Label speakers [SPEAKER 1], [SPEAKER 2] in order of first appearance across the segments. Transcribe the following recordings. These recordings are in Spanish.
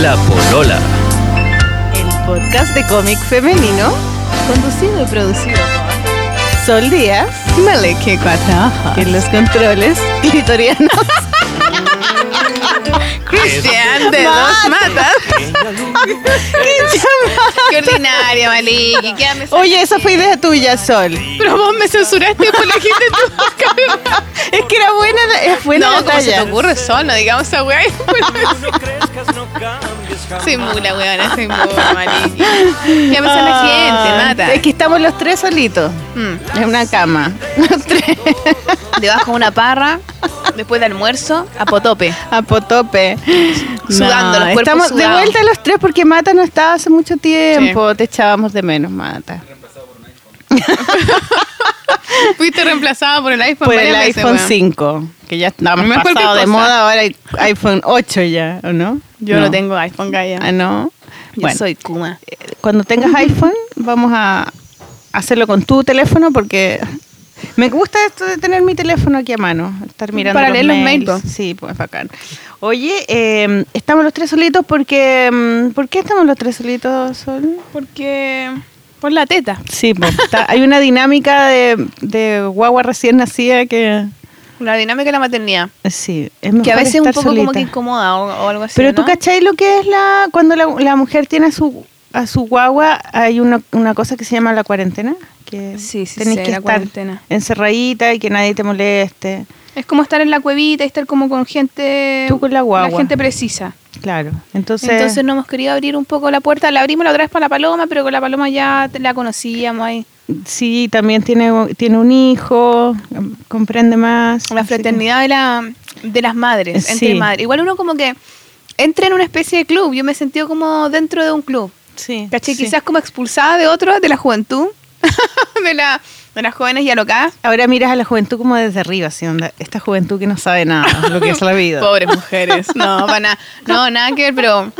[SPEAKER 1] La Polola.
[SPEAKER 2] El podcast de cómic femenino, conducido y producido por Sol Díaz, Maleke Cuatro, en los controles clitorianos. Cristian de dos matas.
[SPEAKER 3] Qué ordinaria, Maliki. ¿Qué me
[SPEAKER 2] Oye, esa fue idea tuya, Sol.
[SPEAKER 3] Pero vos me censuraste por la gente de
[SPEAKER 2] Es que era buena, es buena
[SPEAKER 3] No,
[SPEAKER 2] la
[SPEAKER 3] ¿cómo se te ocurre sol? No digamos esa weá. soy mula, weona, soy mula, Maliki. ¿Qué me la gente? Mata.
[SPEAKER 2] Es que estamos los tres solitos.
[SPEAKER 3] Mm.
[SPEAKER 2] En una cama. Los tres.
[SPEAKER 3] Debajo de una parra, después de almuerzo, a potope.
[SPEAKER 2] A potope.
[SPEAKER 3] Sudando, los cuerpos
[SPEAKER 2] Estamos de vuelta los tres porque Mata no estaba hace mucho tiempo. Te echábamos de menos, Mata.
[SPEAKER 3] Fuiste reemplazada por el iPhone
[SPEAKER 2] Por el
[SPEAKER 3] veces,
[SPEAKER 2] iPhone
[SPEAKER 3] weón.
[SPEAKER 2] 5, que ya está más
[SPEAKER 3] Mejor
[SPEAKER 2] pasado de moda, ahora hay iPhone 8 ya, ¿o no?
[SPEAKER 3] Yo no, tengo iPhone, Gaya.
[SPEAKER 2] Ah, no.
[SPEAKER 3] Yo
[SPEAKER 2] Bueno,
[SPEAKER 3] soy Kuma.
[SPEAKER 2] cuando tengas iPhone, vamos a hacerlo con tu teléfono porque me gusta esto de tener mi teléfono aquí a mano, estar mirando
[SPEAKER 3] Para
[SPEAKER 2] los
[SPEAKER 3] leer los
[SPEAKER 2] mails. Sí, pues bacán. Oye, eh, estamos los tres solitos porque mm, ¿por qué estamos los tres solitos, Sol?
[SPEAKER 3] Porque. Por la teta.
[SPEAKER 2] Sí, pues, está- hay una dinámica de, de guagua recién nacida que
[SPEAKER 3] La dinámica de la maternidad.
[SPEAKER 2] sí, es mejor
[SPEAKER 3] Que a veces es un poco como que incomoda o, o algo así.
[SPEAKER 2] Pero
[SPEAKER 3] ¿no?
[SPEAKER 2] tú cachai lo que es la cuando la, la mujer tiene a su a su guagua hay una, una cosa que se llama la cuarentena que
[SPEAKER 3] Sí, sí
[SPEAKER 2] tenés que
[SPEAKER 3] la
[SPEAKER 2] estar
[SPEAKER 3] cuarentena.
[SPEAKER 2] encerradita y que nadie te moleste
[SPEAKER 3] Es como estar en la cuevita y estar como con gente.
[SPEAKER 2] Tú con la guagua.
[SPEAKER 3] gente precisa.
[SPEAKER 2] Claro entonces,
[SPEAKER 3] Entonces no hemos querido abrir un poco la puerta. La abrimos la otra vez para la paloma, pero con la paloma ya la conocíamos ahí.
[SPEAKER 2] sí también tiene tiene un hijo comprende más
[SPEAKER 3] La
[SPEAKER 2] que-
[SPEAKER 3] fraternidad de, la, de las madres, entre
[SPEAKER 2] Sí.
[SPEAKER 3] madres. Igual uno como que entra en una especie de club. Yo me he sentido como dentro de un club.
[SPEAKER 2] sí,
[SPEAKER 3] ¿Cachai?
[SPEAKER 2] sí.
[SPEAKER 3] Quizás como expulsada de otro, de la juventud, de, la, de las jóvenes y alocadas.
[SPEAKER 2] ahora miras a la juventud como desde arriba así onda esta juventud que no sabe nada lo que es la vida
[SPEAKER 3] Pobres mujeres. No, para nada. No, nada que ver, pero,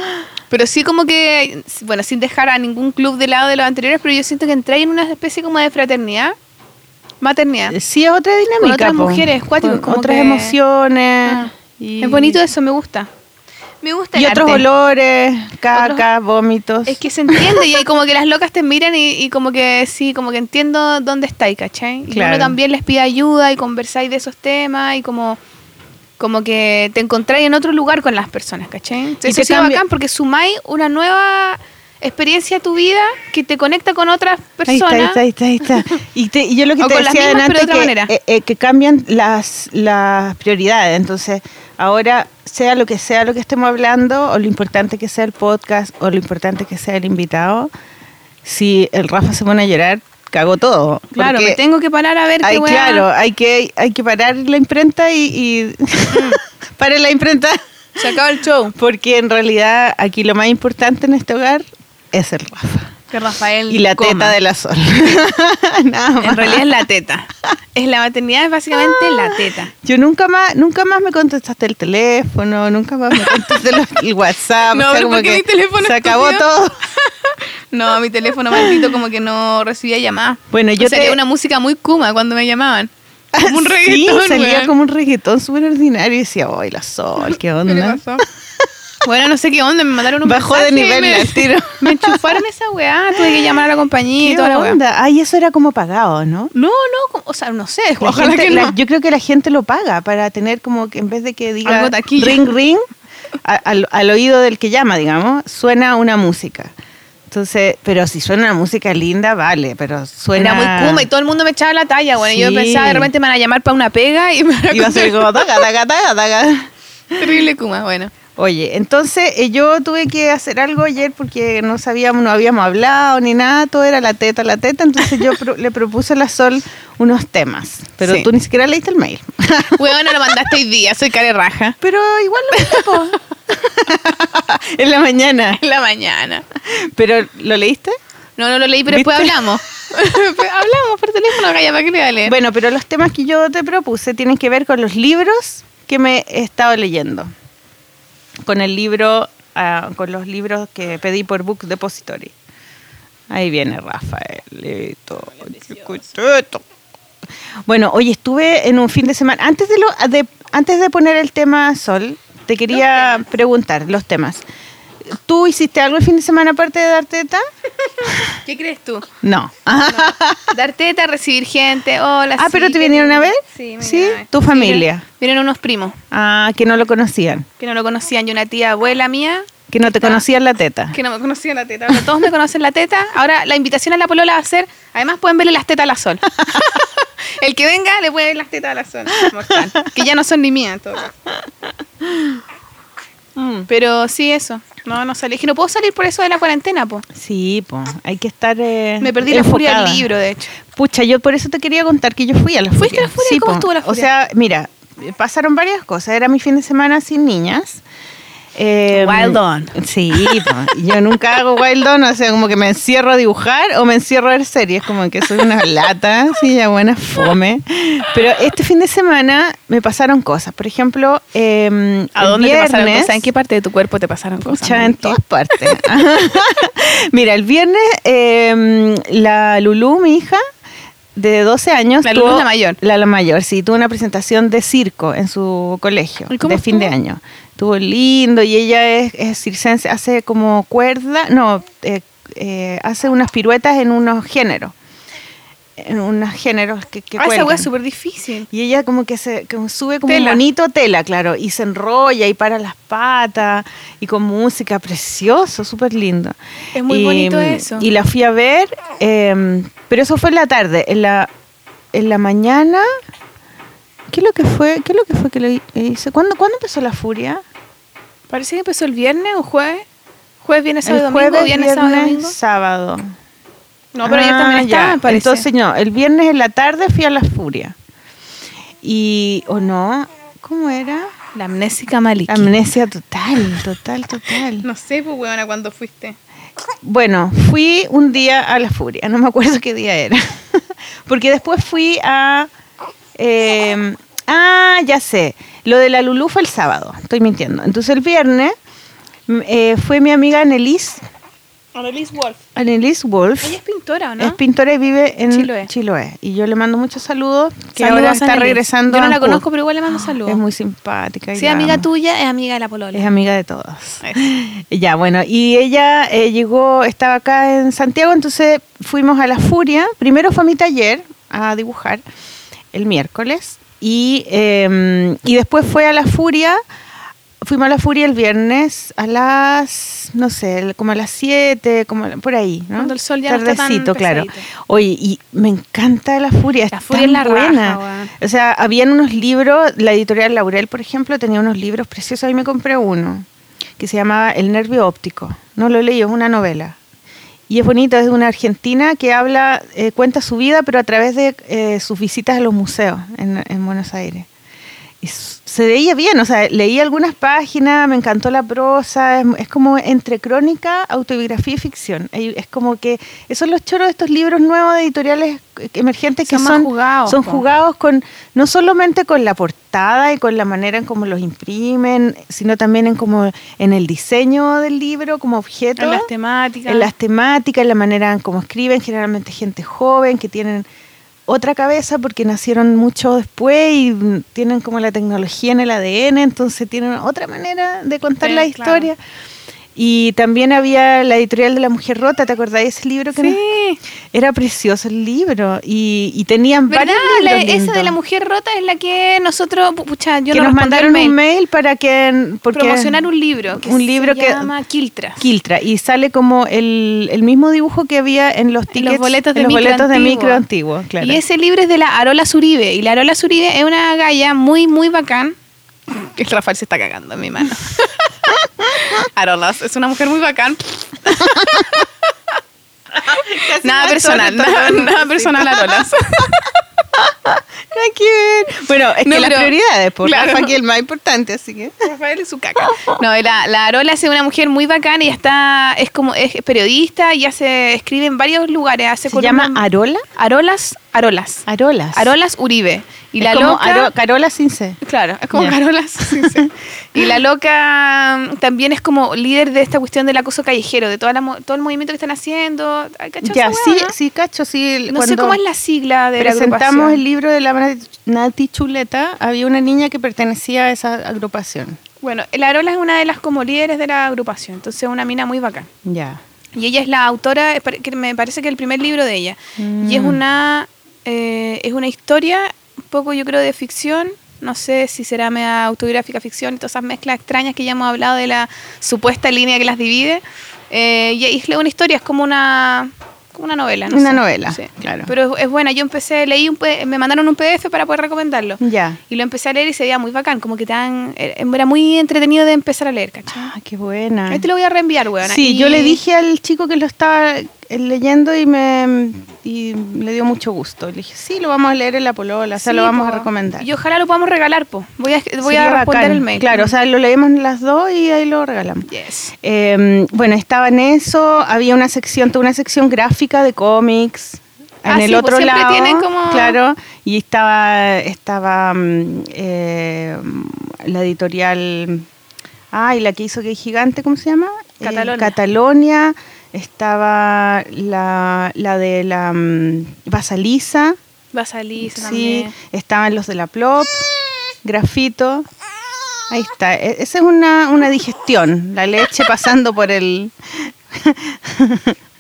[SPEAKER 3] pero sí como que, bueno, sin dejar a ningún club de lado de los anteriores, pero yo siento que entré en una especie como de fraternidad, maternidad.
[SPEAKER 2] sí es otra dinámica
[SPEAKER 3] Con otras
[SPEAKER 2] po.
[SPEAKER 3] mujeres, cuático,
[SPEAKER 2] Con
[SPEAKER 3] como
[SPEAKER 2] otras
[SPEAKER 3] que-
[SPEAKER 2] emociones
[SPEAKER 3] Ah,
[SPEAKER 2] y-
[SPEAKER 3] Es bonito eso, me gusta. Me gusta
[SPEAKER 2] Y otros
[SPEAKER 3] arte.
[SPEAKER 2] olores, caca, vómitos.
[SPEAKER 3] Es que se entiende y hay como que las locas te miran y, y como que sí, como que entiendo dónde estáis, ¿cachai? Y
[SPEAKER 2] Claro.
[SPEAKER 3] uno también les pide ayuda y conversáis de esos temas y como, como que te encontráis en otro lugar con las personas, ¿cachai? Entonces,
[SPEAKER 2] Y
[SPEAKER 3] eso
[SPEAKER 2] te
[SPEAKER 3] ha sido
[SPEAKER 2] cambia-
[SPEAKER 3] bacán porque sumáis una nueva experiencia a tu vida que te conecta con otras
[SPEAKER 2] Ahí está,
[SPEAKER 3] personas.
[SPEAKER 2] ahí está, ahí está, ahí está. Y, te- y yo lo que
[SPEAKER 3] O
[SPEAKER 2] te
[SPEAKER 3] con las
[SPEAKER 2] decía
[SPEAKER 3] mismas, pero de otra manera.
[SPEAKER 2] eh, eh, que cambian las, las prioridades. Entonces, ahora, sea lo que sea lo que estemos hablando, o lo importante que sea el podcast, o lo importante que sea el invitado, si el Rafa se pone a llorar, cago todo.
[SPEAKER 3] Claro, me tengo que parar a ver qué weá-
[SPEAKER 2] Claro, hay que, hay que parar la imprenta y... y pare la imprenta.
[SPEAKER 3] Se acaba el show.
[SPEAKER 2] Porque en realidad aquí lo más importante en este hogar es el Rafa.
[SPEAKER 3] Que Rafael
[SPEAKER 2] Y la
[SPEAKER 3] coma.
[SPEAKER 2] teta de la sol.
[SPEAKER 3] En realidad es la teta. Es la maternidad, es básicamente la teta.
[SPEAKER 2] Yo nunca más, nunca más me contestaste el teléfono, nunca más me contestaste el WhatsApp.
[SPEAKER 3] No,
[SPEAKER 2] o sea,
[SPEAKER 3] pero
[SPEAKER 2] como
[SPEAKER 3] ¿por qué
[SPEAKER 2] que
[SPEAKER 3] mi teléfono
[SPEAKER 2] se acabó todo.
[SPEAKER 3] No, mi teléfono maldito como que no recibía llamadas.
[SPEAKER 2] Bueno, yo
[SPEAKER 3] O
[SPEAKER 2] te-
[SPEAKER 3] una música muy kuma cuando me llamaban. Como un reggaetón,
[SPEAKER 2] Sí, salía como un reggaetón súper ordinario y decía, ¡ay, la sol! ¿Qué
[SPEAKER 3] ¿Qué le
[SPEAKER 2] onda?
[SPEAKER 3] pasó? Bueno, no sé qué onda, me mandaron un
[SPEAKER 2] Bajó de nivel
[SPEAKER 3] me,
[SPEAKER 2] al tiro.
[SPEAKER 3] Me enchufaron esa weá, tuve que llamar a la compañía y
[SPEAKER 2] ¿Qué
[SPEAKER 3] toda la weá.
[SPEAKER 2] onda? Ay, eso era como pagado, ¿no?
[SPEAKER 3] No, no, o sea, no sé,
[SPEAKER 2] La
[SPEAKER 3] ojalá
[SPEAKER 2] gente-
[SPEAKER 3] que
[SPEAKER 2] la-
[SPEAKER 3] no.
[SPEAKER 2] yo creo que la gente lo paga para tener como que en vez de que diga
[SPEAKER 3] Algo taquilla.
[SPEAKER 2] ring ring, a- al, al oído del que llama, digamos, suena una música. Entonces, pero si suena una música linda, vale, pero suena...
[SPEAKER 3] Era muy kuma y todo el mundo me echaba la talla, bueno, yo
[SPEAKER 2] Sí.
[SPEAKER 3] pensaba de repente me van a llamar para una pega y me van a
[SPEAKER 2] Iba a ser como taca, taca, taca, taca.
[SPEAKER 3] terrible kuma, bueno.
[SPEAKER 2] Oye, entonces eh, yo tuve que hacer algo ayer porque no sabíamos, no habíamos hablado ni nada, todo era la teta, la teta, entonces yo pro- le propuse a la Sol unos temas, pero
[SPEAKER 3] Sí.
[SPEAKER 2] tú ni siquiera leíste el mail.
[SPEAKER 3] Weón, lo mandaste hoy día, soy care raja.
[SPEAKER 2] Pero igual lo po. en la mañana.
[SPEAKER 3] En la mañana.
[SPEAKER 2] ¿Pero lo leíste?
[SPEAKER 3] No, no lo leí, pero después hablamos. hablamos por teléfono, Gaya, ¿para qué le leer?
[SPEAKER 2] Bueno, pero los temas que yo te propuse tienen que ver con los libros que me he estado leyendo. Con el libro, ah, con los libros que pedí por Book Depository. Ahí viene Rafaelito. Bueno, hoy estuve en un fin de semana. Antes de lo, de, antes de poner el tema Sol, te quería preguntar los temas. ¿Tú hiciste algo el fin de semana aparte de dar teta?
[SPEAKER 3] ¿Qué crees tú?
[SPEAKER 2] No.
[SPEAKER 3] Dar teta, recibir gente, hola.
[SPEAKER 2] Ah,
[SPEAKER 3] sí,
[SPEAKER 2] pero te
[SPEAKER 3] ¿qué
[SPEAKER 2] vinieron a ver?
[SPEAKER 3] Sí,
[SPEAKER 2] Sí, tu familia.
[SPEAKER 3] Vinieron unos primos
[SPEAKER 2] Ah, que no lo conocían.
[SPEAKER 3] que no lo conocían y una tía abuela mía
[SPEAKER 2] Que no te
[SPEAKER 3] está-
[SPEAKER 2] conocían la teta.
[SPEAKER 3] que no me conocían la teta. Ahora todos me conocen la teta. Ahora la invitación a la polola va a ser, además pueden verle las tetas a la sol. El que venga le puede ver las tetas a la sol. Mortal. Que ya no son ni mías todo.
[SPEAKER 2] Mm.
[SPEAKER 3] Pero sí, eso. No, no salí. Es que no puedo salir por eso de la cuarentena, po.
[SPEAKER 2] Sí, pues, hay que estar eh,
[SPEAKER 3] Me perdí la furia del libro, de hecho.
[SPEAKER 2] Pucha, yo por eso te quería contar que yo fui a la
[SPEAKER 3] ¿Fuiste
[SPEAKER 2] furia.
[SPEAKER 3] a la furia?
[SPEAKER 2] Sí,
[SPEAKER 3] ¿Cómo
[SPEAKER 2] po.
[SPEAKER 3] estuvo la
[SPEAKER 2] O
[SPEAKER 3] furia?
[SPEAKER 2] sea, mira, pasaron varias cosas. Era mi fin de semana sin niñas. Eh,
[SPEAKER 3] Wild on.
[SPEAKER 2] Sí, yo nunca hago wild on, o sea, como que me encierro a dibujar o me encierro a ver series, como que soy una lata, sí, ya buena fome. Pero este fin de semana me pasaron cosas. Por ejemplo, eh,
[SPEAKER 3] ¿A dónde te pasaron cosas? ¿En qué parte de tu cuerpo te pasaron cosas?
[SPEAKER 2] Pucha, en todas partes. Mira, el viernes eh, la Lulú, mi hija, de 12 años,
[SPEAKER 3] La
[SPEAKER 2] tuvo-
[SPEAKER 3] es la mayor.
[SPEAKER 2] La, la mayor, sí, tuvo una presentación de circo en su colegio
[SPEAKER 3] ¿Y cómo
[SPEAKER 2] de fin de año. Estuvo lindo y ella es, es circense, hace como cuerda, no, eh, eh, hace unas piruetas en unos géneros. En unos géneros que, que
[SPEAKER 3] Ah, esa es súper difícil.
[SPEAKER 2] Y ella como que se como sube como
[SPEAKER 3] Tela.
[SPEAKER 2] un bonito tela, claro, y se enrolla y para las patas y con música precioso, súper lindo.
[SPEAKER 3] Es muy
[SPEAKER 2] Y,
[SPEAKER 3] bonito eso.
[SPEAKER 2] Y la fui a ver, eh, pero eso fue en la tarde, en la en la mañana. ¿Qué es lo que fue? ¿Qué es lo que fue que le hice? ¿Cuándo, ¿cuándo empezó la furia?
[SPEAKER 3] Parece que empezó el viernes o jueves. Jueves, viernes, sábado,
[SPEAKER 2] el
[SPEAKER 3] domingo.
[SPEAKER 2] jueves,
[SPEAKER 3] viernes, sábado, domingo.
[SPEAKER 2] sábado.
[SPEAKER 3] No, pero ayer
[SPEAKER 2] Ah,
[SPEAKER 3] también estaba,
[SPEAKER 2] ya.
[SPEAKER 3] parece.
[SPEAKER 2] Entonces no, el viernes en la tarde fui a la furia. Y, ¿o no? ¿Cómo era?
[SPEAKER 3] la amnésica Maliki.
[SPEAKER 2] Amnesia total, total, total.
[SPEAKER 3] no sé, pues, weona, cuando fuiste.
[SPEAKER 2] Bueno, fui un día a la furia, no me acuerdo qué día era. Porque después fui a... eh, ah, ya sé. Lo de la Lulú fue el sábado, estoy mintiendo. Entonces el viernes eh, fue mi amiga Annelise,
[SPEAKER 3] Annelise Wolf.
[SPEAKER 2] Annelise Wolf.
[SPEAKER 3] Ella es pintora, ¿o no?
[SPEAKER 2] Es pintora y vive en
[SPEAKER 3] Chiloé.
[SPEAKER 2] Chiloé. Y yo le mando muchos saludos, que
[SPEAKER 3] Saludos,
[SPEAKER 2] ahora está regresando.
[SPEAKER 3] Yo no la conozco, pero igual le mando saludos.
[SPEAKER 2] Es muy simpática.
[SPEAKER 3] Si es amiga tuya, es amiga de la polola.
[SPEAKER 2] Es amiga de todos. Ya, bueno, y ella eh, llegó, estaba acá en Santiago, entonces fuimos a La Furia. Primero fue a mi taller a dibujar el miércoles y, eh, y después fue a La Furia. Fuimos a La Furia el viernes a las, no sé, como a las 7, como por ahí, ¿no?
[SPEAKER 3] Cuando el sol ya no está tan
[SPEAKER 2] Tardecito, claro.
[SPEAKER 3] pesadito.
[SPEAKER 2] Oye, y me encanta La Furia,
[SPEAKER 3] La
[SPEAKER 2] es
[SPEAKER 3] Furia
[SPEAKER 2] tan
[SPEAKER 3] es la
[SPEAKER 2] buena. O sea, habían unos libros, la editorial Laurel, por ejemplo, tenía unos libros preciosos. Ahí me compré uno que se llamaba El nervio óptico. No lo leí, es una novela. Y es bonito, es de una argentina que habla, eh, cuenta su vida, pero a través de eh, sus visitas a los museos en, en Buenos Aires. Se veía bien, o sea, leí algunas páginas, me encantó la prosa, es, es como entre crónica, autobiografía y ficción. Es como que esos son los choros de estos libros nuevos de editoriales emergentes que
[SPEAKER 3] Son
[SPEAKER 2] son
[SPEAKER 3] jugados,
[SPEAKER 2] son
[SPEAKER 3] po.
[SPEAKER 2] jugados con no solamente con la portada y con la manera en cómo los imprimen, sino también en como en el diseño del libro como objeto
[SPEAKER 3] En las temáticas.
[SPEAKER 2] en las temáticas, en la manera en cómo escriben, generalmente gente joven que tienen otra cabeza porque nacieron mucho después y tienen como la tecnología en el ADN, entonces tienen otra manera de contar
[SPEAKER 3] Sí,
[SPEAKER 2] la
[SPEAKER 3] claro.
[SPEAKER 2] Y también había la editorial de La Mujer Rota, ¿te acordáis de ese libro? Que
[SPEAKER 3] Sí.
[SPEAKER 2] Era precioso el libro y, y tenían
[SPEAKER 3] ¿Verdad?
[SPEAKER 2] varios
[SPEAKER 3] La- esa de la mujer rota es la que nosotros, pu- pucha, yo
[SPEAKER 2] que
[SPEAKER 3] no
[SPEAKER 2] nos mandaron
[SPEAKER 3] mail.
[SPEAKER 2] un mail para que porque
[SPEAKER 3] promocionar un libro que
[SPEAKER 2] un libro
[SPEAKER 3] se
[SPEAKER 2] que
[SPEAKER 3] llama Quiltras.
[SPEAKER 2] Quiltra y sale como el, el mismo dibujo que había en los
[SPEAKER 3] En
[SPEAKER 2] tickets
[SPEAKER 3] los boletos de,
[SPEAKER 2] en los
[SPEAKER 3] micro,
[SPEAKER 2] boletos de micro antiguo, claro.
[SPEAKER 3] Y ese libro es de la Arola Zuribe. Y la Arola Zuribe es una galla muy, muy bacán. El Rafael se está cagando en mi mano. Arolas es una mujer muy bacán. nada personal, nada, nada personal, Arolas.
[SPEAKER 2] Bueno, es
[SPEAKER 3] No,
[SPEAKER 2] que las
[SPEAKER 3] pero-
[SPEAKER 2] prioridades, por
[SPEAKER 3] claro.
[SPEAKER 2] Rafa, que es el más importante, así que.
[SPEAKER 3] Rafael es su caca. No, la, la Arola es una mujer muy bacana y está, es como, es periodista y hace, escribe en varios lugares. Hace
[SPEAKER 2] ¿Se llama Arola?
[SPEAKER 3] Arolas Arolas.
[SPEAKER 2] Arolas.
[SPEAKER 3] Arolas Uribe. Y
[SPEAKER 2] Es
[SPEAKER 3] la
[SPEAKER 2] como
[SPEAKER 3] loca.
[SPEAKER 2] Aro- Carola sin C.
[SPEAKER 3] Claro, es como
[SPEAKER 2] Ya.
[SPEAKER 3] Carola. sí. Y la loca mm, también es como líder de esta cuestión del acoso callejero, de toda la todo el movimiento que están haciendo. Ay, ¿cachai
[SPEAKER 2] Ya, sí, sí, cacho, sí.
[SPEAKER 3] No sé cómo es la sigla de la
[SPEAKER 2] presentamos
[SPEAKER 3] agrupación.
[SPEAKER 2] el libro de la Nati- Chuleta, había una niña que pertenecía a esa agrupación.
[SPEAKER 3] Bueno, la Arola es una de las como líderes de la agrupación, entonces es una mina muy bacán.
[SPEAKER 2] Ya.
[SPEAKER 3] Y ella es la autora, es que me parece que el primer libro de ella. Y es
[SPEAKER 2] Mm.
[SPEAKER 3] una eh, es una historia, un poco yo creo de ficción, no sé si será media autobiográfica ficción, y todas esas mezclas extrañas que ya hemos hablado de la supuesta línea que las divide. Eh, y es una historia, es como una, como una novela. no
[SPEAKER 2] Una
[SPEAKER 3] sé.
[SPEAKER 2] novela,
[SPEAKER 3] Sí.
[SPEAKER 2] claro.
[SPEAKER 3] Pero es, es buena, yo empecé, leí un, me mandaron un PDF para poder recomendarlo.
[SPEAKER 2] Ya.
[SPEAKER 3] Y lo empecé a leer y se veía muy bacán, como que tan, era muy entretenido de empezar a leer, ¿cachai?
[SPEAKER 2] Ah, qué buena.
[SPEAKER 3] Ahí te lo voy a reenviar, weón.
[SPEAKER 2] Sí, yo le dije al chico que lo estaba eh, leyendo y me y le dio mucho gusto. Le dije, sí, lo vamos a leer en la polola, o sea,
[SPEAKER 3] Sí,
[SPEAKER 2] lo vamos a recomendar.
[SPEAKER 3] Y ojalá lo podamos regalar, po. Voy a, voy
[SPEAKER 2] Sería
[SPEAKER 3] a responder
[SPEAKER 2] bacán.
[SPEAKER 3] el mail.
[SPEAKER 2] Claro, o sea, lo leemos las dos y ahí lo regalamos.
[SPEAKER 3] Yes.
[SPEAKER 2] Eh, bueno, estaba en eso, había una sección, toda una sección gráfica de cómics. En
[SPEAKER 3] Ah,
[SPEAKER 2] el
[SPEAKER 3] sí, pues
[SPEAKER 2] otro lado,
[SPEAKER 3] tienen como-
[SPEAKER 2] claro, y estaba, estaba mm, eh, la editorial, ay, la que hizo que es gigante, ¿cómo se llama? Eh,
[SPEAKER 3] Catalonia.
[SPEAKER 2] Estaba la, la de la mm, Basalisa,
[SPEAKER 3] Va a salir
[SPEAKER 2] sí,
[SPEAKER 3] también.
[SPEAKER 2] estaban los de la Plop, Grafito. Ahí está, e- esa es una, una digestión, la leche pasando por el,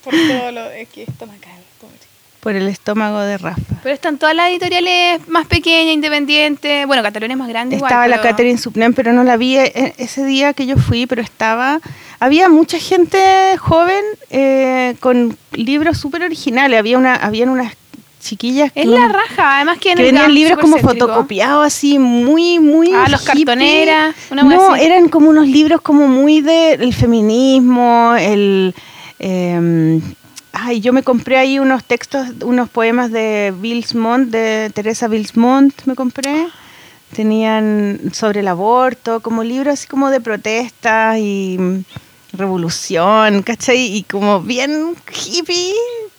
[SPEAKER 3] Por todo lo es que esto me cae, pobre.
[SPEAKER 2] por el estómago de Rafa.
[SPEAKER 3] Pero están todas las editoriales más pequeñas, independientes. Bueno, Catalonia es más grande
[SPEAKER 2] Estaba
[SPEAKER 3] igual.
[SPEAKER 2] la
[SPEAKER 3] pero-
[SPEAKER 2] Catherine pero no la vi e- ese día que yo fui, pero estaba... Había mucha gente joven eh, con libros súper originales. Había una, habían unas chiquillas
[SPEAKER 3] Es
[SPEAKER 2] que,
[SPEAKER 3] la raja, además que
[SPEAKER 2] que venían libros como fotocopiados así, muy, muy
[SPEAKER 3] Ah, los
[SPEAKER 2] hippie.
[SPEAKER 3] cartoneras, una
[SPEAKER 2] No,
[SPEAKER 3] así.
[SPEAKER 2] eran como unos libros como muy del feminismo, el... eh, ay, yo me compré ahí unos textos, unos poemas de Bilsmont, de Teresa Bilsmont, me compré. Tenían sobre el aborto, como libros así como de protesta y revolución, ¿cachai? Y como bien hippie,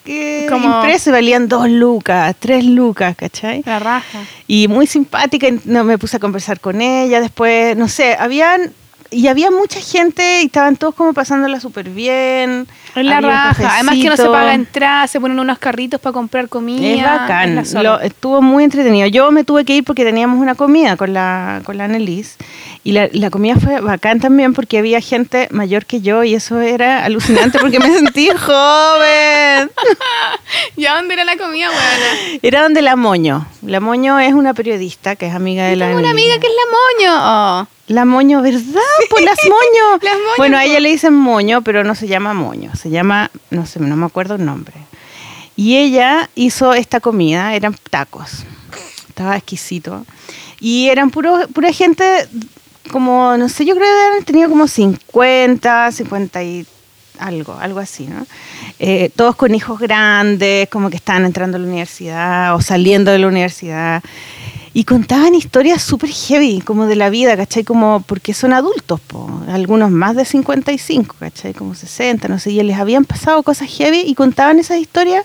[SPEAKER 2] que
[SPEAKER 3] Como-
[SPEAKER 2] impreso, y valían dos lucas, tres lucas, ¿cachai?
[SPEAKER 3] La raja.
[SPEAKER 2] y muy simpática, y no me puse a conversar con ella, después, no sé, habían, y había mucha gente y estaban todos como pasándola súper bien.
[SPEAKER 3] Es la raja. Además que no se paga entrada, se ponen unos carritos para comprar comida.
[SPEAKER 2] Es bacán, lo- estuvo muy entretenido. Yo me tuve que ir porque teníamos una comida con la, con la Annelies y la, la comida fue bacán también porque había gente mayor que yo y eso era alucinante porque me sentí joven.
[SPEAKER 3] ¿Ya dónde era la comida, buena?
[SPEAKER 2] Era donde la Moño. La Moño es una periodista que es amiga de la
[SPEAKER 3] Tengo una amiga que es la moño. Oh.
[SPEAKER 2] La moño, ¿verdad? Pues las moño.
[SPEAKER 3] Las moño,
[SPEAKER 2] bueno, a ella le dicen moño, pero no se llama moño. Se llama, no sé, no me acuerdo el nombre. Y ella hizo esta comida, eran tacos. Estaba exquisito. Y eran puro, pura gente, como, no sé, yo creo que eran- tenía como 50, 50 y algo, algo así, ¿no? Eh, todos con hijos grandes, como que estaban entrando a la universidad o saliendo de la universidad. Y contaban historias súper heavy, como de la vida, ¿cachai? Como porque son adultos, po. algunos más de 55, ¿cachai? Como 60, no sé, y les habían pasado cosas heavy y contaban esas historias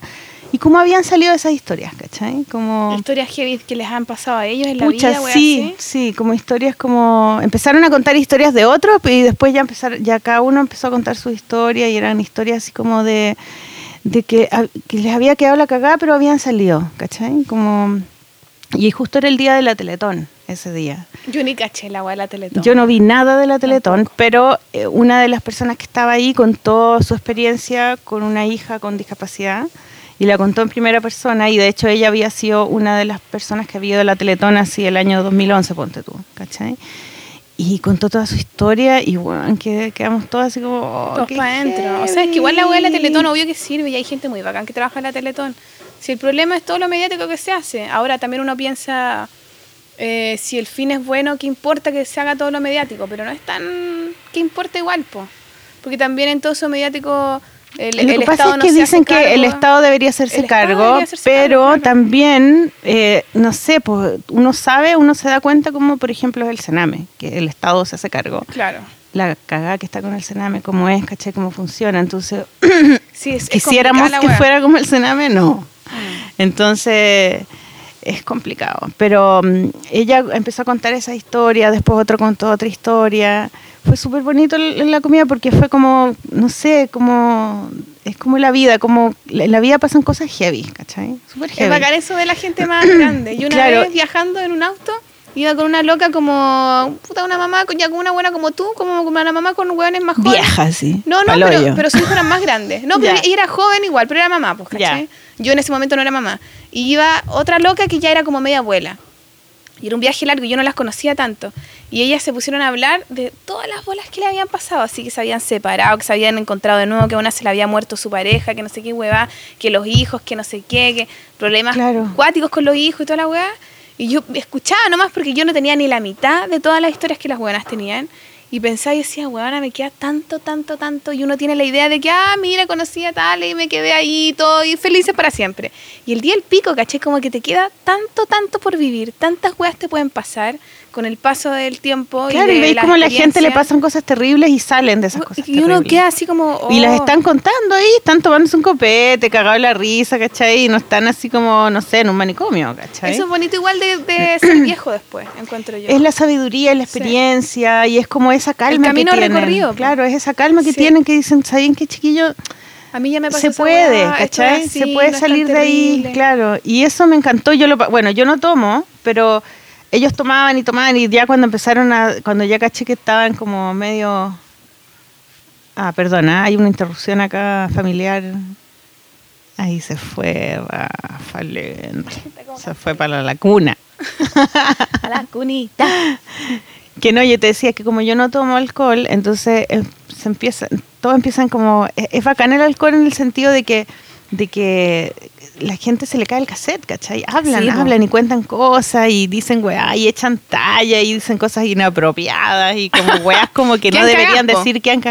[SPEAKER 2] y cómo habían salido esas historias, ¿cachai? Como...
[SPEAKER 3] Historias heavy que les han pasado a ellos en la vida, wea,
[SPEAKER 2] sí,
[SPEAKER 3] así.
[SPEAKER 2] sí, como historias como... Empezaron a contar historias de otros y después ya empezaron, ya cada uno empezó a contar su historia y eran historias así como de, de que, a- que les había quedado la cagada pero habían salido, ¿cachai? Como... Y justo era el día de la Teletón, ese día.
[SPEAKER 3] Yo ni caché la wea de la Teletón.
[SPEAKER 2] Yo no vi nada de la Teletón, pero eh, una de las personas que estaba ahí contó su experiencia con una hija con discapacidad y la contó en primera persona y de hecho ella había sido una de las personas que había ido a la Teletón así el año 2011, ponte tú, ¿cachai? Y contó toda su historia y bueno, que quedamos todos así como... oh,
[SPEAKER 3] Todos
[SPEAKER 2] qué
[SPEAKER 3] para adentro. O sea, es que igual la wea de la. Teletón, obvio que sirve y hay gente muy bacán que trabaja en la Teletón. Si el problema es todo lo mediático que se hace. Ahora también uno piensa, eh, si el fin es bueno, ¿qué importa que se haga todo lo mediático? Pero no es tan... ¿Qué importa igual, po? Porque también en todo eso mediático el,
[SPEAKER 2] Lo que
[SPEAKER 3] el
[SPEAKER 2] pasa
[SPEAKER 3] Estado
[SPEAKER 2] es que dicen que el. Estado debería hacerse
[SPEAKER 3] El
[SPEAKER 2] cargo,
[SPEAKER 3] debería hacerse
[SPEAKER 2] pero
[SPEAKER 3] cargo,
[SPEAKER 2] también, eh, no sé, pues uno sabe, uno se da cuenta como, por ejemplo, es el Sename, que el Estado se hace cargo.
[SPEAKER 3] Claro.
[SPEAKER 2] La cagada que está con el Sename, cómo es, caché, cómo funciona. Entonces,
[SPEAKER 3] Sí, es, es
[SPEAKER 2] quisiéramos
[SPEAKER 3] la
[SPEAKER 2] que fuera como el Sename, no. Entonces es complicado. Pero mm, ella empezó a contar esa historia, después otro contó otra historia. Fue súper bonito la comida porque fue como, no sé, como... Es como la vida, como en la vida pasan cosas heavy, ¿cachai? Súper
[SPEAKER 3] Es
[SPEAKER 2] heavy.
[SPEAKER 3] bacán eso de la gente más grande. Yo una
[SPEAKER 2] Claro.
[SPEAKER 3] vez viajando en un auto, iba con una loca como, puta, una mamá, con- ya con una buena como tú, como como una mamá con hueones más jóvenes.
[SPEAKER 2] Vieja, sí.
[SPEAKER 3] No, no, pero, pero sus hijos eran más grandes. No, pero ella era joven igual, pero era mamá, pues, ¿cachai? Yo en ese momento no era mamá. Y iba otra loca que ya era como media abuela. Y era un viaje largo y yo no las conocía tanto. Y ellas se pusieron a hablar de todas las bolas que le habían pasado. Así que se habían separado, que se habían encontrado de nuevo, que a una se le había muerto su pareja, que no sé qué hueva, que los hijos, que no sé qué, que problemas
[SPEAKER 2] Claro.
[SPEAKER 3] cuáticos con los hijos y toda la hueá. Y yo escuchaba nomás porque yo no tenía ni la mitad de todas las historias que las hueonas tenían. Y pensaba y decía, huevona, me queda tanto, tanto, tanto. Y uno tiene la idea de que, ah, mira, conocí a tal y me quedé ahí todo, y felices para siempre. Y el día del pico, caché, como que te queda tanto, tanto por vivir. Tantas weas te pueden pasar con el paso del tiempo.
[SPEAKER 2] Claro, y,
[SPEAKER 3] de
[SPEAKER 2] veis como a la gente le pasan cosas terribles y salen de esas cosas
[SPEAKER 3] Y uno
[SPEAKER 2] terribles.
[SPEAKER 3] queda así como.
[SPEAKER 2] Y las
[SPEAKER 3] oh.
[SPEAKER 2] están contando ahí, están tomándose un copete, cagado la risa, ¿cachai? Y no están así como, no sé, en un manicomio, ¿cachai?
[SPEAKER 3] Eso es bonito igual de, de ser viejo después, encuentro yo.
[SPEAKER 2] Es la sabiduría, es la
[SPEAKER 3] Sí.
[SPEAKER 2] experiencia y es como esa calma
[SPEAKER 3] camino
[SPEAKER 2] que tienen.
[SPEAKER 3] recorrido, po.
[SPEAKER 2] Claro, es esa calma que
[SPEAKER 3] Sí.
[SPEAKER 2] tienen que dicen, ¿saben qué chiquillo?
[SPEAKER 3] a mí ya me pasó
[SPEAKER 2] Se puede,
[SPEAKER 3] es
[SPEAKER 2] ¿cachai?
[SPEAKER 3] así,
[SPEAKER 2] Se puede
[SPEAKER 3] no
[SPEAKER 2] salir de ahí, claro. Y eso me encantó. Yo lo, bueno, yo no tomo, pero ellos tomaban y tomaban y ya cuando empezaron a, cuando ya caché que estaban como medio, ah, perdona, hay una interrupción acá familiar. Ahí se fue, Rafa, lento. Se fue para la cuna.
[SPEAKER 3] A la cunita.
[SPEAKER 2] Que no, yo te decía que como yo no tomo alcohol, entonces eh, se empieza, todo empiezan como, es, es bacán el alcohol en el sentido de que, de que la gente se le cae el cassette, ¿cachai? Hablan,
[SPEAKER 3] Sí,
[SPEAKER 2] hablan y cuentan cosas y dicen weá y echan talla y dicen cosas inapropiadas y como weás como que no deberían decir que han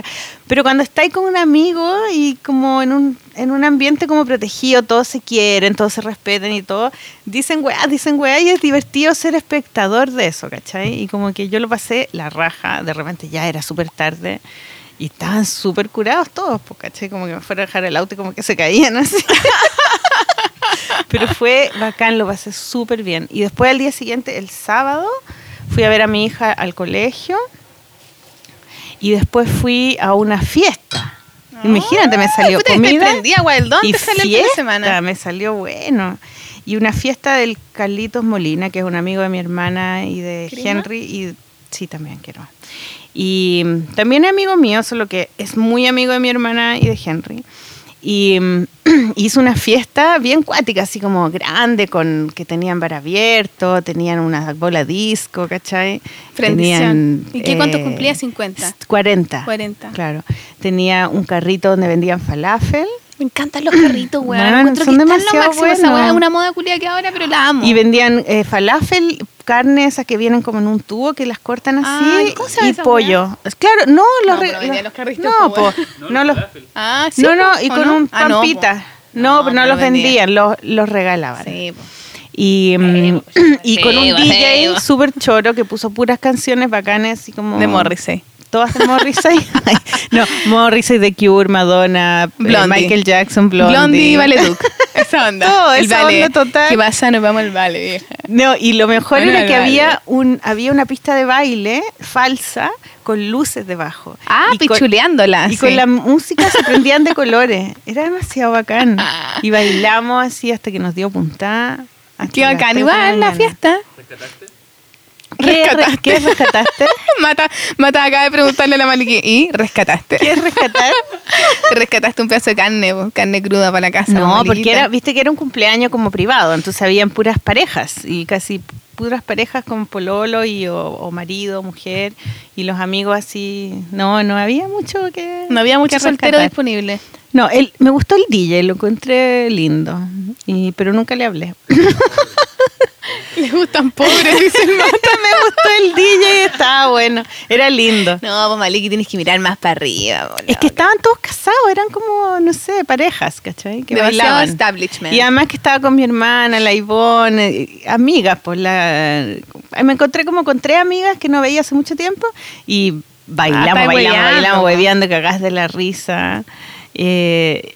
[SPEAKER 2] Pero cuando estáis con un amigo y como en un, en un ambiente como protegido, todos se quieren, todos se respetan y todo, dicen weá, dicen weá y es divertido ser espectador de eso, ¿cachai? Y como que yo lo pasé la raja, de repente ya era súper tarde y estaban súper curados todos, pues, ¿cachai? Como que me fueron a dejar el auto y como que se caían así. Pero fue bacán, lo pasé súper bien. Y después al día siguiente, el sábado, fui a ver a mi hija al colegio y después fui a una fiesta. Imagínate, me salió
[SPEAKER 3] puta,
[SPEAKER 2] comida
[SPEAKER 3] te Wildon,
[SPEAKER 2] y
[SPEAKER 3] te salió el
[SPEAKER 2] fiesta,
[SPEAKER 3] semana.
[SPEAKER 2] me salió bueno. Y una fiesta del Carlitos Molina, que es un amigo de mi hermana y de
[SPEAKER 3] ¿Crima?
[SPEAKER 2] Henry, y sí, también quiero. Y mm, también es amigo mío, solo que es muy amigo de mi hermana y de Henry. Y mm, hizo una fiesta bien cuática, así como grande, con que tenían bar abierto, tenían una bola disco, ¿cachai?
[SPEAKER 3] Prendición. ¿Y qué, cuánto
[SPEAKER 2] eh,
[SPEAKER 3] cumplía? 50.
[SPEAKER 2] 40.
[SPEAKER 3] 40.
[SPEAKER 2] Claro. Tenía un carrito donde vendían falafel.
[SPEAKER 3] Me encantan los carritos, weón.
[SPEAKER 2] Son
[SPEAKER 3] que están lo
[SPEAKER 2] demasiado
[SPEAKER 3] máximo. Esa
[SPEAKER 2] buenos.
[SPEAKER 3] weá es una moda culia que ahora, pero la amo.
[SPEAKER 2] Y vendían eh, falafel, carne esas que vienen como en un tubo que las cortan así
[SPEAKER 3] Ay, ¿cómo se llama
[SPEAKER 2] y pollo. Es Claro, no, los
[SPEAKER 3] No,
[SPEAKER 2] re-
[SPEAKER 3] pero vendían
[SPEAKER 2] los-
[SPEAKER 3] los carritos,
[SPEAKER 2] No,
[SPEAKER 3] po,
[SPEAKER 2] no, los
[SPEAKER 3] ah, ¿sí,
[SPEAKER 2] No,
[SPEAKER 3] po?
[SPEAKER 2] no, y
[SPEAKER 3] ¿O
[SPEAKER 2] con
[SPEAKER 3] no?
[SPEAKER 2] un
[SPEAKER 3] Ah, no,
[SPEAKER 2] pampita. no, pero no, los vendían, los, los regalaban.
[SPEAKER 3] Sí, po.
[SPEAKER 2] Y, mm, y con un
[SPEAKER 3] Sí,
[SPEAKER 2] DJ
[SPEAKER 3] sí.
[SPEAKER 2] súper choro que puso puras canciones bacanas así como
[SPEAKER 3] De Morrissey.
[SPEAKER 2] Todas de Morrissey. No, Morrissey, The Cure, Madonna, eh,
[SPEAKER 3] Blondie.
[SPEAKER 2] Michael Jackson, Blondie.
[SPEAKER 3] Blondie y Valeduc. Esa onda.
[SPEAKER 2] Todo,
[SPEAKER 3] el
[SPEAKER 2] esa
[SPEAKER 3] vale.
[SPEAKER 2] onda total.
[SPEAKER 3] ¿Qué pasa? Nos vamos al vale, vieja.
[SPEAKER 2] No, y lo mejor
[SPEAKER 3] Bueno,
[SPEAKER 2] era que
[SPEAKER 3] vale.
[SPEAKER 2] había un había una pista de baile falsa con luces debajo.
[SPEAKER 3] Ah,
[SPEAKER 2] y con,
[SPEAKER 3] pichuleándola.
[SPEAKER 2] y
[SPEAKER 3] sí.
[SPEAKER 2] con la música se prendían de colores. Era demasiado bacán. Y bailamos así hasta que nos dio puntada.
[SPEAKER 3] Qué bacán. Igual la fiesta.
[SPEAKER 2] ¿Qué,
[SPEAKER 3] Rescataste.
[SPEAKER 2] re- ¿Qué rescataste?
[SPEAKER 3] Mata, Mata acaba de preguntarle a la Maliki. ¿Y rescataste?
[SPEAKER 2] ¿Qué rescatar?
[SPEAKER 3] Te rescataste un pedazo de carne, po, carne cruda para la casa.
[SPEAKER 2] No, porque era, viste que era un cumpleaños como privado, entonces habían puras parejas y casi puras parejas con pololo y o, o marido, mujer y los amigos así. No, no había mucho que.
[SPEAKER 3] No había mucho soltero disponible.
[SPEAKER 2] No, él, me gustó el DJ, lo encontré lindo, y, pero nunca le hablé.
[SPEAKER 3] Le gustan pobres, dice el Mata.
[SPEAKER 2] me gustó el DJ, estaba bueno, era lindo.
[SPEAKER 3] No, pues Maliki tienes que mirar más para arriba.
[SPEAKER 2] Es que estaban todos casados, eran como, no sé, parejas, ¿cachai? Que
[SPEAKER 3] Demasiado
[SPEAKER 2] bailaban.
[SPEAKER 3] establishment.
[SPEAKER 2] Y además que estaba con mi hermana, la Ivonne, eh, amigas, pues la... Me encontré como con tres amigas que no veía hace mucho tiempo y
[SPEAKER 3] Ah,
[SPEAKER 2] bailamos,
[SPEAKER 3] estáis
[SPEAKER 2] bailamos, bailamos, hueveando, cagás de la risa. Eh,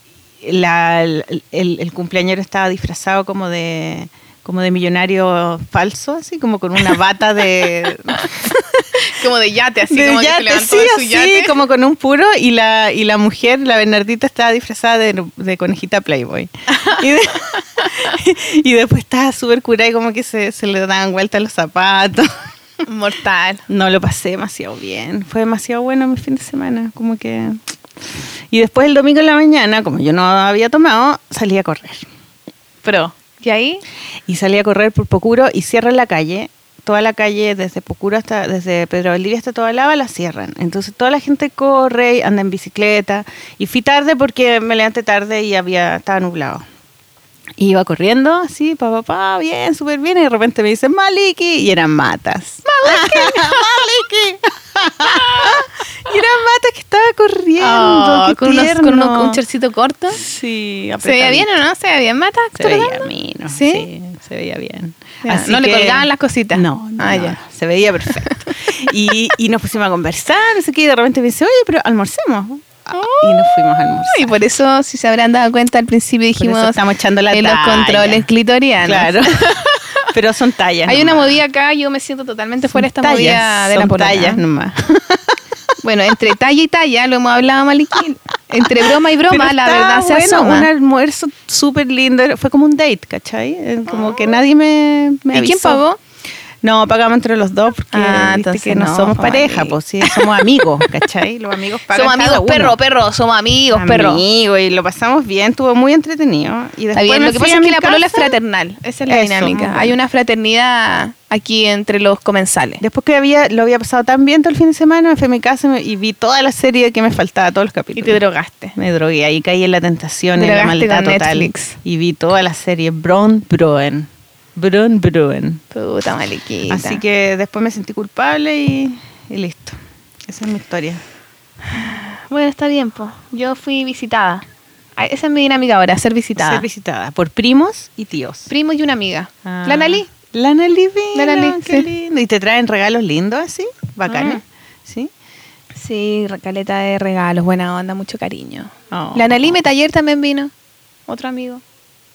[SPEAKER 2] la, el, el- el cumpleañero estaba disfrazado como de como de millonario falso, así como con una bata de,
[SPEAKER 3] Como de yate, así
[SPEAKER 2] de
[SPEAKER 3] como que
[SPEAKER 2] yate,
[SPEAKER 3] se levantó
[SPEAKER 2] sí,
[SPEAKER 3] su
[SPEAKER 2] así,
[SPEAKER 3] yate.
[SPEAKER 2] como con un puro y la y la mujer, la Bernardita estaba disfrazada de, de conejita Playboy. y, de- y después estaba súper curada y como que se, se le daban vueltas los zapatos.
[SPEAKER 3] Mortal.
[SPEAKER 2] No lo pasé demasiado bien. Fue demasiado bueno mi fin de semana. Como que. Y después el domingo en la mañana, como yo no había tomado, salí a correr.
[SPEAKER 3] Pro. ¿Y ahí?
[SPEAKER 2] Y salí a correr por Pocuro y cierran la calle. Toda la calle, desde Pocuro hasta, desde Pedro Valdivia hasta toda Lava, la cierran. Entonces toda la gente corre, y anda en bicicleta. Y fui tarde porque me levanté tarde y había, estaba nublado. Y iba corriendo así, pa, pa, pa, bien, súper bien. Y de repente me dicen Maliki y eran matas. Maliki. y eran matas que estaba corriendo.
[SPEAKER 3] Oh,
[SPEAKER 2] qué
[SPEAKER 3] con, unos- con
[SPEAKER 2] tierno.
[SPEAKER 3] uno- un chorcito corto.
[SPEAKER 2] Sí,
[SPEAKER 3] ¿Se veía bien o no? ¿Se veía bien, Mata?
[SPEAKER 2] Se veía
[SPEAKER 3] actuando?
[SPEAKER 2] mino,
[SPEAKER 3] ¿Sí?
[SPEAKER 2] ¿Sí? se veía bien.
[SPEAKER 3] Ya, no le colgaban las cositas.
[SPEAKER 2] No, no,
[SPEAKER 3] Ah,
[SPEAKER 2] no,
[SPEAKER 3] ya.
[SPEAKER 2] se veía perfecto. y, y nos pusimos a conversar, no sé qué, y de repente me dice, oye, pero almorcemos. Ah, Y nos fuimos a almorzar.
[SPEAKER 3] Y por eso, si se habrán dado cuenta al principio, dijimos
[SPEAKER 2] estamos echando la
[SPEAKER 3] en los
[SPEAKER 2] talla.
[SPEAKER 3] controles clitorianos.
[SPEAKER 2] Claro. pero son tallas.
[SPEAKER 3] Hay una
[SPEAKER 2] nomás.
[SPEAKER 3] movida acá, yo me siento totalmente fuera de esta
[SPEAKER 2] Tallas,
[SPEAKER 3] movida de la
[SPEAKER 2] son
[SPEAKER 3] polola.
[SPEAKER 2] tallas nomás.
[SPEAKER 3] Bueno, entre talla y talla, lo hemos hablado, Maliki. Entre broma y broma,
[SPEAKER 2] Pero
[SPEAKER 3] la verdad se
[SPEAKER 2] bueno,
[SPEAKER 3] asoma.
[SPEAKER 2] un almuerzo súper lindo. Fue como un date, ¿cachai? Eh, Como que nadie me, me
[SPEAKER 3] ¿Y quién pagó?
[SPEAKER 2] No, pagamos entre los dos porque
[SPEAKER 3] Ah,
[SPEAKER 2] viste
[SPEAKER 3] entonces
[SPEAKER 2] que no,
[SPEAKER 3] no,
[SPEAKER 2] somos pareja, pues sí, somos amigos, ¿cachai? Los amigos pagan
[SPEAKER 3] Somos
[SPEAKER 2] cada
[SPEAKER 3] amigos
[SPEAKER 2] uno.
[SPEAKER 3] perro, perro, somos amigos perro.
[SPEAKER 2] Amigos, y lo pasamos bien, estuvo muy entretenido. Y
[SPEAKER 3] Está
[SPEAKER 2] después
[SPEAKER 3] bien,
[SPEAKER 2] me
[SPEAKER 3] lo que
[SPEAKER 2] fui
[SPEAKER 3] pasa
[SPEAKER 2] a
[SPEAKER 3] es que la polola es
[SPEAKER 2] casa.
[SPEAKER 3] fraternal. Esa es la
[SPEAKER 2] Eso,
[SPEAKER 3] dinámica.
[SPEAKER 2] muy
[SPEAKER 3] Hay una fraternidad aquí entre los comensales.
[SPEAKER 2] Después que había, lo había pasado tan bien todo el fin de semana, me fui a mi casa y me- y vi toda la serie que me faltaba, todos los
[SPEAKER 3] Y
[SPEAKER 2] capítulos.
[SPEAKER 3] te drogaste.
[SPEAKER 2] Me drogué, ahí caí en la tentación
[SPEAKER 3] Te
[SPEAKER 2] y en la
[SPEAKER 3] drogaste
[SPEAKER 2] maldad
[SPEAKER 3] con
[SPEAKER 2] total.
[SPEAKER 3] Netflix.
[SPEAKER 2] Y vi toda la serie Bron Bruen. Bron Bruen.
[SPEAKER 3] Puta maliquita.
[SPEAKER 2] Así que después me sentí culpable y, y listo. Esa es mi historia.
[SPEAKER 3] Bueno, está bien, po. Yo fui visitada. Ah, Esa es mi dinámica ahora, ser visitada.
[SPEAKER 2] Ser visitada por primos y tíos.
[SPEAKER 3] Primo y una amiga.
[SPEAKER 2] Ah.
[SPEAKER 3] La Nali.
[SPEAKER 2] La vino,
[SPEAKER 3] La
[SPEAKER 2] qué
[SPEAKER 3] sí.
[SPEAKER 2] lindo. Y te traen regalos lindos así, bacanes.
[SPEAKER 3] Mm.
[SPEAKER 2] ¿Sí?
[SPEAKER 3] Sí, caleta de regalos, buena onda, mucho cariño.
[SPEAKER 2] Oh.
[SPEAKER 3] La Nali Metaller también vino. Otro amigo.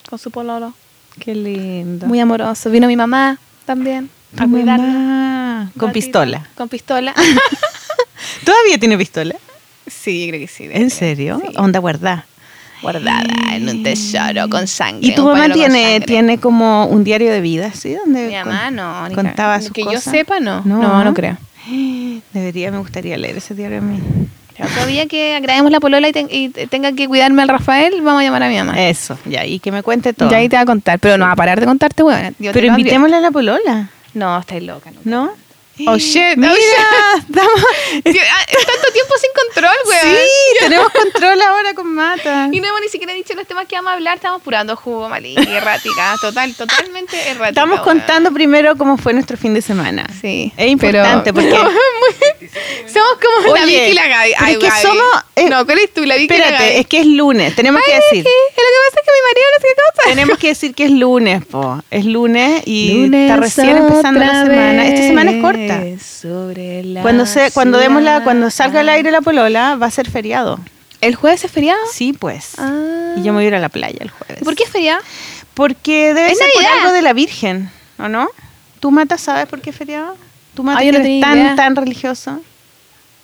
[SPEAKER 3] Con su pololo.
[SPEAKER 2] Qué lindo.
[SPEAKER 3] Muy amoroso. Vino mi mamá también. A cuidarla.
[SPEAKER 2] Con pistola.
[SPEAKER 3] Con pistola.
[SPEAKER 2] ¿Todavía tiene pistola?
[SPEAKER 3] sí, creo que sí.
[SPEAKER 2] ¿En
[SPEAKER 3] ser.
[SPEAKER 2] serio?
[SPEAKER 3] Sí.
[SPEAKER 2] Onda guardada.
[SPEAKER 3] Guardada en un tesoro con sangre.
[SPEAKER 2] ¿Y tu mamá tiene, tiene como un diario de vida, ¿sí? Donde
[SPEAKER 3] Mi mamá no.
[SPEAKER 2] contaba sus
[SPEAKER 3] Que
[SPEAKER 2] cosas.
[SPEAKER 3] yo sepa, no. No, no, creo.
[SPEAKER 2] Debería, me gustaría leer ese diario a mí.
[SPEAKER 3] Día que agrademos la polola y, ten- y te- tenga que cuidarme al Rafael, vamos a llamar a mi mamá.
[SPEAKER 2] Eso, ya, y que me cuente todo.
[SPEAKER 3] Y ahí te va a contar, pero no va a parar de contarte, weón. Te
[SPEAKER 2] Pero invitémosle a la polola,
[SPEAKER 3] No, estáis loca. No.
[SPEAKER 2] ¿no?
[SPEAKER 3] Oh, shit,
[SPEAKER 2] Mira,
[SPEAKER 3] oh, shit.
[SPEAKER 2] estamos-
[SPEAKER 3] Tío, ah, tanto tiempo sin control, weón.
[SPEAKER 2] Sí, tenemos control ahora con Mata.
[SPEAKER 3] Y no hemos ni siquiera dicho los temas que vamos a hablar, estamos purando jugo, malí, errática, total, totalmente errática.
[SPEAKER 2] Estamos
[SPEAKER 3] weón.
[SPEAKER 2] contando primero cómo fue nuestro fin de semana.
[SPEAKER 3] Sí.
[SPEAKER 2] Es importante
[SPEAKER 3] pero-
[SPEAKER 2] porque...
[SPEAKER 3] somos como la
[SPEAKER 2] Oye,
[SPEAKER 3] Vicky y la Gaby. Ay,
[SPEAKER 2] es que
[SPEAKER 3] Gaby.
[SPEAKER 2] somos- eh,
[SPEAKER 3] no, ¿cuál es tú? La Vicky y la Gaby.
[SPEAKER 2] Espérate, es que es lunes, tenemos que decir.
[SPEAKER 3] Es lo que pasa es que mi marido no sé qué cosa.
[SPEAKER 2] Tenemos que decir que es lunes, po. Es lunes y
[SPEAKER 3] Lunes
[SPEAKER 2] está recién empezando la semana. Esta semana es corta.
[SPEAKER 3] Sobre la
[SPEAKER 2] Cuando se, cuando demos la, cuando salga al aire la polola, va a ser feriado.
[SPEAKER 3] ¿El jueves es feriado?
[SPEAKER 2] Sí, pues.
[SPEAKER 3] Ah.
[SPEAKER 2] Y yo me voy a ir a la playa el jueves.
[SPEAKER 3] ¿Por qué es feriado?
[SPEAKER 2] Porque debe
[SPEAKER 3] Es
[SPEAKER 2] ser por algo de la Virgen, ¿o no? ¿Tú, Mata, sabes por qué es feriado? ¿Tú, Mata, que
[SPEAKER 3] no
[SPEAKER 2] eres tan,
[SPEAKER 3] idea.
[SPEAKER 2] tan religioso?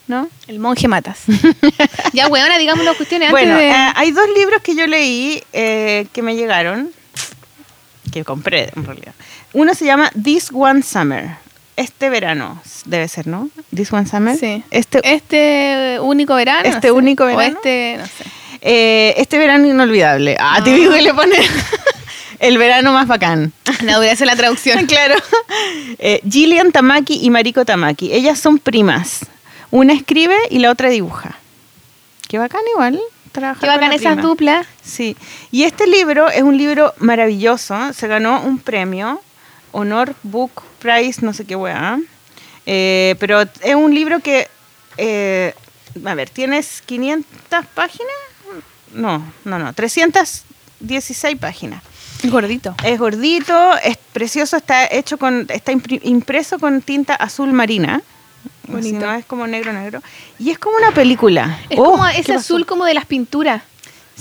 [SPEAKER 2] ¿No?
[SPEAKER 3] El monje matas. ya, weona, digamos las cuestiones antes
[SPEAKER 2] Bueno,
[SPEAKER 3] de...
[SPEAKER 2] eh, hay dos libros que yo leí eh, que me llegaron, que compré en realidad. Uno se llama This One Summer. Este verano, debe ser, ¿no? This One Summer.
[SPEAKER 3] Sí.
[SPEAKER 2] Este,
[SPEAKER 3] Este único verano. no
[SPEAKER 2] Este
[SPEAKER 3] sé.
[SPEAKER 2] único
[SPEAKER 3] O
[SPEAKER 2] verano.
[SPEAKER 3] este, no sé.
[SPEAKER 2] eh, este verano inolvidable. Ah,
[SPEAKER 3] Ah.
[SPEAKER 2] típico que le pone el verano más bacán.
[SPEAKER 3] No, voy a hacer la traducción.
[SPEAKER 2] claro. Eh, Gillian Tamaki y Mariko Tamaki. Ellas son primas. Una escribe y la otra dibuja. Qué bacán igual. Trabajar
[SPEAKER 3] Qué bacán esas duplas.
[SPEAKER 2] Sí. Y este libro es un libro maravilloso. Se ganó un premio. Honor Book Prize, no sé qué weá. Eh, pero es un libro que. eh, a ver, ¿tienes 500 páginas? No, no, no. 316 páginas.
[SPEAKER 3] Gordito.
[SPEAKER 2] Es gordito, es precioso, está hecho con, está impreso con tinta azul marina.
[SPEAKER 3] Bonito.
[SPEAKER 2] Si no es como negro negro. Y es como una película.
[SPEAKER 3] Es
[SPEAKER 2] Oh,
[SPEAKER 3] como
[SPEAKER 2] ¿qué
[SPEAKER 3] ese azul como de las pinturas.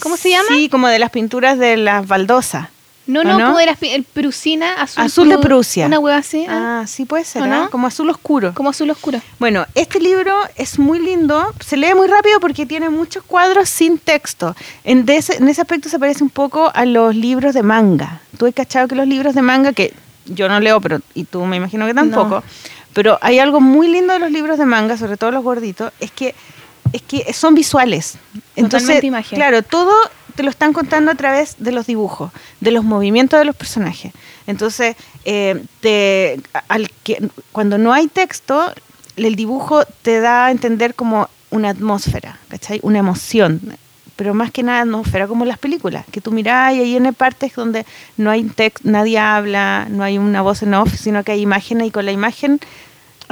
[SPEAKER 3] ¿Cómo se llama?
[SPEAKER 2] Sí, como de las pinturas de las baldosas.
[SPEAKER 3] No,
[SPEAKER 2] ¿O
[SPEAKER 3] no,
[SPEAKER 2] no?
[SPEAKER 3] como era el Prusina azul.
[SPEAKER 2] Azul de
[SPEAKER 3] Pru-
[SPEAKER 2] Prusia.
[SPEAKER 3] Una hueá así. ¿ah?
[SPEAKER 2] Ah, sí puede ser,
[SPEAKER 3] ¿O
[SPEAKER 2] ¿ah?
[SPEAKER 3] no?
[SPEAKER 2] como azul oscuro.
[SPEAKER 3] Como azul oscuro.
[SPEAKER 2] Bueno, este libro es muy lindo, se lee muy rápido porque tiene muchos cuadros sin texto. En, de ese, en ese aspecto se parece un poco a los libros de manga. Tú has cachado que los libros de manga, que yo no leo, pero y tú me imagino que tampoco,
[SPEAKER 3] No.
[SPEAKER 2] pero hay algo muy lindo de los libros de manga, sobre todo los gorditos, es que, es que son visuales. Entonces,
[SPEAKER 3] Totalmente imagen.
[SPEAKER 2] claro, todo te lo están contando a través de los dibujos, de los movimientos de los personajes. Entonces, eh, te, al que, cuando no hay texto, el dibujo te da a entender como una atmósfera, ¿cachai? Una emoción. Pero más que nada atmósfera, como las películas, que tú mirás y ahí hay partes donde no hay texto, nadie habla, no hay una voz en off, sino que hay imágenes y con la imagen,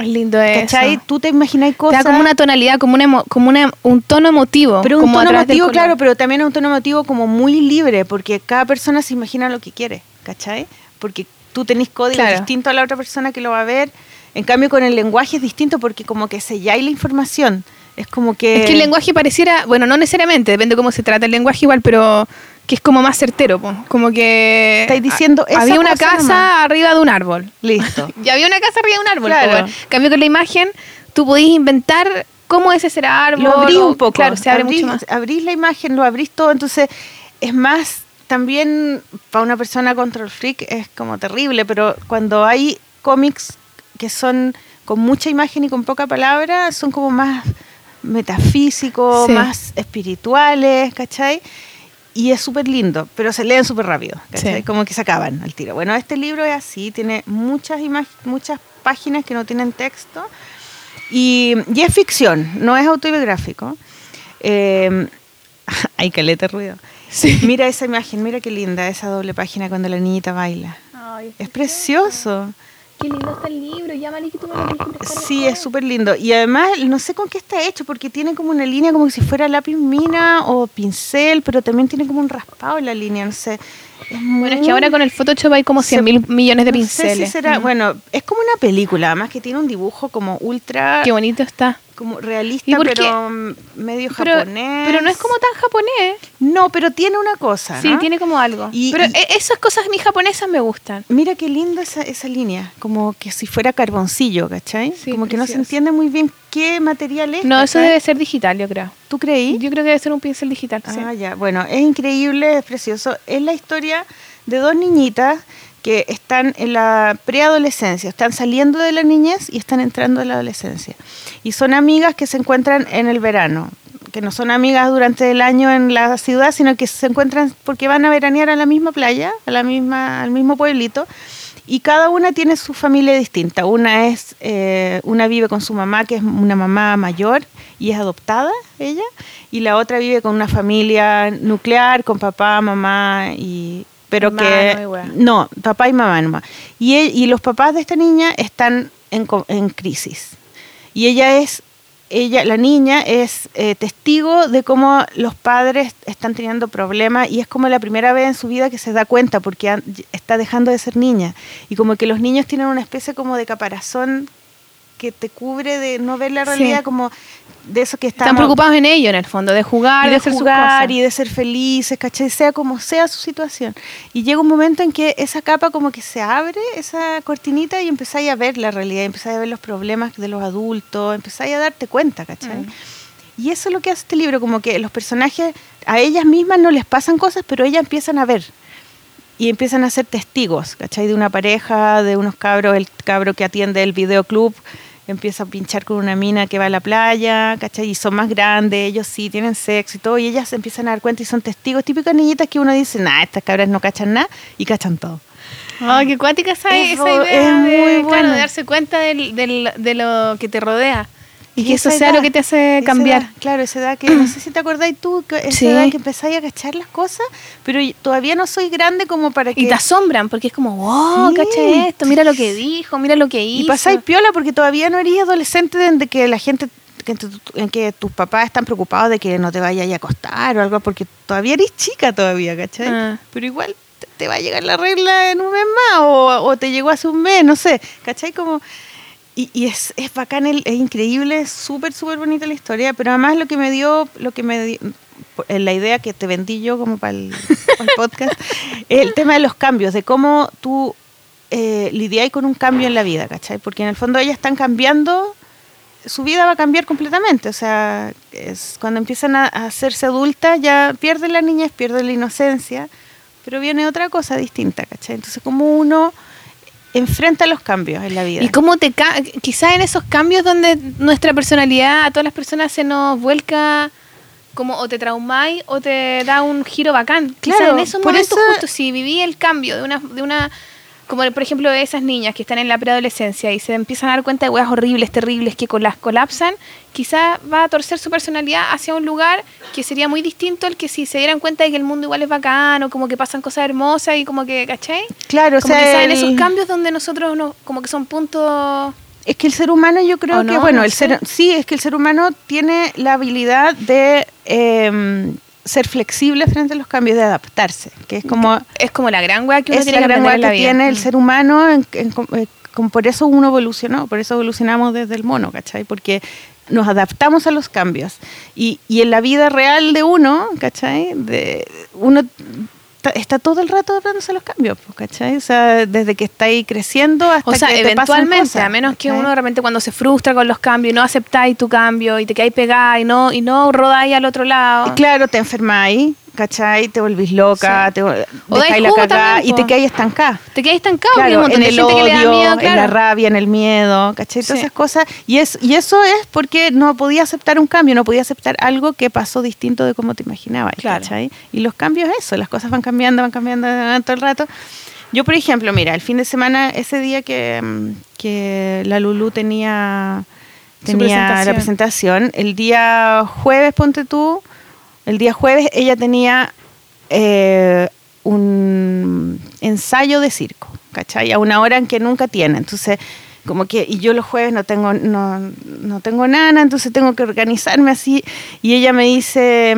[SPEAKER 3] Es lindo eso.
[SPEAKER 2] ¿cachai? Tú te imaginas
[SPEAKER 3] Te
[SPEAKER 2] cosas.
[SPEAKER 3] da como una tonalidad, como, una emo- como una, un tono emotivo.
[SPEAKER 2] Pero un
[SPEAKER 3] como
[SPEAKER 2] tono emotivo, claro, pero también es un tono emotivo como muy libre, porque cada persona se imagina lo que quiere, ¿cachai? Porque tú tenés código
[SPEAKER 3] Claro.
[SPEAKER 2] distinto a la otra persona que lo va a ver. En cambio, con el lenguaje es distinto porque como que selláis la información. Es como que...
[SPEAKER 3] Es que el lenguaje pareciera, bueno, no necesariamente, depende de cómo se trata el lenguaje igual, pero que es como más certero, po. como que
[SPEAKER 2] Estáis diciendo
[SPEAKER 3] había una casa
[SPEAKER 2] nomás.
[SPEAKER 3] arriba de un árbol.
[SPEAKER 2] Listo.
[SPEAKER 3] Y había una casa arriba de un árbol.
[SPEAKER 2] Claro.
[SPEAKER 3] po, cambio con la imagen, tú podís inventar cómo es ese árbol.
[SPEAKER 2] lo abrís un poco.
[SPEAKER 3] Claro, se abre
[SPEAKER 2] abrís,
[SPEAKER 3] mucho más.
[SPEAKER 2] Abrís la imagen, lo abrís todo. Entonces, es más, también para una persona control freak es como terrible, pero cuando hay cómics que son con mucha imagen y con poca palabra, son como más metafísicos,
[SPEAKER 3] Sí.
[SPEAKER 2] más espirituales, ¿cachai? Y es súper lindo, pero se leen súper rápido. Como que se acaban al tiro. Bueno, este libro es así, tiene muchas, muchas páginas que no tienen texto. Y, y es ficción, no es autobiográfico. Eh, hay caleta ruido. Mira esa imagen, mira qué linda esa doble página cuando la niñita baila.
[SPEAKER 3] Ay,
[SPEAKER 2] Es precioso.
[SPEAKER 3] Qué lindo está el libro. Ya, Mari, que tú me lo tienes que prestar
[SPEAKER 2] Sí, es súper lindo. Y además, no sé con qué está hecho, porque tiene como una línea como si fuera lápiz mina o pincel, pero también tiene como un raspado en la línea, no sé. Es
[SPEAKER 3] Bueno, es que ahora con el Photoshop hay como
[SPEAKER 2] Se-
[SPEAKER 3] 100 mil millones de
[SPEAKER 2] no sé si
[SPEAKER 3] pinceles.
[SPEAKER 2] será-. Bueno, es como una película, además que tiene un dibujo como ultra,
[SPEAKER 3] Qué bonito está.
[SPEAKER 2] Como
[SPEAKER 3] ¿Y
[SPEAKER 2] realista, pero mm, medio
[SPEAKER 3] Pero,
[SPEAKER 2] japonés.
[SPEAKER 3] pero no es como tan japonés.
[SPEAKER 2] No, pero tiene una cosa,
[SPEAKER 3] Sí,
[SPEAKER 2] ¿no?
[SPEAKER 3] tiene como algo.
[SPEAKER 2] Y-
[SPEAKER 3] pero
[SPEAKER 2] y-
[SPEAKER 3] e- esas cosas mis japonesas me gustan.
[SPEAKER 2] Mira qué lindo esa, esa línea, como que si fuera carboncillo, ¿cachai?
[SPEAKER 3] Sí,
[SPEAKER 2] como que no se entiende muy bien qué material es.
[SPEAKER 3] No, eso debe ser digital, yo creo.
[SPEAKER 2] ¿Tú creí?
[SPEAKER 3] Yo creo que debe ser un pincel digital. sí.
[SPEAKER 2] Ah, ya. Bueno, es increíble, es precioso. Es la historia de dos niñitas que están en la preadolescencia, están saliendo de la niñez y están entrando a la adolescencia. Y son amigas que se encuentran en el verano, que no son amigas durante el año en la ciudad, sino que se encuentran porque van a veranear a la misma playa, a la misma, al mismo pueblito. Y cada una tiene su familia distinta. Una es, eh, una vive con su mamá, que es una mamá mayor y es adoptada ella, y la otra vive con una familia nuclear, con papá, mamá y pero
[SPEAKER 3] Hermano
[SPEAKER 2] que
[SPEAKER 3] weá.
[SPEAKER 2] no, papá y mamá nomás. Y, él- y los papás de esta niña están en, en crisis. Y ella es, ella, la niña es eh, testigo de cómo los padres están teniendo problemas y es como la primera vez en su vida que se da cuenta porque han- está dejando de ser niña. Y como que los niños tienen una especie como de caparazón que te cubre de no ver la
[SPEAKER 3] Sí.
[SPEAKER 2] realidad como de eso que
[SPEAKER 3] Están
[SPEAKER 2] estamos
[SPEAKER 3] preocupados en ello, en el fondo, de jugar,
[SPEAKER 2] y
[SPEAKER 3] de,
[SPEAKER 2] de
[SPEAKER 3] hacer sus
[SPEAKER 2] jugar
[SPEAKER 3] cosas.
[SPEAKER 2] y de ser felices, ¿cachai? Sea como sea su situación. Y llega un momento en que esa capa como que se abre, esa cortinita, y empezáis a ver la realidad, empezáis a ver los problemas de los adultos, empezáis a darte cuenta, ¿cachai?
[SPEAKER 3] Mm.
[SPEAKER 2] Y eso es lo que hace este libro, como que los personajes, a ellas mismas no les pasan cosas, pero ellas empiezan a ver. Y empiezan a ser testigos, ¿cachai? De una pareja, de unos cabros, el cabro que atiende el videoclub, empieza a pinchar con una mina que va a la playa, ¿cachai? Y son más grandes, ellos sí tienen sexo y todo, y ellas se empiezan a dar cuenta y son testigos, típicas niñitas que uno dice, nah, estas cabras no cachan nada, y cachan todo.
[SPEAKER 3] Ay, qué cuática esa,
[SPEAKER 2] Es
[SPEAKER 3] esa idea
[SPEAKER 2] es
[SPEAKER 3] de,
[SPEAKER 2] muy
[SPEAKER 3] claro, de darse cuenta del, del- de lo que te rodea. Y,
[SPEAKER 2] Y
[SPEAKER 3] que eso sea
[SPEAKER 2] edad,
[SPEAKER 3] lo que te hace cambiar.
[SPEAKER 2] edad, claro, esa edad que, no sé si te acordáis tú, que esa
[SPEAKER 3] Sí.
[SPEAKER 2] edad que empezáis a cachar las cosas, pero todavía no soy grande como para que...
[SPEAKER 3] Y te asombran, porque es como, wow,
[SPEAKER 2] Sí.
[SPEAKER 3] caché esto, mira lo que dijo, mira lo que hizo.
[SPEAKER 2] Y pasáis piola porque todavía no eres adolescente de que la gente, que tu- en que tus papás están preocupados de que no te vayas a acostar o algo, porque todavía eres chica todavía, ¿cachai?
[SPEAKER 3] Ah.
[SPEAKER 2] Pero igual te, te va a llegar la regla en un mes más o, o te llegó hace un mes, no sé, ¿cachai? Como... Y, y es, es bacán, el- es increíble, es súper, súper bonita la historia, pero además lo que me dio, lo que me di- en la idea que te vendí yo como para el, para el podcast, es el tema de los cambios, de cómo tú eh, lidiáis con un cambio en la vida, ¿cachai? Porque en el fondo ellas están cambiando, su vida va a cambiar completamente, o sea, es, cuando empiezan a, a hacerse adultas ya pierden la niñez, pierden la inocencia, pero viene otra cosa distinta, ¿cachai? Entonces, como uno enfrenta los cambios en la vida.
[SPEAKER 3] Y cómo te ca quizás en esos cambios donde nuestra personalidad a todas las personas se nos vuelca como o te traumáis o te da un giro bacán. Quizás
[SPEAKER 2] Claro,
[SPEAKER 3] en esos
[SPEAKER 2] por
[SPEAKER 3] momentos
[SPEAKER 2] eso-
[SPEAKER 3] justo si viví el cambio de una de una como por ejemplo esas niñas que están en la preadolescencia y se empiezan a dar cuenta de weas horribles, terribles que colas colapsan, quizás va a torcer su personalidad hacia un lugar que sería muy distinto al que si se dieran cuenta de que el mundo igual es bacano, como que pasan cosas hermosas y como que, ¿cachai?
[SPEAKER 2] Claro, o
[SPEAKER 3] como
[SPEAKER 2] sea,
[SPEAKER 3] quizás en
[SPEAKER 2] el-
[SPEAKER 3] esos cambios donde nosotros no, como que son puntos
[SPEAKER 2] Es que el ser humano yo creo
[SPEAKER 3] ¿O
[SPEAKER 2] que,
[SPEAKER 3] no?
[SPEAKER 2] bueno,
[SPEAKER 3] No
[SPEAKER 2] el
[SPEAKER 3] sé.
[SPEAKER 2] ser, sí, es que el ser humano tiene la habilidad de eh, ser flexible frente a los cambios, de adaptarse, que es como,
[SPEAKER 3] es como la gran wea que uno
[SPEAKER 2] es
[SPEAKER 3] tiene
[SPEAKER 2] la gran que tiene el
[SPEAKER 3] Mm.
[SPEAKER 2] ser humano, en- eh, por eso uno evolucionó, por eso evolucionamos desde el mono, ¿cachai? Porque nos adaptamos a los cambios. Y, y en la vida real de uno, ¿cachai? De, uno está todo el rato adaptándose a los cambios, pues, ¿cachai? O sea, desde que está ahí creciendo hasta
[SPEAKER 3] O sea,
[SPEAKER 2] que te pasan
[SPEAKER 3] eventualmente,
[SPEAKER 2] cosas,
[SPEAKER 3] a menos que
[SPEAKER 2] ¿cachai?
[SPEAKER 3] uno de repente cuando se frustra con los cambios y no aceptáis tu cambio y te quedáis pegada y no, y no rodáis al otro lado.
[SPEAKER 2] Y Claro, te enfermáis, ¿cachai? Te volvís loca,
[SPEAKER 3] Sí.
[SPEAKER 2] te dejáis la cagada y te quedáis estancada.
[SPEAKER 3] Te quedáis estancado
[SPEAKER 2] Claro, en el odio, en la rabia, en el miedo, ¿cachai? Todas
[SPEAKER 3] Sí.
[SPEAKER 2] esas cosas. Y, es, y eso es porque no podía aceptar un cambio, no podía aceptar algo que pasó distinto de como te imaginabas,
[SPEAKER 3] Claro.
[SPEAKER 2] ¿cachai? Y los cambios es eso, las cosas van cambiando, van cambiando todo el rato. Yo, por ejemplo, mira, el fin de semana, ese día que, mm, que la Lulu tenía, tenía la
[SPEAKER 3] presentación,
[SPEAKER 2] el día jueves, ponte tú, el día jueves ella tenía eh, un ensayo de circo, ¿cachai? A una hora en que nunca tiene. Entonces, como que, y yo los jueves no tengo, no, no tengo nana, entonces tengo que organizarme así. Y ella me dice,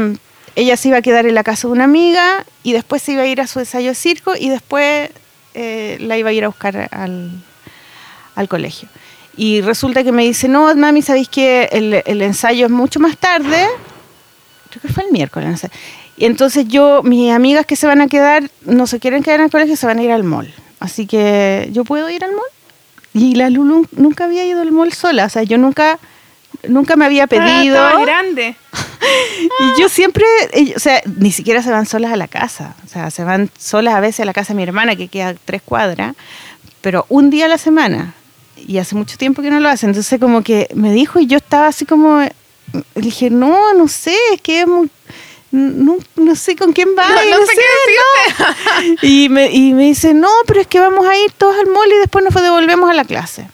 [SPEAKER 2] ella se iba a quedar en la casa de una amiga y después se iba a ir a su ensayo de circo y después eh, la iba a ir a buscar al, al colegio. Y resulta que me dice, no, mami, ¿sabéis que el, el ensayo es mucho más tarde? Creo que fue el miércoles. no sé. Y entonces yo, mis amigas que se van a quedar, no se quieren quedar en el colegio, se van a ir al mall. Así que yo puedo ir al mall. Y la Lulu nunca había ido al mall sola. O sea, yo nunca, nunca me había
[SPEAKER 3] Ah,
[SPEAKER 2] pedido.
[SPEAKER 3] estaba grande.
[SPEAKER 2] Y yo siempre, ell- o sea, ni siquiera se van solas a la casa. O sea, se van solas a veces a la casa de mi hermana, que queda a tres cuadras, pero un día a la semana. Y hace mucho tiempo que no lo hacen. Entonces, como que me dijo y yo estaba así como. Le dije, no, no sé, es que es muy- No, no sé con quién va.
[SPEAKER 3] No- sé qué
[SPEAKER 2] y, me, y me dice, no, pero es que vamos a ir todos al mall y después nos devolvemos a la clase.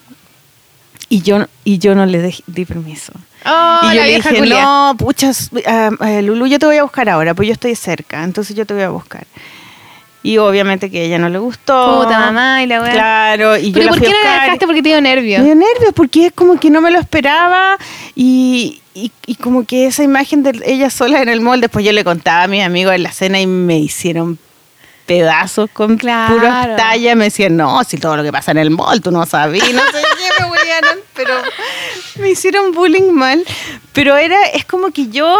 [SPEAKER 2] Y yo, y yo no le dej- di permiso.
[SPEAKER 3] Oh,
[SPEAKER 2] y yo le dije,
[SPEAKER 3] culia.
[SPEAKER 2] no, puchas, ah, ah, Lulu, yo te voy a buscar ahora, pues yo estoy cerca, entonces yo te voy a buscar. Y obviamente que a ella no le gustó.
[SPEAKER 3] Puta mamá y la weá.
[SPEAKER 2] Claro, y yo
[SPEAKER 3] Pero
[SPEAKER 2] la
[SPEAKER 3] ¿por qué no la dejaste? Porque te dio nervio.
[SPEAKER 2] Me dio nervios porque es como que no me lo esperaba y, y, y como que esa imagen de ella sola en el mall, después yo le contaba a mis amigos en la cena y me hicieron pedazos con
[SPEAKER 3] Claro.
[SPEAKER 2] puras tallas, me decían, no, si todo lo que pasa en el mall, tú no sabías, no sé qué, me huellaron, pero me hicieron bullying mal, pero era, es como que yo,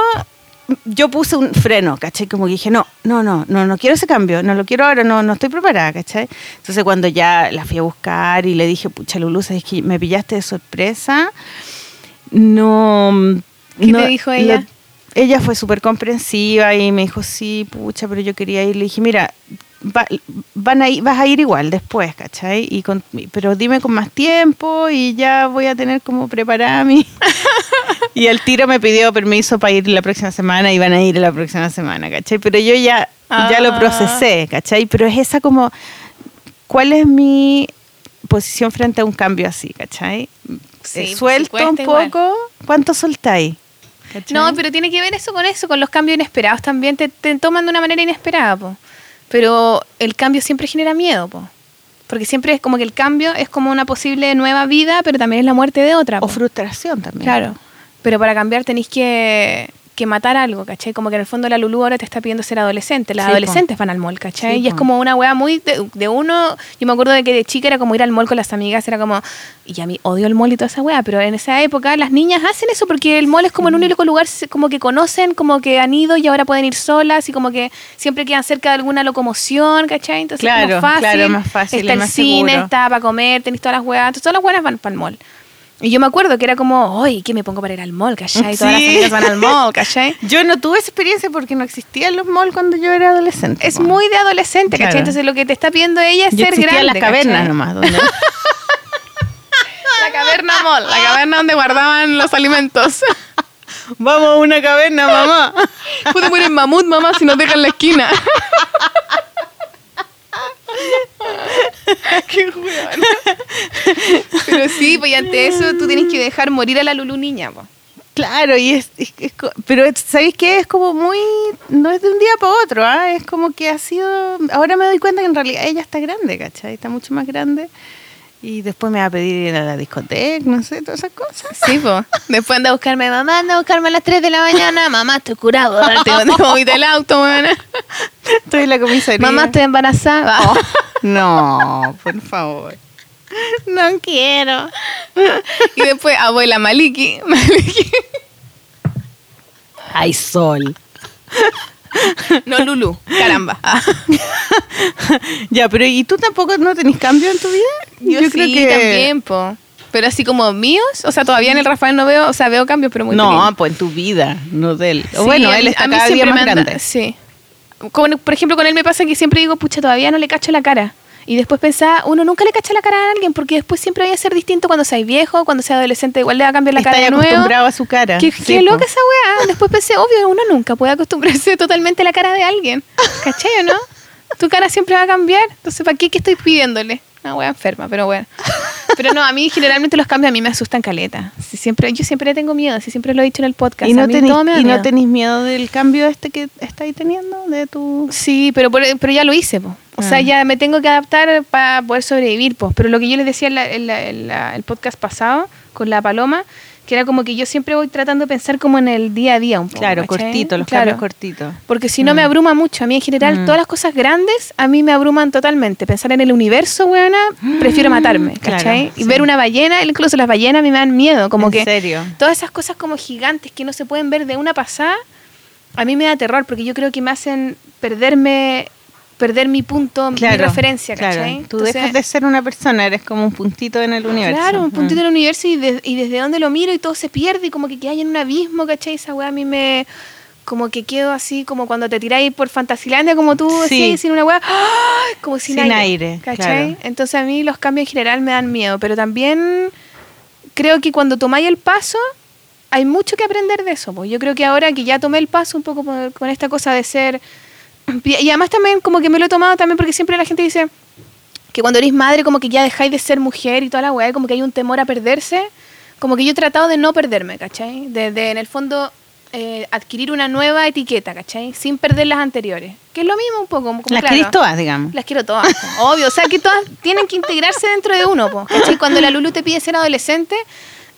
[SPEAKER 2] yo puse un freno, ¿cachai? Como que dije, no, no, no, no, no quiero ese cambio, no lo quiero ahora, no, no estoy preparada, ¿cachai? Entonces cuando ya la fui a buscar y le dije, pucha Lulu, es que me pillaste de sorpresa, no...
[SPEAKER 3] ¿Qué
[SPEAKER 2] no-
[SPEAKER 3] te dijo ella?
[SPEAKER 2] ella fue súper comprensiva y me dijo, sí, pucha, pero yo quería ir. Le dije, mira, va- van a ir, vas a ir igual después, ¿cachai? Y con- pero dime con más tiempo y ya voy a tener como preparada mi... y el tiro me pidió permiso para ir la próxima semana y van a ir la próxima semana, ¿cachai? Pero yo ya, ya lo
[SPEAKER 3] Ah.
[SPEAKER 2] procesé, ¿cachai? Pero es esa como, ¿cuál es mi posición frente a un cambio así, ¿cachai?
[SPEAKER 3] Sí,
[SPEAKER 2] Eh, Suelto un
[SPEAKER 3] igual.
[SPEAKER 2] poco, ¿cuánto soltáis? ¿Cachai?
[SPEAKER 3] No, pero tiene que ver eso con eso, con los cambios inesperados también. Te, te toman de una manera inesperada, po. Pero el cambio siempre genera miedo, po. Porque siempre es como que el cambio es como una posible nueva vida, pero también es la muerte de otra.
[SPEAKER 2] O frustración también.
[SPEAKER 3] Claro. Pero para cambiar tenéis que, que matar algo, ¿cachai? Como que en el fondo la Lulu ahora te está pidiendo ser adolescente. Las
[SPEAKER 2] Sí, po.
[SPEAKER 3] adolescentes van al mall, ¿cachai?
[SPEAKER 2] Sí,
[SPEAKER 3] y es
[SPEAKER 2] po.
[SPEAKER 3] como una weá muy de, de uno. Yo me acuerdo de que de chica era como ir al mall con las amigas, era como. Y a mí odio el mall y toda esa weá, pero en esa época las niñas hacen eso porque el mall es como el único lugar como que conocen, como que han ido y ahora pueden ir solas y como que siempre quedan cerca de alguna locomoción, ¿cachai? Entonces es
[SPEAKER 2] Claro,
[SPEAKER 3] como fácil.
[SPEAKER 2] claro, más fácil,
[SPEAKER 3] Está
[SPEAKER 2] es
[SPEAKER 3] el
[SPEAKER 2] más
[SPEAKER 3] cine,
[SPEAKER 2] seguro.
[SPEAKER 3] está para comer, tenéis todas las weas. Entonces todas las weas van para el mall. Y yo me acuerdo que era como, oye, ¿qué me pongo para ir al mall, cachai? Todas las amigas van al mall, cachai?
[SPEAKER 2] Yo no tuve esa experiencia porque no existían los malls cuando yo era adolescente.
[SPEAKER 3] Es muy de adolescente,
[SPEAKER 2] Claro.
[SPEAKER 3] ¿cachai? Entonces lo que te está pidiendo ella es
[SPEAKER 2] Yo
[SPEAKER 3] ser grande.
[SPEAKER 2] en las cavernas
[SPEAKER 3] ¿cachai?
[SPEAKER 2] nomás. Donde...
[SPEAKER 3] La caverna mall, la caverna donde guardaban los alimentos.
[SPEAKER 2] Vamos a una caverna, mamá.
[SPEAKER 3] Pude morir mamut, mamá, si nos dejan la esquina. Qué hueón. Pero sí, pues y ante eso tú tienes que dejar morir a la Lulu niña, po.
[SPEAKER 2] Claro, y es, es- es co- pero ¿sabéis qué? Es como muy, no es de un día para otro, ¿ah? es como que ha sido, ahora me doy cuenta que en realidad ella está grande, ¿cachai? Está mucho más grande y después me va a pedir ir a la discoteca, no sé, todas esas cosas.
[SPEAKER 3] Sí, po. Después anda a buscarme, mamá, anda a buscarme a las 3 de la mañana. Mamá, estoy curado. Te te voy del auto, weón.
[SPEAKER 2] Estoy en la comisaría.
[SPEAKER 3] Mamá, estoy embarazada.
[SPEAKER 2] Oh, no, por favor. No quiero.
[SPEAKER 3] Y después, abuela Maliki. Maliki.
[SPEAKER 2] Ay, sol.
[SPEAKER 3] No, Lulu. Caramba.
[SPEAKER 2] ya, pero ¿y tú tampoco no tenés cambio en tu vida?
[SPEAKER 3] Yo, sí, también, po. Pero así como míos, o sea, todavía en el Rafael no veo, o sea, veo cambios, pero muy
[SPEAKER 2] No,
[SPEAKER 3] pequeños.
[SPEAKER 2] pues en tu vida, no de él.
[SPEAKER 3] Sí,
[SPEAKER 2] bueno, él está cada día más grande.
[SPEAKER 3] Sí. Con- por ejemplo, con él me pasa que siempre digo, pucha, todavía no le cacho la cara. Y después pensaba, uno nunca le cacha la cara a alguien porque después siempre vaya a ser distinto cuando seas viejo, cuando seas adolescente, igual le va a cambiar la
[SPEAKER 2] Está
[SPEAKER 3] cara nuevo.
[SPEAKER 2] acostumbrado a su cara.
[SPEAKER 3] Qué,
[SPEAKER 2] Sí,
[SPEAKER 3] qué
[SPEAKER 2] po.
[SPEAKER 3] loca esa weá. Después pensé, obvio, uno nunca puede acostumbrarse totalmente a la cara de alguien. ¿Cachai o no? Tu cara siempre va a cambiar. Entonces, ¿para qué, qué estoy pidiéndole? Una weá enferma, pero bueno. Pero no, a mí generalmente los cambios a mí me asustan caleta. Si siempre, yo siempre le tengo miedo, si siempre lo he dicho en el podcast.
[SPEAKER 2] ¿Y no, ¿Y no
[SPEAKER 3] miedo.
[SPEAKER 2] del cambio este que estáis teniendo? De tu...
[SPEAKER 3] Sí, pero, pero ya lo hice, po. O sea, ya me tengo que adaptar para poder sobrevivir, pues. Pero lo que yo les decía en, la- en la- en la- el podcast pasado con la paloma, que era como que yo siempre voy tratando de pensar como en el día a día un poco.
[SPEAKER 2] Claro,
[SPEAKER 3] ¿cachai?
[SPEAKER 2] cortito, los
[SPEAKER 3] Claro.
[SPEAKER 2] cambios cortitos.
[SPEAKER 3] Porque si no me abruma mucho. A mí en general
[SPEAKER 2] Mm.
[SPEAKER 3] todas las cosas grandes a mí me abruman totalmente. Pensar en el universo, weona, prefiero matarme,
[SPEAKER 2] Claro,
[SPEAKER 3] ¿cachai? y
[SPEAKER 2] sí.
[SPEAKER 3] ver una ballena, incluso las ballenas a mí me dan miedo. Como
[SPEAKER 2] ¿En
[SPEAKER 3] que
[SPEAKER 2] serio?
[SPEAKER 3] todas esas cosas como gigantes que no se pueden ver de una pasada, a mí me da terror porque yo creo que me hacen perderme, perder mi punto, mi referencia,
[SPEAKER 2] claro.
[SPEAKER 3] ¿cachai?
[SPEAKER 2] Tú
[SPEAKER 3] Entonces,
[SPEAKER 2] dejas de ser una persona, eres como un puntito en el universo.
[SPEAKER 3] Claro, un puntito
[SPEAKER 2] Ah.
[SPEAKER 3] en el universo y, de- y desde donde lo miro y todo se pierde y como que hay en un abismo, ¿cachai? Esa weá a mí me... Como que quedo así, como cuando te tiráis por Fantasilandia, como tú,
[SPEAKER 2] Sí.
[SPEAKER 3] así, sin una weá, ¡ay! como sin,
[SPEAKER 2] Sin
[SPEAKER 3] aire,
[SPEAKER 2] aire,
[SPEAKER 3] ¿cachai?
[SPEAKER 2] claro.
[SPEAKER 3] Entonces a mí los cambios en general me dan miedo, pero también creo que cuando tomáis el paso, hay mucho que aprender de eso. Pues. Yo creo que ahora que ya tomé el paso un poco con esta cosa de ser... Y además también como que me lo he tomado también porque siempre la gente dice que cuando eres madre como que ya dejáis de ser mujer y toda la weá, como que hay un temor a perderse. Como que yo he tratado de no perderme, ¿cachai? De, de, en el fondo eh, adquirir una nueva etiqueta, ¿cachai? Sin perder las anteriores. Que es lo mismo un poco. Como,
[SPEAKER 2] Las
[SPEAKER 3] claro,
[SPEAKER 2] querés todas, digamos.
[SPEAKER 3] Las quiero todas, obvio. O sea, que todas tienen que integrarse dentro de uno, po, ¿cachai? Cuando la Lulu te pide ser adolescente,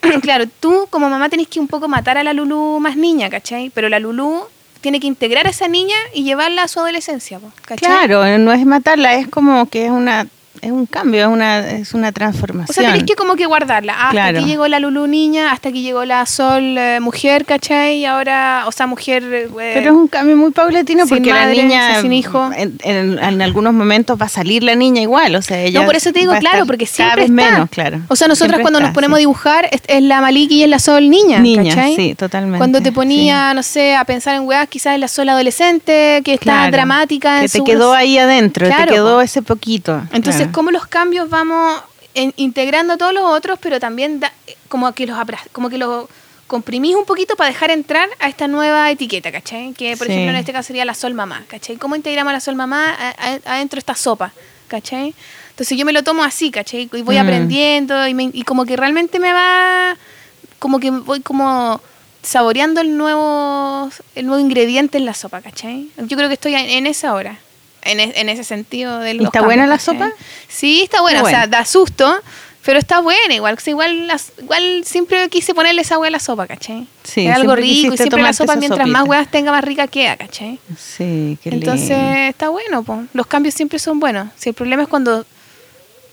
[SPEAKER 3] claro, tú como mamá tienes que un poco matar a la Lulu más niña, ¿cachai? Pero la Lulu tiene que integrar a esa niña y llevarla a su adolescencia.
[SPEAKER 2] Claro, no es matarla, es como que es una es un cambio, es una es una transformación.
[SPEAKER 3] O sea, tenés que como que guardarla. Hasta
[SPEAKER 2] Claro.
[SPEAKER 3] aquí llegó la Lulu niña, hasta aquí llegó la Sol eh, mujer, ¿cachai? Y ahora, o sea, mujer... eh,
[SPEAKER 2] Pero es un cambio muy paulatino porque
[SPEAKER 3] madre,
[SPEAKER 2] la niña
[SPEAKER 3] sin hijo.
[SPEAKER 2] En, en- en algunos momentos va a salir la niña igual, o sea, ella
[SPEAKER 3] no, por eso te digo, claro, porque siempre está.
[SPEAKER 2] menos, claro.
[SPEAKER 3] O sea, nosotras
[SPEAKER 2] Siempre
[SPEAKER 3] cuando
[SPEAKER 2] está,
[SPEAKER 3] nos ponemos a dibujar, es, es la Maliki y es la Sol niña,
[SPEAKER 2] Niña,
[SPEAKER 3] ¿cachai?
[SPEAKER 2] sí, totalmente,
[SPEAKER 3] Cuando te ponía, no sé, a pensar en weas, quizás es la Sol adolescente, que está
[SPEAKER 2] Claro,
[SPEAKER 3] dramática.
[SPEAKER 2] que
[SPEAKER 3] en
[SPEAKER 2] te
[SPEAKER 3] su-
[SPEAKER 2] quedó ahí adentro,
[SPEAKER 3] Claro,
[SPEAKER 2] te quedó ese poquito.
[SPEAKER 3] Entonces,
[SPEAKER 2] claro.
[SPEAKER 3] ¿cómo los cambios vamos en- integrando a todos los otros, pero también da- como que los como que los comprimís un poquito para dejar entrar a esta nueva etiqueta, ¿cachai? Que, por
[SPEAKER 2] Sí.
[SPEAKER 3] ejemplo, en este caso sería la sol mamá, ¿cachai? ¿Cómo integramos a la sol mamá adentro de esta sopa, ¿cachai? Entonces yo me lo tomo así, ¿cachai? Y voy
[SPEAKER 2] Mm.
[SPEAKER 3] aprendiendo y, me- y como que realmente me va, como que voy como saboreando el nuevo, el nuevo ingrediente en la sopa, ¿cachai? Yo creo que estoy en esa hora. En, en ese sentido del
[SPEAKER 2] ¿Y está buena la sopa?
[SPEAKER 3] Sí, está buena. O sea, da susto. Pero está buena igual. igual, igual siempre quise ponerle esa hueá a la sopa, ¿cachai?
[SPEAKER 2] Sí,
[SPEAKER 3] es algo rico y siempre la sopa mientras más huevas tenga más rica queda, ¿cachai?
[SPEAKER 2] Sí, qué lindo.
[SPEAKER 3] Entonces está bueno, po. los cambios siempre son buenos. Si el problema es cuando,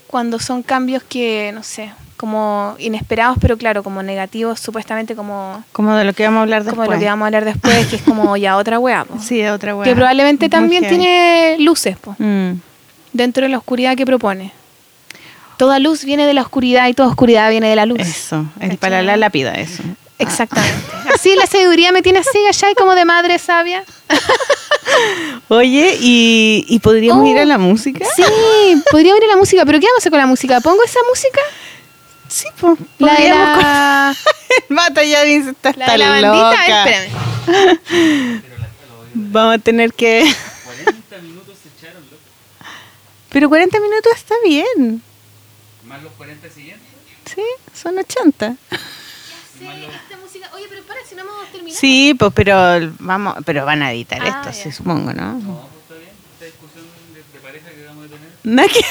[SPEAKER 3] cuando son cambios que, no sé, como inesperados, pero claro, como negativos, supuestamente como,
[SPEAKER 2] Como de lo que vamos a hablar después.
[SPEAKER 3] como lo que vamos a hablar después, que es como ya otra hueá.
[SPEAKER 2] Sí, es otra hueá.
[SPEAKER 3] que probablemente también tiene luces po,
[SPEAKER 2] Mm.
[SPEAKER 3] dentro de la oscuridad que propone. Toda luz viene de la oscuridad y toda oscuridad viene de la luz.
[SPEAKER 2] Eso, el
[SPEAKER 3] ¿Cachai?
[SPEAKER 2] para la lápida, eso.
[SPEAKER 3] Exactamente. Así la sabiduría me tiene así, allá y como de madre sabia.
[SPEAKER 2] Oye, ¿y, y podríamos
[SPEAKER 3] Oh,
[SPEAKER 2] ir a la música?
[SPEAKER 3] Sí, podría ir a la música, pero ¿qué vamos a hacer con la música? ¿Pongo esa música?
[SPEAKER 2] Sí, pues.
[SPEAKER 3] La de la...
[SPEAKER 2] Mata ya dice, está,
[SPEAKER 3] La de la bandita,
[SPEAKER 2] loca.
[SPEAKER 3] espérame.
[SPEAKER 2] Vamos a tener que...
[SPEAKER 1] 40 minutos se echaron, loco.
[SPEAKER 2] Pero 40 minutos está bien.
[SPEAKER 1] Más los 40 siguientes.
[SPEAKER 2] Sí, son 80.
[SPEAKER 3] esta música. Oye, pero para, si no hemos terminado.
[SPEAKER 2] Sí, pues, pero vamos, pero van a editar
[SPEAKER 3] Ah,
[SPEAKER 2] esto,
[SPEAKER 3] ya.
[SPEAKER 2] sí, supongo, ¿no?
[SPEAKER 1] No, pues está bien. Esta discusión de, de pareja que vamos a tener.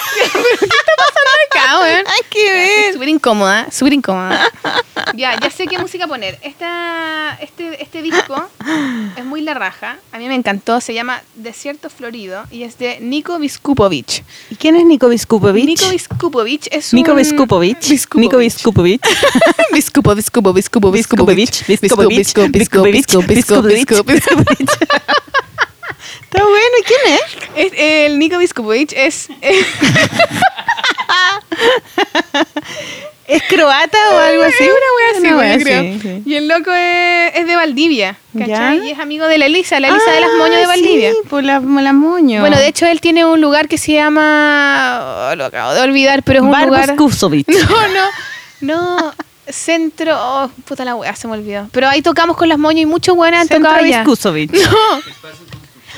[SPEAKER 2] Nada que,
[SPEAKER 3] acá, weón.
[SPEAKER 2] nada que ver.
[SPEAKER 3] Súper incómoda, súper incómoda. ya, ya sé qué música poner. Esta, este, este disco es muy la raja. A mí me encantó. Se llama Desierto Florido y es de Nico Viskupovic.
[SPEAKER 2] ¿Y quién es Nico Viskupovic?
[SPEAKER 3] Nico Viskupovic es un...
[SPEAKER 2] Nico Viskupovic. Nico Viskupovic.
[SPEAKER 3] Viskupo, Viskupo, Viskupo,
[SPEAKER 2] Viskupovic.
[SPEAKER 3] Viskupo, Viskupo, Viskupo, Viskupo, Viskupo, Viskupo, Viskupo.
[SPEAKER 2] Está bueno, ¿y quién es?
[SPEAKER 3] Es- El Nico Viskupovic es...
[SPEAKER 2] ¿Es croata o algo así?
[SPEAKER 3] Es una wea así,
[SPEAKER 2] Una
[SPEAKER 3] wea,
[SPEAKER 2] wea
[SPEAKER 3] creo.
[SPEAKER 2] sí.
[SPEAKER 3] Y el loco es, es de Valdivia, ¿cachai?
[SPEAKER 2] ¿Ya?
[SPEAKER 3] Y es amigo de la Elisa, la Elisa de las
[SPEAKER 2] Ah,
[SPEAKER 3] Moños de Valdivia.
[SPEAKER 2] Sí, por la, la moño.
[SPEAKER 3] Bueno, de hecho él tiene un lugar que se llama... oh, lo acabo de olvidar, pero es un
[SPEAKER 2] Bar
[SPEAKER 3] lugar...
[SPEAKER 2] Buskusovic.
[SPEAKER 3] No, no, no. Centro... oh, puta la wea, se me olvidó. Pero ahí tocamos con las Moños y muchos buenas han
[SPEAKER 2] Centro
[SPEAKER 3] tocado allá. No,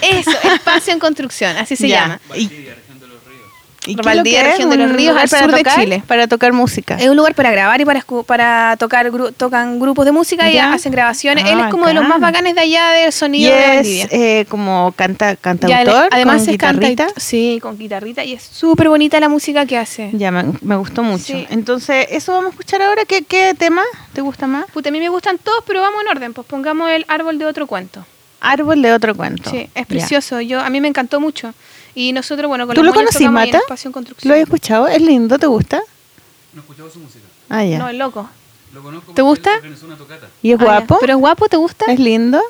[SPEAKER 3] eso, Espacio en Construcción, así se
[SPEAKER 2] Ya.
[SPEAKER 3] llama.
[SPEAKER 2] ¿Y,
[SPEAKER 1] Valdivia, región de los ríos.
[SPEAKER 2] y
[SPEAKER 3] Valdivia, región de los
[SPEAKER 2] ¿Un
[SPEAKER 3] ríos,
[SPEAKER 2] lugar
[SPEAKER 3] al
[SPEAKER 2] para
[SPEAKER 3] sur de? Chile.
[SPEAKER 2] Para tocar música.
[SPEAKER 3] Es un lugar para grabar y para, escu- para tocar gru- tocan grupos de música y hacen grabaciones.
[SPEAKER 2] Ah,
[SPEAKER 3] Él es como de los más bacanes de allá del
[SPEAKER 2] y
[SPEAKER 3] sonido de
[SPEAKER 2] es
[SPEAKER 3] Valdivia.
[SPEAKER 2] eh, como canta, cantautor,
[SPEAKER 3] además
[SPEAKER 2] con
[SPEAKER 3] es canta-
[SPEAKER 2] guitarrita.
[SPEAKER 3] sí, con guitarrita y es súper bonita la música que hace.
[SPEAKER 2] Ya, me, me gustó mucho.
[SPEAKER 3] Sí.
[SPEAKER 2] Entonces, eso vamos a escuchar ahora. ¿Qué, qué tema te gusta más?
[SPEAKER 3] Puta, a mí me gustan todos, pero vamos en orden. Pues pongamos el árbol de otro cuento.
[SPEAKER 2] Árbol de otro cuento.
[SPEAKER 3] Sí, es precioso. Yo A mí me encantó mucho. Y nosotros, bueno, con
[SPEAKER 2] ¿Tú lo
[SPEAKER 3] en
[SPEAKER 2] Mata? ¿Lo has escuchado? ¿Es lindo? ¿Te gusta?
[SPEAKER 1] No he escuchado su música.
[SPEAKER 2] Ah, ya.
[SPEAKER 3] No, es loco.
[SPEAKER 1] Lo conozco
[SPEAKER 3] ¿Te gusta?
[SPEAKER 1] una tocata.
[SPEAKER 2] ¿Y es
[SPEAKER 3] Ah,
[SPEAKER 2] guapo?
[SPEAKER 3] ¿Pero es guapo? ¿Te gusta?
[SPEAKER 2] ¿Es lindo?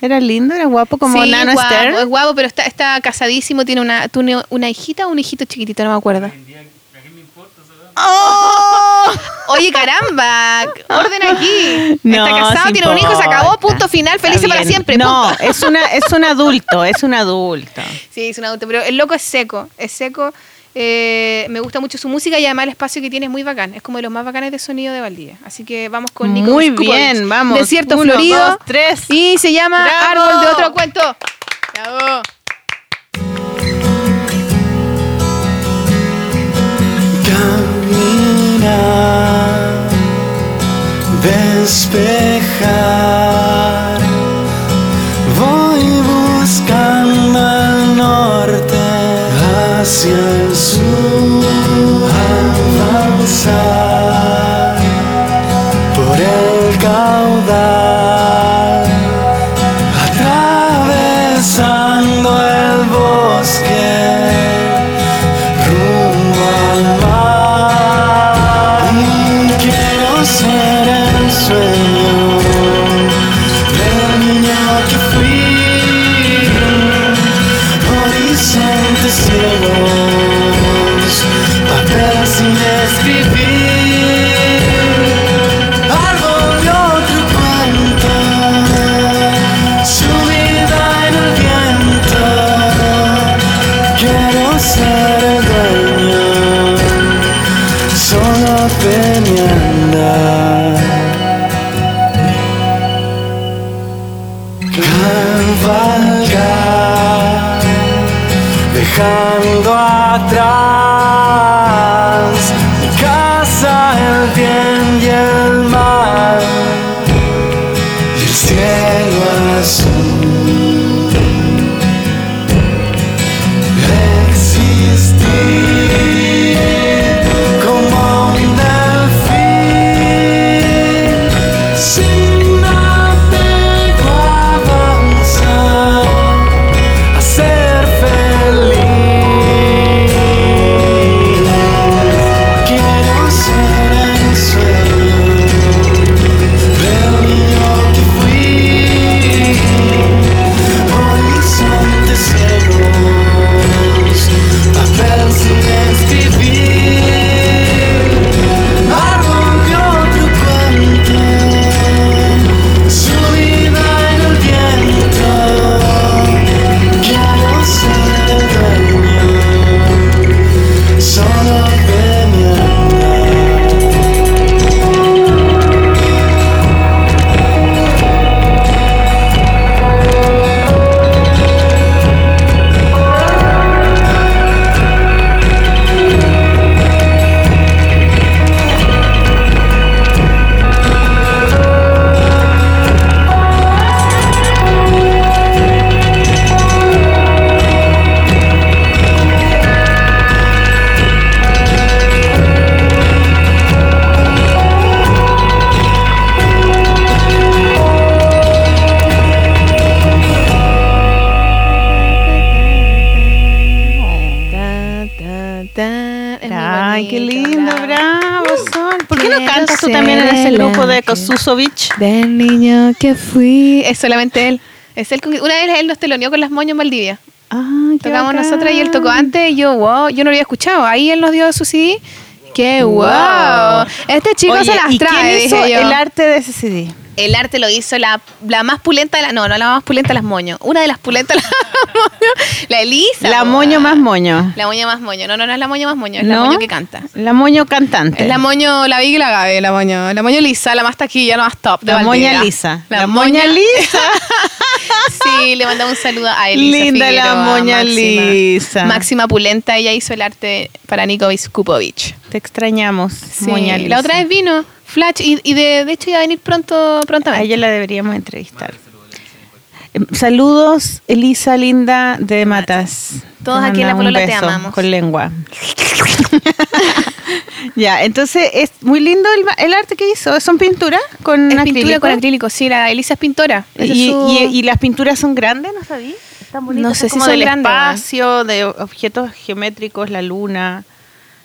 [SPEAKER 2] ¿Era lindo? ¿Era guapo como
[SPEAKER 3] sí,
[SPEAKER 2] Nano
[SPEAKER 3] guapo, es guapo, pero está, está casadísimo, tiene una, tiene una hijita o un hijito chiquitito, no me acuerdo.
[SPEAKER 1] Hoy en día, ¿a qué me importa? ¿sabes?
[SPEAKER 2] ¡Oh!
[SPEAKER 3] Oye, caramba, orden aquí.
[SPEAKER 2] No,
[SPEAKER 3] está casado, tiene un hijo, se acabó, punto final, feliz para siempre.
[SPEAKER 2] No,
[SPEAKER 3] punto.
[SPEAKER 2] es, una, es un adulto, es un adulto.
[SPEAKER 3] Sí, es un adulto, pero el loco es seco, es seco. eh, me gusta mucho su música y además el espacio que tiene es muy bacán. Es como de los más bacanes de sonido de Valdivia. Así que vamos con Nico
[SPEAKER 2] Muy bien, vamos.
[SPEAKER 3] Desierto
[SPEAKER 2] Uno,
[SPEAKER 3] Florido.
[SPEAKER 2] dos, tres.
[SPEAKER 3] Y se llama
[SPEAKER 2] ¡Bravo!
[SPEAKER 3] Árbol de otro cuento. Bravo.
[SPEAKER 4] Despejar. Voy buscando el norte hacia el sur, avanzar Del niño que fui.
[SPEAKER 3] Es solamente él. Es él una vez él nos teloneó con las moños en Valdivia.
[SPEAKER 2] Ah,
[SPEAKER 3] Tocamos nosotras y él tocó antes y yo, wow, yo no lo había escuchado. Ahí él nos dio su CD. ¡Qué wow! Este chico
[SPEAKER 2] Oye,
[SPEAKER 3] se las
[SPEAKER 2] ¿y
[SPEAKER 3] trae,
[SPEAKER 2] quién hizo
[SPEAKER 3] dije yo.
[SPEAKER 2] el arte de ese CD?
[SPEAKER 3] El arte lo hizo la, la más pulenta de la... No, no la más pulenta de las moños. Una de las pulentas de las moños. La Elisa.
[SPEAKER 2] La moño más moño.
[SPEAKER 3] La moño más moño. No, no, no es la moño más moño. Es la moño que canta.
[SPEAKER 2] La moño cantante.
[SPEAKER 3] Es la moño, la Vicky y la Gabe, la moño. La moño lisa, la más taquilla, la más top de
[SPEAKER 2] La moña lisa.
[SPEAKER 3] La,
[SPEAKER 2] La
[SPEAKER 3] moña
[SPEAKER 2] moña
[SPEAKER 3] lisa. sí, le mandamos un saludo a Elisa
[SPEAKER 2] Linda la moña
[SPEAKER 3] máxima.
[SPEAKER 2] lisa.
[SPEAKER 3] Máxima Pulenta, ella hizo el arte para Nico Viskupovich.
[SPEAKER 2] Te extrañamos,
[SPEAKER 3] Sí,
[SPEAKER 2] moña lisa.
[SPEAKER 3] la otra vez vino Flash y, y de, de hecho iba a venir pronto
[SPEAKER 2] A
[SPEAKER 3] prontamente.
[SPEAKER 2] ella la deberíamos entrevistar. Eh, Saludos, Elisa linda de Matas.
[SPEAKER 3] Todos aquí en La Polola te amamos.
[SPEAKER 2] Con lengua. ya, entonces es muy lindo el, el arte que hizo. ¿Son pinturas con
[SPEAKER 3] Es
[SPEAKER 2] acrílico?
[SPEAKER 3] pintura con acrílico, sí, la Elisa es pintora.
[SPEAKER 2] Y,
[SPEAKER 3] su-
[SPEAKER 2] y- y las pinturas son grandes, ¿no sabí? Están bonitas.
[SPEAKER 3] No sé
[SPEAKER 2] es como del espacio, de objetos geométricos, la luna,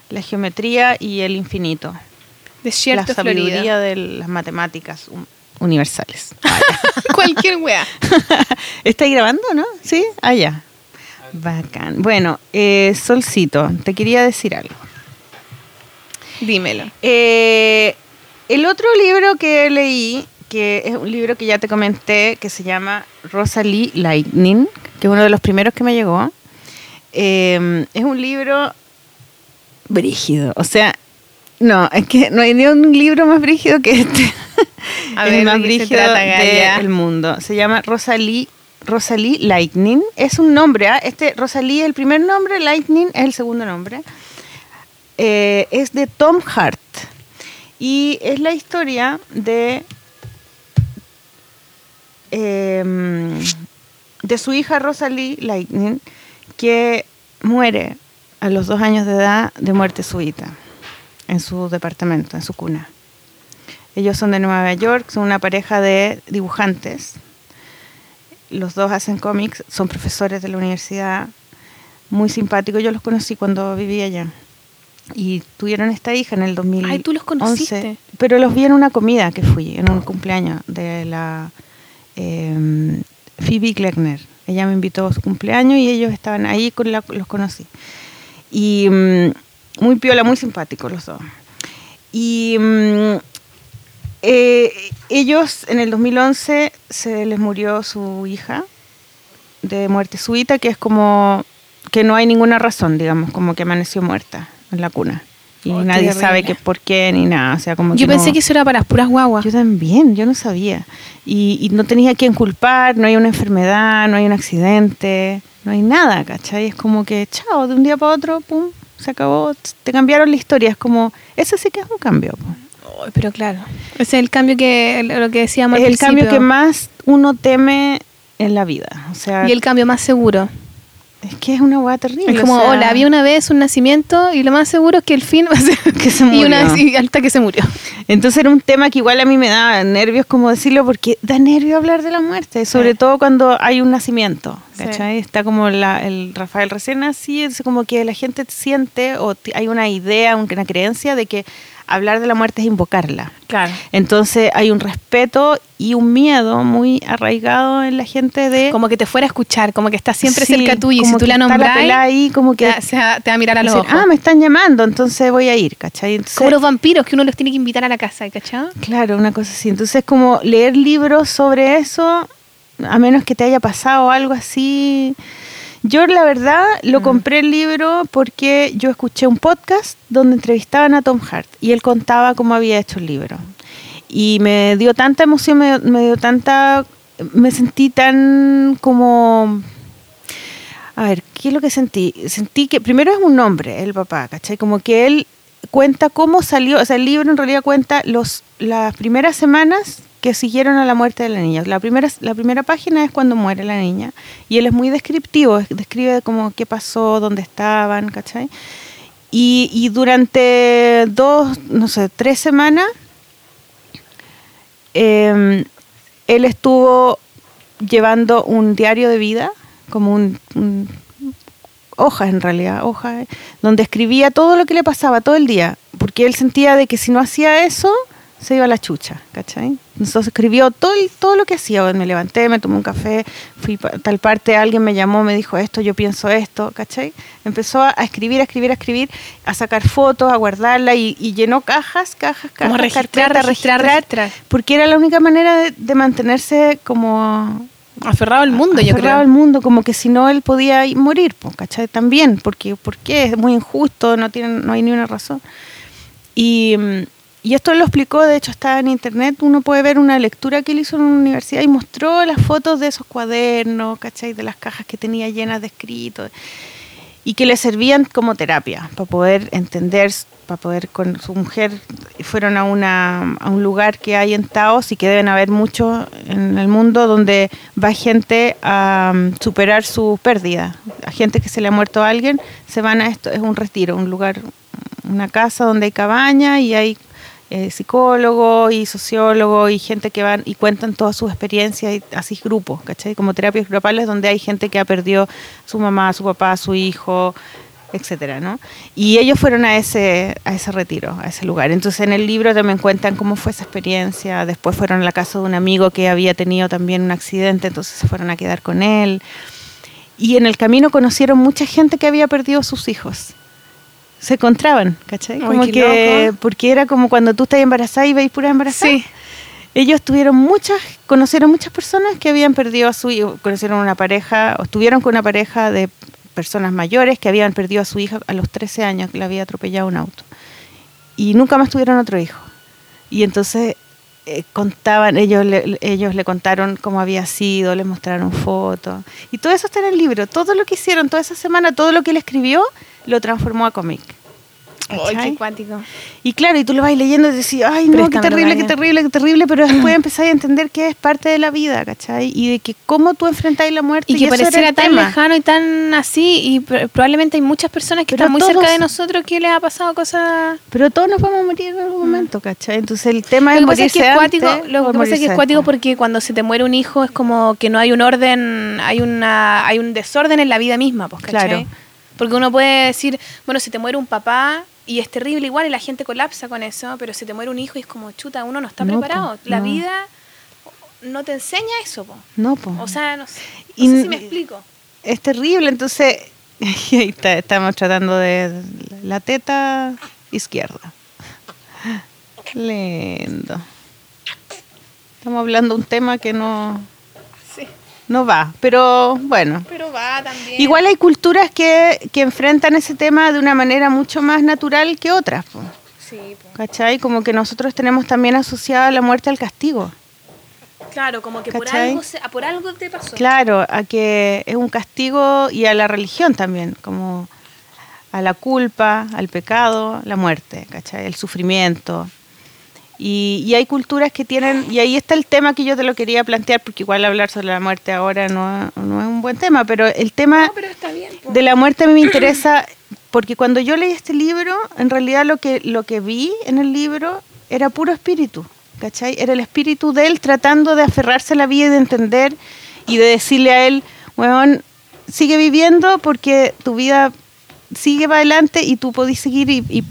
[SPEAKER 2] la geometría y el infinito.
[SPEAKER 3] Desierto
[SPEAKER 2] la sabiduría
[SPEAKER 3] Florida.
[SPEAKER 2] de las matemáticas un- universales.
[SPEAKER 3] Cualquier wea.
[SPEAKER 2] ¿Estáis grabando, no? Sí, allá. Bacán. Bueno, eh, Solcito, te quería decir algo.
[SPEAKER 3] Dímelo.
[SPEAKER 2] Eh, el otro libro que leí, que es un libro que ya te comenté, que se llama Rosalie Lightning, que es uno de los primeros que me llegó, eh, es un libro brígido. O sea, no, es que no hay ni un libro más brígido que este.
[SPEAKER 3] A
[SPEAKER 2] el más
[SPEAKER 3] ¿de qué se
[SPEAKER 2] brígido del mundo. Se llama Rosalie, Rosalie Lightning. Es un nombre, ¿ah? Este Rosalie es el primer nombre, Lightning es el segundo nombre. Eh, es de Tom Hart. Y es la historia de, em, de su hija Rosalie Lightning, que muere a los dos años de edad de muerte súbita en su departamento, en su cuna. Ellos son de Nueva York, son una pareja de dibujantes. Los dos hacen cómics, son profesores de la universidad, muy simpáticos. Yo los conocí cuando vivía allá. Y tuvieron esta hija en el 2011.
[SPEAKER 3] Ay, ¿tú los conociste?
[SPEAKER 2] Pero los vi en una comida que fui, en un cumpleaños de la eh, Phoebe Kleckner. Ella me invitó a su cumpleaños y ellos estaban ahí, con la- los conocí. Y mm, muy piola, muy simpáticos los dos. Y mm, eh, ellos en el 2011 se les murió su hija de muerte súbita, que es como que no hay ninguna razón, digamos, como que amaneció muerta en la cuna. Y
[SPEAKER 3] Oh,
[SPEAKER 2] nadie sabe que por qué ni nada. O sea, como
[SPEAKER 3] Yo
[SPEAKER 2] que
[SPEAKER 3] pensé
[SPEAKER 2] no-
[SPEAKER 3] que eso era para las puras guaguas.
[SPEAKER 2] yo también, yo no sabía. Y, y no tenía a quién culpar, no hay una enfermedad, no hay un accidente, no hay nada, ¿cachai? Es como que, chao, de un día para otro, pum, se acabó, te cambiaron la historia. Es como, eso sí que es un cambio.
[SPEAKER 3] Ay, pero claro. Ese es el cambio que, lo que decíamos
[SPEAKER 2] Es
[SPEAKER 3] al
[SPEAKER 2] el cambio que más uno teme en la vida. O sea,
[SPEAKER 3] Y el cambio más seguro.
[SPEAKER 2] Es que es una hueá terrible.
[SPEAKER 3] Es como,
[SPEAKER 2] o sea,
[SPEAKER 3] hola, había una vez un nacimiento y lo más seguro es que el fin va a ser
[SPEAKER 2] Que se
[SPEAKER 3] y una
[SPEAKER 2] murió.
[SPEAKER 3] y hasta que se murió.
[SPEAKER 2] Entonces era un tema que igual a mí me da nervios como decirlo porque da nervio hablar de la muerte, sobre
[SPEAKER 3] Sí.
[SPEAKER 2] todo cuando hay un nacimiento,
[SPEAKER 3] Sí.
[SPEAKER 2] ¿cachai? Está como la- el Rafael recién así, es como que la gente siente o hay una idea, un- una creencia de que hablar de la muerte es invocarla.
[SPEAKER 3] Claro.
[SPEAKER 2] Entonces hay un respeto y un miedo muy arraigado en la gente de...
[SPEAKER 3] Como que te fuera a escuchar, como que está siempre
[SPEAKER 2] Sí,
[SPEAKER 3] cerca tuyo y si tú la nombras,
[SPEAKER 2] ahí, como que...
[SPEAKER 3] te, se va- te va a mirar a los
[SPEAKER 2] decir,
[SPEAKER 3] ojos.
[SPEAKER 2] ah, me están llamando, entonces voy a ir, ¿cachai? Entonces-
[SPEAKER 3] Como los vampiros que uno los tiene que invitar a la casa, ¿cachai?
[SPEAKER 2] Claro, una cosa así. Entonces, como leer libros sobre eso, a menos que te haya pasado algo así. Yo, la verdad, lo compré el libro porque yo escuché un podcast donde entrevistaban a Tom Hart y él contaba cómo había hecho el libro. Y me dio tanta emoción, me, me dio tanta. Me sentí tan como. A ver, ¿qué es lo que sentí? Sentí que primero es un nombre, el papá, ¿cachai? Como que él cuenta cómo salió, o sea, el libro en realidad cuenta los, las primeras semanas que siguieron a la muerte de la niña. La primera, la primera página es cuando muere la niña y él es muy descriptivo, es- describe como qué pasó, dónde estaban, ¿cachai? Y, y durante dos, no sé, tres semanas, eh, él estuvo llevando un diario de vida, como un- hojas en realidad, hojas, donde escribía todo lo que le pasaba todo el día, porque él sentía de que si no hacía eso, se iba a la chucha, ¿cachai? Entonces escribió todo, el- todo lo que hacía. Me levanté, me tomé un café, fui a tal parte, alguien me llamó, me dijo esto, yo pienso esto, ¿cachai? Empezó a, escribir, a escribir, a escribir, a sacar fotos, a guardarla y, y llenó cajas, cajas, cajas,
[SPEAKER 3] Como registrar, registrar, registrar.
[SPEAKER 2] porque era la única manera de, de mantenerse como
[SPEAKER 3] Aferrado al mundo, yo
[SPEAKER 2] aferrado
[SPEAKER 3] creo.
[SPEAKER 2] al mundo, como que si no él podía ir- morir, ¿cachai? También, porque, porque es muy injusto, no, tienen, no hay ni una razón. Y, y esto lo explicó, de hecho está en internet, uno puede ver una lectura que él hizo en una universidad y mostró las fotos de esos cuadernos, ¿cachai? De las cajas que tenía llenas de escritos y que le servían como terapia para poder entender, para poder con su mujer fueron a una a un lugar que hay en Taos y que deben haber muchos en el mundo donde va gente a um, superar su pérdida, a gente que se le ha muerto a alguien, se van a esto, es un retiro, un lugar, una casa donde hay cabaña y hay eh, psicólogos y sociólogos y gente que van y cuentan todas sus experiencias y así grupos, ¿cachai? Como terapias grupales donde hay gente que ha perdido su mamá, su papá, su hijo, etcétera, ¿no? Y ellos fueron a ese, a ese retiro, a ese lugar. Entonces en el libro también cuentan cómo fue esa experiencia. Después fueron a la casa de un amigo que había tenido también un accidente, entonces se fueron a quedar con él. Y en el camino conocieron mucha gente que había perdido sus hijos. Se encontraban, ¿cachai? Como que,
[SPEAKER 3] loco.
[SPEAKER 2] porque era como cuando tú estás embarazada y veis puras embarazadas.
[SPEAKER 3] Sí.
[SPEAKER 2] Ellos tuvieron muchas, conocieron muchas personas que habían perdido a su hijo, conocieron una pareja, o estuvieron con una pareja de personas mayores que habían perdido a su hija a los 13 años, que le había atropellado un auto. Y nunca más tuvieron otro hijo. Y entonces eh, contaban, ellos le, ellos le contaron cómo había sido, les mostraron fotos. Y todo eso está en el libro. Todo lo que hicieron toda esa semana, todo lo que él escribió, lo transformó a cómic.
[SPEAKER 3] Cuático.
[SPEAKER 2] Y claro, y tú lo vas leyendo y decís, ay, no, qué terrible, qué terrible, qué terrible, pero después empezás a entender que es parte de la vida, ¿cachai? Y de que cómo tú enfrentáis la muerte.
[SPEAKER 3] Y que
[SPEAKER 2] eso era
[SPEAKER 3] pareciera tan
[SPEAKER 2] tema.
[SPEAKER 3] lejano y tan así, y pr- probablemente hay muchas personas que
[SPEAKER 2] Pero
[SPEAKER 3] están muy
[SPEAKER 2] todos-
[SPEAKER 3] cerca de nosotros que les ha pasado cosas...
[SPEAKER 2] Pero todos nos vamos a morir en algún momento, ¿cachai? Entonces el tema
[SPEAKER 3] Mm. Lo
[SPEAKER 2] es
[SPEAKER 3] que es que cuático,
[SPEAKER 2] antes
[SPEAKER 3] lo que pasa es que es cuático porque cuando se te muere un hijo es como que no hay un orden, hay una hay un desorden en la vida misma, pues, ¿cachai?
[SPEAKER 2] Claro.
[SPEAKER 3] Porque uno puede decir, bueno, se te muere un papá y es terrible igual y la gente colapsa con eso, pero se te muere un hijo y es como, chuta, uno no está
[SPEAKER 2] No,
[SPEAKER 3] preparado.
[SPEAKER 2] po,
[SPEAKER 3] la
[SPEAKER 2] no.
[SPEAKER 3] vida no te enseña eso, po.
[SPEAKER 2] No, po.
[SPEAKER 3] O sea, no sé, no sé si me explico.
[SPEAKER 2] es terrible, entonces ahí está, estamos tratando de la teta izquierda. Lindo. Estamos hablando de un tema que no. No va, pero bueno.
[SPEAKER 3] Pero va también.
[SPEAKER 2] Igual hay culturas que, que enfrentan ese tema de una manera mucho más natural que otras, po,
[SPEAKER 3] Sí, po.
[SPEAKER 2] ¿cachai? Como que nosotros tenemos también asociada la muerte al castigo.
[SPEAKER 3] Claro, como que por algo, se- por algo te pasó.
[SPEAKER 2] Claro, a que es un castigo y a la religión también, como a la culpa, al pecado, la muerte, ¿cachai? El sufrimiento. Y, y hay culturas que tienen, y ahí está el tema que yo te lo quería plantear, porque igual hablar sobre la muerte ahora no, no es un buen tema, pero el tema
[SPEAKER 3] No, pero está bien. po.
[SPEAKER 2] de la muerte a mí me interesa, porque cuando yo leí este libro, en realidad lo que, lo que vi en el libro era puro espíritu, ¿cachai? Era el espíritu de él tratando de aferrarse a la vida y de entender y de decirle a él, weón, sigue viviendo porque tu vida sigue para adelante y tú podís seguir y, y,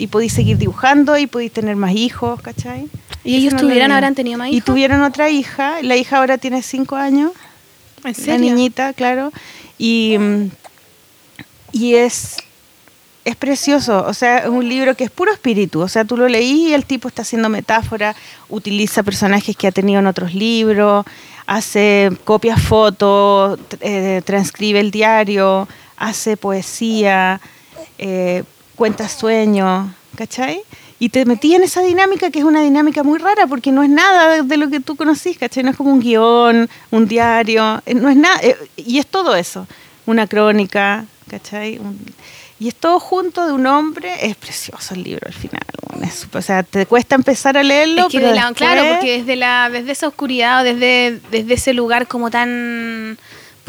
[SPEAKER 2] y podís seguir dibujando y podís tener más hijos, ¿cachai?
[SPEAKER 3] ¿Y ellos
[SPEAKER 2] no
[SPEAKER 3] tuvieran, habrán tenido más
[SPEAKER 2] Y
[SPEAKER 3] hijos?
[SPEAKER 2] tuvieron otra hija, la hija ahora tiene cinco años
[SPEAKER 3] ¿En
[SPEAKER 2] la
[SPEAKER 3] serio?
[SPEAKER 2] niñita, claro. Y, y es, es precioso, o sea, es un libro que es puro espíritu, o sea, tú lo leí y el tipo está haciendo metáfora, utiliza personajes que ha tenido en otros libros, hace copias fotos, eh, transcribe el diario, hace poesía, eh, cuenta sueños, ¿cachai? Y te metí en esa dinámica que es una dinámica muy rara porque no es nada de, lo que tú conocís, ¿cachai? No es como un guion, un diario, eh, no es nada, eh, y es todo eso, una crónica, ¿cachai? Un- y es todo junto de un hombre, es precioso el libro al final, es- o sea, te cuesta empezar a leerlo,
[SPEAKER 3] Es que
[SPEAKER 2] pero
[SPEAKER 3] de la-
[SPEAKER 2] después-
[SPEAKER 3] claro, porque desde la desde esa oscuridad o desde, desde ese lugar como tan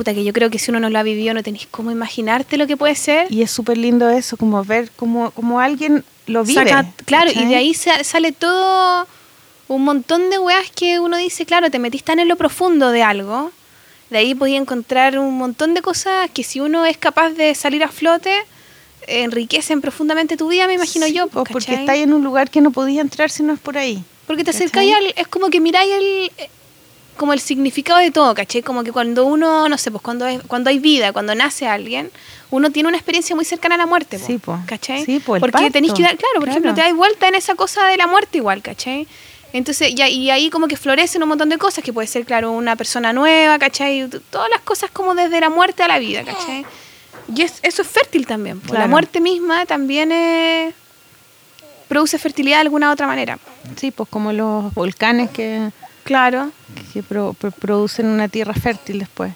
[SPEAKER 3] puta que yo creo que si uno no lo ha vivido no tenéis cómo imaginarte lo que puede ser.
[SPEAKER 2] Y es súper lindo eso, como ver cómo, como alguien lo vive.
[SPEAKER 3] Saca- claro, y de ahí sa- sale todo un montón de weas que uno dice, claro, te metís tan en lo profundo de algo. De ahí podía encontrar un montón de cosas que si uno es capaz de salir a flote, enriquecen profundamente tu vida, me imagino
[SPEAKER 2] Sí,
[SPEAKER 3] yo.
[SPEAKER 2] pues, porque
[SPEAKER 3] ¿cachai?
[SPEAKER 2] está ahí en un lugar que no podía entrar si no es por ahí.
[SPEAKER 3] Porque te acercáis al. Es como que miráis el. Como el significado de todo, ¿cachai? Como que cuando uno, no sé, pues cuando, es, cuando hay vida, cuando nace alguien, uno tiene una experiencia muy cercana a la muerte, po,
[SPEAKER 2] Sí, po.
[SPEAKER 3] ¿cachai?
[SPEAKER 2] Sí, po, el
[SPEAKER 3] Porque
[SPEAKER 2] parto.
[SPEAKER 3] tenéis que dar, claro, por
[SPEAKER 2] Claro.
[SPEAKER 3] ejemplo, te das vuelta en esa cosa de la muerte igual, ¿cachai? Entonces, y, ahí- y ahí como que florecen un montón de cosas, que puede ser, claro, una persona nueva, ¿cachai? Todas las cosas como desde la muerte a la vida, ¿cachai? Y es- eso es fértil también. La
[SPEAKER 2] Claro.
[SPEAKER 3] muerte misma también es- produce fertilidad de alguna otra manera.
[SPEAKER 2] Sí, pues como los volcanes que,
[SPEAKER 3] Claro.
[SPEAKER 2] que pro- pro- producen una tierra fértil después.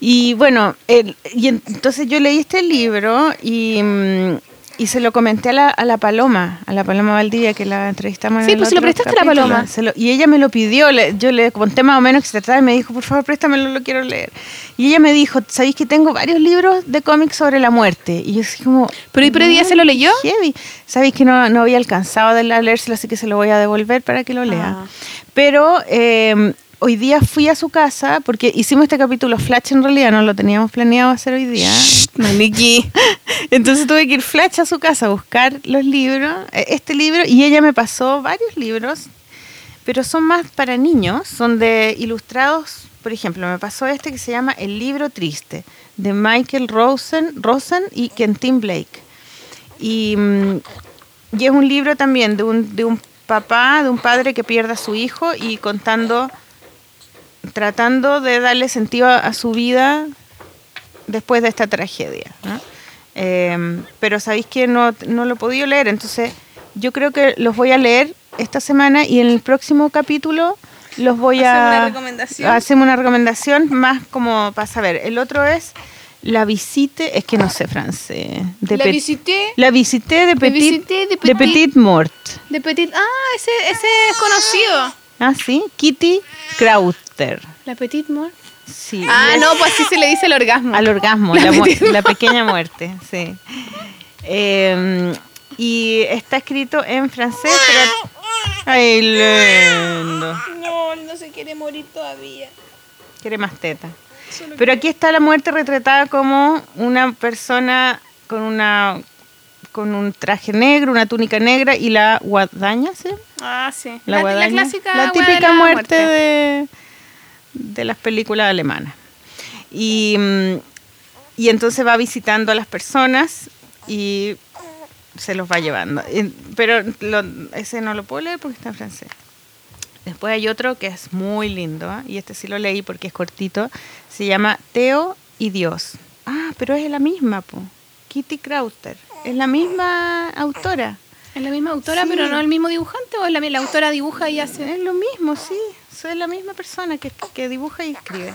[SPEAKER 2] Y bueno, y en- entonces yo leí este libro y, mm, y se lo comenté a la, a la Paloma, a la Paloma Valdivia, que la entrevistamos en
[SPEAKER 3] Sí, pues se lo prestaste a la
[SPEAKER 2] capítulo.
[SPEAKER 3] Paloma.
[SPEAKER 2] Lo- y ella me lo pidió, le- yo le conté más o menos que se trataba y me dijo, por favor, préstamelo, lo quiero leer. Y ella me dijo, ¿sabéis que tengo varios libros de cómics sobre la muerte? Y yo así como...
[SPEAKER 3] Pero, ¿y ella
[SPEAKER 2] "Ay,
[SPEAKER 3] se lo leyó?
[SPEAKER 2] heavy. Sabéis que no, no había alcanzado de leérselo, así que se lo voy a devolver para que lo lea.
[SPEAKER 3] Ah.
[SPEAKER 2] Pero eh, hoy día fui a su casa, porque hicimos este capítulo Flash en realidad, no lo teníamos planeado hacer hoy día.
[SPEAKER 3] Maliki.
[SPEAKER 2] Entonces tuve que ir Flash a su casa a buscar los libros, eh, este libro, y ella me pasó varios libros, pero son más para niños, son de ilustrados. Por ejemplo, me pasó este que se llama El libro triste, de Michael Rosen, Rosen y Quentin Blake. Y, mm, y es un libro también de un, de un papá, de un padre que pierde a su hijo y contando, tratando de darle sentido a, a su vida después de esta tragedia. ¿no? Eh, pero sabéis que no, no lo he podido leer, entonces yo creo que los voy a leer esta semana y en el próximo capítulo los voy a...
[SPEAKER 3] una recomendación.
[SPEAKER 2] Hacemos una recomendación más como para saber. El otro es La visite, es que no sé francés. De
[SPEAKER 3] La
[SPEAKER 2] Pet-
[SPEAKER 3] visité
[SPEAKER 2] La visité de Petit,
[SPEAKER 3] visité de Petit
[SPEAKER 2] Mort.
[SPEAKER 3] de Petit. Ah, ese, ese es conocido.
[SPEAKER 2] Ah, sí, Kitty Krauter.
[SPEAKER 3] La Petit Mort.
[SPEAKER 2] Sí.
[SPEAKER 3] Ah,
[SPEAKER 2] es-
[SPEAKER 3] no, pues así se le dice el orgasmo.
[SPEAKER 2] Al orgasmo,
[SPEAKER 3] La
[SPEAKER 2] la, mu-
[SPEAKER 3] Petit
[SPEAKER 2] la pequeña muerte, sí. Eh, y está escrito en francés, pero... ¡Ay, lindo!
[SPEAKER 3] No, no se quiere morir todavía.
[SPEAKER 2] Quiere más teta. Pero aquí está la muerte retratada como una persona con una con un traje negro, una túnica negra y la guadaña, ¿sí?
[SPEAKER 3] Ah, sí.
[SPEAKER 2] La,
[SPEAKER 3] La, la
[SPEAKER 2] guadaña.
[SPEAKER 3] clásica.
[SPEAKER 2] La típica
[SPEAKER 3] la
[SPEAKER 2] muerte, de, de las películas alemanas. Y, mm, y entonces va visitando a las personas y se los va llevando. Pero lo- ese no lo puedo leer porque está en francés. Después hay otro que es muy lindo, ¿ah? y este sí lo leí porque es cortito. Se llama Teo y Dios. Ah, pero es la misma, po. Kitty Krauter. Es la misma autora.
[SPEAKER 3] Es la misma autora,
[SPEAKER 2] Sí.
[SPEAKER 3] pero no el mismo dibujante, o es la, la autora dibuja y hace.
[SPEAKER 2] Es lo mismo, sí. Soy la misma persona que, que dibuja y escribe.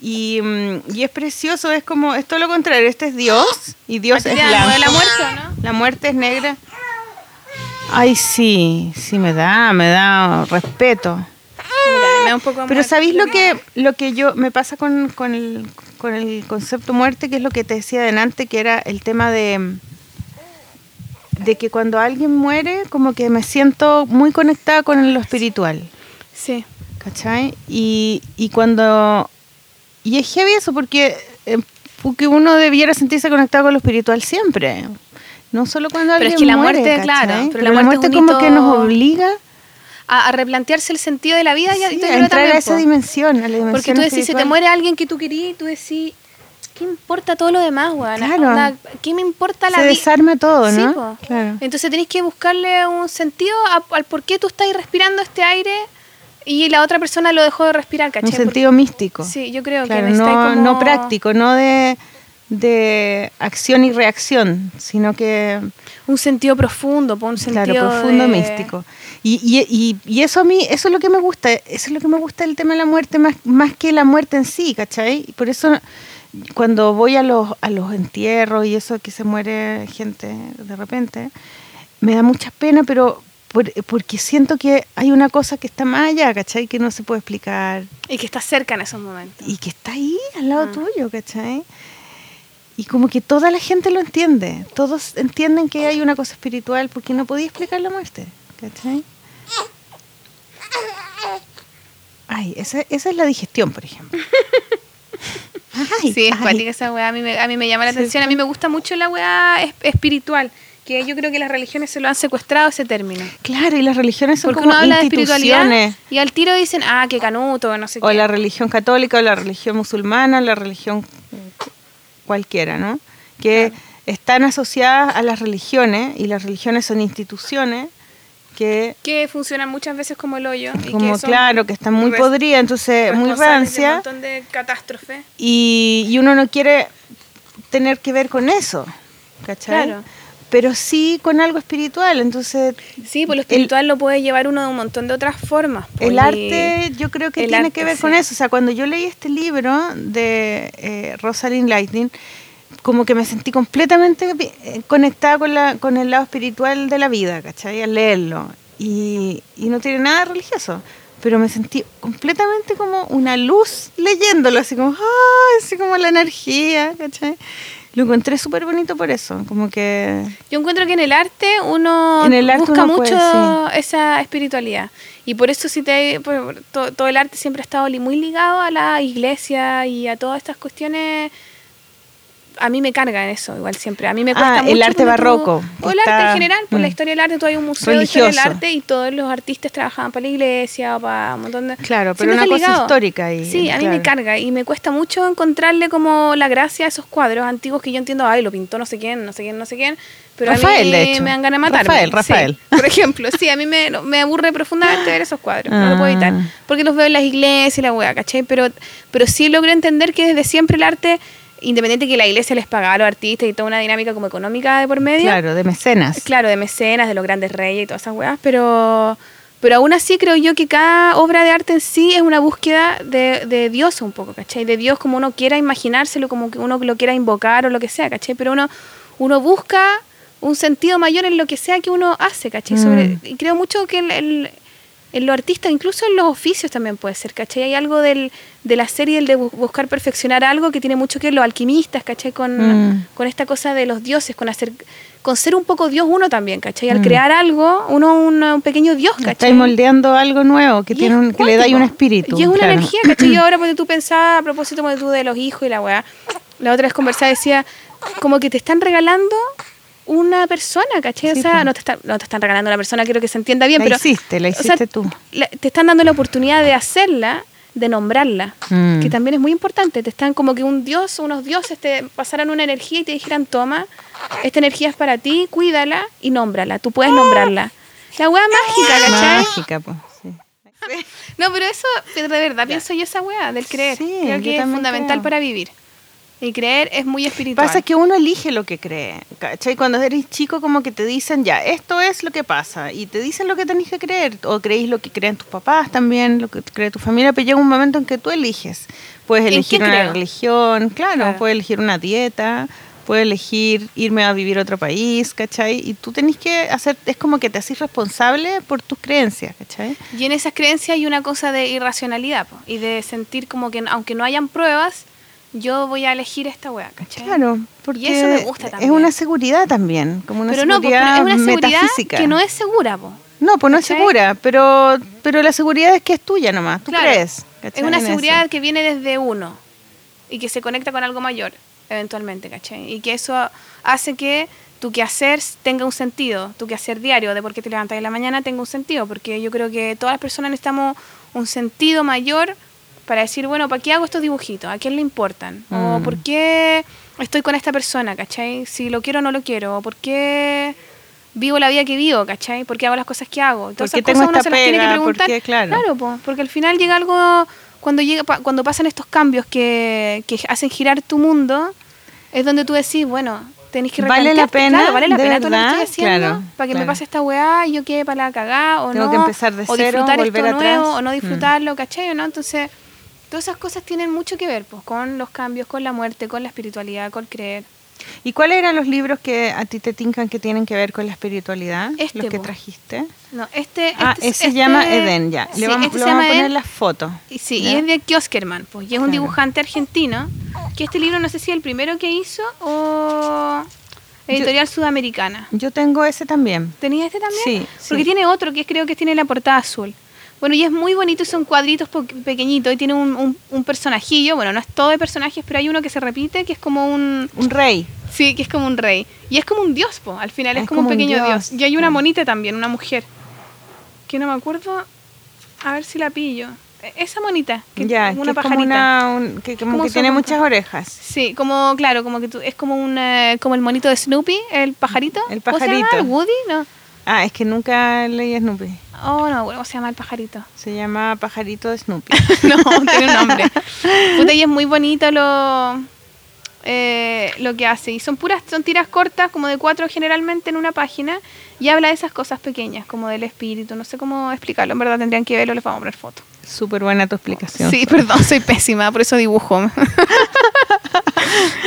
[SPEAKER 2] Y, mm, y es precioso, es como, es todo lo contrario. Este es Dios y Dios
[SPEAKER 3] ¿A ti
[SPEAKER 2] es blanco.
[SPEAKER 3] la muerte no?
[SPEAKER 2] La muerte es negra. Ay, sí, sí me da, me da respeto.
[SPEAKER 3] Mira, me da un poco
[SPEAKER 2] Pero. ¿sabéis lo que, lo que yo me pasa con, con el, con el concepto muerte, que es lo que te decía delante, que era el tema de, de que cuando alguien muere, como que me siento muy conectada con lo espiritual.
[SPEAKER 3] Sí.
[SPEAKER 2] ¿Cachai? Y, y cuando... Y es heavy eso porque, eh, porque uno debiera sentirse conectado con lo espiritual siempre. No solo cuando
[SPEAKER 3] Pero es
[SPEAKER 2] alguien
[SPEAKER 3] que la
[SPEAKER 2] muere,
[SPEAKER 3] muerte, claro,
[SPEAKER 2] ¿cachai?
[SPEAKER 3] pero
[SPEAKER 2] Pero,
[SPEAKER 3] la
[SPEAKER 2] la
[SPEAKER 3] muerte es
[SPEAKER 2] como que nos obliga
[SPEAKER 3] A, a replantearse el sentido de la vida y,
[SPEAKER 2] sí,
[SPEAKER 3] y
[SPEAKER 2] a entrar
[SPEAKER 3] también,
[SPEAKER 2] a esa
[SPEAKER 3] po.
[SPEAKER 2] dimensión, a la dimensión
[SPEAKER 3] Porque tú decís, si te
[SPEAKER 2] espiritual.
[SPEAKER 3] muere alguien que tú querías, tú decís, ¿qué importa todo lo demás, weón?
[SPEAKER 2] Claro.
[SPEAKER 3] Onda, ¿Qué me importa la
[SPEAKER 2] Se
[SPEAKER 3] vida?
[SPEAKER 2] desarma todo,
[SPEAKER 3] Sí,
[SPEAKER 2] ¿no?
[SPEAKER 3] po.
[SPEAKER 2] Claro.
[SPEAKER 3] Entonces tenés que buscarle un sentido a- al por qué tú estás respirando este aire y la otra persona lo dejó de respirar, ¿cachai?
[SPEAKER 2] Un sentido místico.
[SPEAKER 3] Sí, yo creo
[SPEAKER 2] Claro,
[SPEAKER 3] que
[SPEAKER 2] no,
[SPEAKER 3] como...
[SPEAKER 2] no práctico, no de, de acción y reacción, sino que
[SPEAKER 3] Un sentido profundo, un sentido
[SPEAKER 2] Claro, profundo
[SPEAKER 3] de-
[SPEAKER 2] místico. Y, y, y, y eso a mí, eso es lo que me gusta, eso es lo que me gusta del tema de la muerte, más, más que la muerte en sí, ¿cachai? Y por eso cuando voy a los, a los entierros y eso que se muere gente de repente, me da mucha pena, pero por- porque siento que hay una cosa que está más allá, ¿cachai? Que no se puede explicar
[SPEAKER 3] Y que está cerca en esos momentos.
[SPEAKER 2] y que está ahí al lado
[SPEAKER 3] Ah.
[SPEAKER 2] tuyo, ¿cachai? Y como que toda la gente lo entiende, todos entienden que hay una cosa espiritual porque no podía explicar la muerte, ¿cachai? Ay, esa, esa es la digestión, por ejemplo. Ay,
[SPEAKER 3] sí, es cuática esa weá. A mí, me, a mí me llama la
[SPEAKER 2] Sí,
[SPEAKER 3] atención. A mí me gusta mucho la weá es- espiritual. que yo creo que las religiones se lo han secuestrado ese término.
[SPEAKER 2] Claro, y las religiones son
[SPEAKER 3] Porque
[SPEAKER 2] como
[SPEAKER 3] uno habla de espiritualidad y al tiro dicen, ah, qué canuto, no sé
[SPEAKER 2] O
[SPEAKER 3] qué.
[SPEAKER 2] la religión católica, o la religión musulmana, o la religión cualquiera, ¿no? Que están asociadas a las religiones, y las religiones son instituciones que,
[SPEAKER 3] que funcionan muchas veces como el hoyo. y
[SPEAKER 2] como
[SPEAKER 3] que son
[SPEAKER 2] claro, que están muy podridas, entonces muy
[SPEAKER 3] de un
[SPEAKER 2] rancia,
[SPEAKER 3] montón de catástrofes.
[SPEAKER 2] y, y uno no quiere tener que ver con eso, ¿cachai?
[SPEAKER 3] Claro.
[SPEAKER 2] Pero sí con algo espiritual, entonces
[SPEAKER 3] Sí, pues lo
[SPEAKER 2] El-
[SPEAKER 3] espiritual lo puede llevar uno de un montón de otras formas. pues,
[SPEAKER 2] El arte yo creo que
[SPEAKER 3] el
[SPEAKER 2] tiene
[SPEAKER 3] arte,
[SPEAKER 2] que ver
[SPEAKER 3] sí.
[SPEAKER 2] con eso. O sea, cuando yo leí este libro de eh, Rosalind Lightning, como que me sentí completamente eh, conectada con, la, con el lado espiritual de la vida, ¿cachai? Al leerlo. Y, y no tiene nada religioso. Pero me sentí completamente como una luz leyéndolo, así como, ¡ay! Así como la energía, ¿cachai? Lo encontré súper bonito por eso, como que...
[SPEAKER 3] Yo encuentro que en el arte uno
[SPEAKER 2] En el arte
[SPEAKER 3] busca
[SPEAKER 2] uno puede,
[SPEAKER 3] mucho esa espiritualidad. Y por eso si te, todo, todo el arte siempre ha estado muy ligado a la iglesia y a todas estas cuestiones. A mí me carga en eso, igual siempre. A mí me cuesta
[SPEAKER 2] Ah,
[SPEAKER 3] mucho.
[SPEAKER 2] el arte
[SPEAKER 3] tú-
[SPEAKER 2] barroco,
[SPEAKER 3] O el arte en general, por la
[SPEAKER 2] mm.
[SPEAKER 3] historia del arte, tú hay un museo de historia del
[SPEAKER 2] Religioso.
[SPEAKER 3] arte y todos los artistas trabajaban para la iglesia o para un montón de...
[SPEAKER 2] Claro, pero una cosa
[SPEAKER 3] ligado.
[SPEAKER 2] histórica y-
[SPEAKER 3] Sí, a mí me carga y me cuesta mucho encontrarle como la gracia a esos cuadros antiguos que yo entiendo, ay, lo pintó no sé quién, no sé quién, no sé quién, pero
[SPEAKER 2] Rafael,
[SPEAKER 3] a mí
[SPEAKER 2] de hecho.
[SPEAKER 3] me dan ganas de matarme.
[SPEAKER 2] Rafael,
[SPEAKER 3] Sí,
[SPEAKER 2] Rafael.
[SPEAKER 3] por ejemplo, sí, a mí me, me aburre profundamente ver esos cuadros, no lo puedo evitar,
[SPEAKER 2] Ah.
[SPEAKER 3] porque los veo en las iglesias y la wea, ¿cachai? Pero, pero sí logro entender que desde siempre el arte, independiente que la iglesia les pagaba a los artistas y toda una dinámica como económica de por medio,
[SPEAKER 2] Claro, de mecenas.
[SPEAKER 3] Claro, de mecenas, de los grandes reyes y todas esas weas, pero, pero aún así creo yo que cada obra de arte en sí es una búsqueda de, de Dios un poco, ¿cachai? De Dios como uno quiera imaginárselo, como que uno lo quiera invocar o lo que sea, ¿cachai? Pero uno, uno busca un sentido mayor en lo que sea que uno hace, ¿cachai? Sobre,
[SPEAKER 2] Mm.
[SPEAKER 3] y creo mucho que el, el- en los artistas, incluso en los oficios también puede ser, ¿cachai? Hay algo del, del hacer y el de bu- buscar perfeccionar algo que tiene mucho que ver los alquimistas, ¿cachai? Con,
[SPEAKER 2] Mm.
[SPEAKER 3] con esta cosa de los dioses, con hacer con ser un poco Dios uno también, ¿cachai? Al
[SPEAKER 2] Mm.
[SPEAKER 3] crear algo, uno un, un pequeño Dios, ¿cachai?
[SPEAKER 2] Estáis moldeando algo nuevo que,
[SPEAKER 3] Y
[SPEAKER 2] tiene un- que le da un espíritu.
[SPEAKER 3] Y es una
[SPEAKER 2] claro.
[SPEAKER 3] energía, ¿cachai? Yo ahora cuando tú pensabas, a propósito tú de los hijos y la weá, la otra vez conversaba decía, como que te están regalando una persona, ¿cachai?
[SPEAKER 2] Sí,
[SPEAKER 3] o sea, no te, están, no te están regalando una persona, quiero que se entienda bien,
[SPEAKER 2] La
[SPEAKER 3] pero...
[SPEAKER 2] hiciste, la
[SPEAKER 3] o sea,
[SPEAKER 2] hiciste tú.
[SPEAKER 3] la- te están dando la oportunidad de hacerla, de nombrarla,
[SPEAKER 2] Mm.
[SPEAKER 3] que también es muy importante. Te están como que un dios, unos dioses te pasaran una energía y te dijeran, toma, esta energía es para ti, cuídala y nómbrala. Tú puedes nombrarla. La weá mágica, ¿cachai?
[SPEAKER 2] Mágica, pues. Sí.
[SPEAKER 3] No, pero eso, de verdad, pienso yo esa weá del creer.
[SPEAKER 2] Sí,
[SPEAKER 3] creo que es fundamental
[SPEAKER 2] creo.
[SPEAKER 3] para vivir. Y creer es muy espiritual.
[SPEAKER 2] Pasa que uno elige lo que cree, ¿cachai? Cuando eres chico como que te dicen, ya, esto es lo que pasa, y te dicen lo que tenés que creer, o creéis lo que creen tus papás también, lo que cree tu familia, pero llega un momento en que tú eliges. Puedes
[SPEAKER 3] ¿En
[SPEAKER 2] elegir una
[SPEAKER 3] creo?
[SPEAKER 2] religión, claro,
[SPEAKER 3] Claro.
[SPEAKER 2] puedes elegir una dieta, puedes elegir irme a vivir a otro país, ¿cachai? Y tú tenés que hacer, es como que te haces responsable por tus creencias, ¿cachai?
[SPEAKER 3] Y en esas creencias hay una cosa de irracionalidad po, y de sentir como que aunque no hayan pruebas, yo voy a elegir esta weá, ¿cachai?
[SPEAKER 2] Claro, porque
[SPEAKER 3] eso me gusta
[SPEAKER 2] es
[SPEAKER 3] también.
[SPEAKER 2] una seguridad también, como una
[SPEAKER 3] pero no, po, pero
[SPEAKER 2] seguridad
[SPEAKER 3] es una seguridad
[SPEAKER 2] metafísica.
[SPEAKER 3] que no es segura, po.
[SPEAKER 2] No, pues no es segura, pero, pero la seguridad es que es tuya nomás, tú
[SPEAKER 3] Claro,
[SPEAKER 2] crees.
[SPEAKER 3] Es
[SPEAKER 2] ¿cachai?
[SPEAKER 3] una
[SPEAKER 2] En
[SPEAKER 3] seguridad
[SPEAKER 2] eso.
[SPEAKER 3] que viene desde uno y que se conecta con algo mayor, eventualmente, ¿cachai? Y que eso hace que tu quehacer tenga un sentido, tu quehacer diario de por qué te levantas en la mañana tenga un sentido, porque yo creo que todas las personas necesitamos un sentido mayor para decir, bueno, ¿para qué hago estos dibujitos? ¿A quién le importan? ¿O
[SPEAKER 2] Mm.
[SPEAKER 3] por qué estoy con esta persona, ¿cachai? Si lo quiero o no lo quiero, ¿o por qué vivo la vida que vivo, ¿cachai? ¿Por qué hago las cosas que hago? Todas
[SPEAKER 2] ¿Por
[SPEAKER 3] esas
[SPEAKER 2] qué tengo
[SPEAKER 3] cosas uno se las tiene que preguntar.
[SPEAKER 2] qué? Claro.
[SPEAKER 3] po, porque al final llega algo, cuando, llega, pa- cuando pasan estos cambios que, que hacen girar tu mundo, es donde tú decís, bueno, tenés que
[SPEAKER 2] ¿Vale la pena?
[SPEAKER 3] claro, vale la
[SPEAKER 2] ¿De
[SPEAKER 3] pena todo lo que
[SPEAKER 2] verdad?
[SPEAKER 3] estoy haciendo
[SPEAKER 2] Claro,
[SPEAKER 3] para que me pase esta weá y yo quede para la cagada o
[SPEAKER 2] Tengo
[SPEAKER 3] no,
[SPEAKER 2] que empezar de
[SPEAKER 3] o
[SPEAKER 2] cero,
[SPEAKER 3] disfrutar
[SPEAKER 2] volver
[SPEAKER 3] esto
[SPEAKER 2] atrás.
[SPEAKER 3] nuevo o no
[SPEAKER 2] Mm.
[SPEAKER 3] disfrutarlo, ¿cachai? o ¿no? Entonces, todas esas cosas tienen mucho que ver pues, con los cambios, con la muerte, con la espiritualidad, con creer.
[SPEAKER 2] ¿Y cuáles eran los libros que a ti te tincan que tienen que ver con la espiritualidad?
[SPEAKER 3] Este,
[SPEAKER 2] los que
[SPEAKER 3] po.
[SPEAKER 2] trajiste.
[SPEAKER 3] No, este,
[SPEAKER 2] Ah,
[SPEAKER 3] este-
[SPEAKER 2] ese se
[SPEAKER 3] este-
[SPEAKER 2] llama Eden, ya.
[SPEAKER 3] sí,
[SPEAKER 2] Le vamos,
[SPEAKER 3] este
[SPEAKER 2] le vamos a poner las fotos.
[SPEAKER 3] Y sí,
[SPEAKER 2] ¿ya?
[SPEAKER 3] y es de Kioskerman, pues, y es un dibujante argentino, que este libro no sé si es el primero que hizo o editorial sudamericana.
[SPEAKER 2] Yo tengo ese también.
[SPEAKER 3] ¿Tenía este también?
[SPEAKER 2] Sí,
[SPEAKER 3] Porque
[SPEAKER 2] sí.
[SPEAKER 3] tiene otro que creo que tiene la portada azul. Bueno, y es muy bonito y son cuadritos pequeñitos y tiene un, un, un personajillo, bueno, no es todo de personajes, pero hay uno que se repite que es como un...
[SPEAKER 2] Un rey.
[SPEAKER 3] Sí, que es como un rey. Y es como un dios, po. Al final es,
[SPEAKER 2] Es
[SPEAKER 3] como, un
[SPEAKER 2] como un
[SPEAKER 3] pequeño
[SPEAKER 2] dios,
[SPEAKER 3] dios. Y hay una monita también, una mujer. Que no me acuerdo. A ver si la pillo. E- Esa monita. Que
[SPEAKER 2] ya,
[SPEAKER 3] una
[SPEAKER 2] que es como,
[SPEAKER 3] pajarita.
[SPEAKER 2] una, un- que, como
[SPEAKER 3] Como
[SPEAKER 2] que tiene muchas orejas.
[SPEAKER 3] Sí, como, claro, como que tú, es como un, eh, como el monito de Snoopy, el pajarito.
[SPEAKER 2] El
[SPEAKER 3] ¿Cómo se llama?
[SPEAKER 2] pajarito.
[SPEAKER 3] ¿El Woody? No.
[SPEAKER 2] Ah, es que nunca leí Snoopy.
[SPEAKER 3] Oh, no, ¿cómo se llama el pajarito?
[SPEAKER 2] Se llama Pajarito de Snoopy.
[SPEAKER 3] no, tiene un nombre. Puta, y es muy bonito lo, eh, lo que hace. Y son puras, son tiras cortas, como de cuatro generalmente en una página, y habla de esas cosas pequeñas, como del espíritu. No sé cómo explicarlo, en verdad tendrían que verlo, les vamos a poner foto.
[SPEAKER 2] Súper buena tu explicación.
[SPEAKER 3] Sí, perdón, soy pésima, por eso dibujo.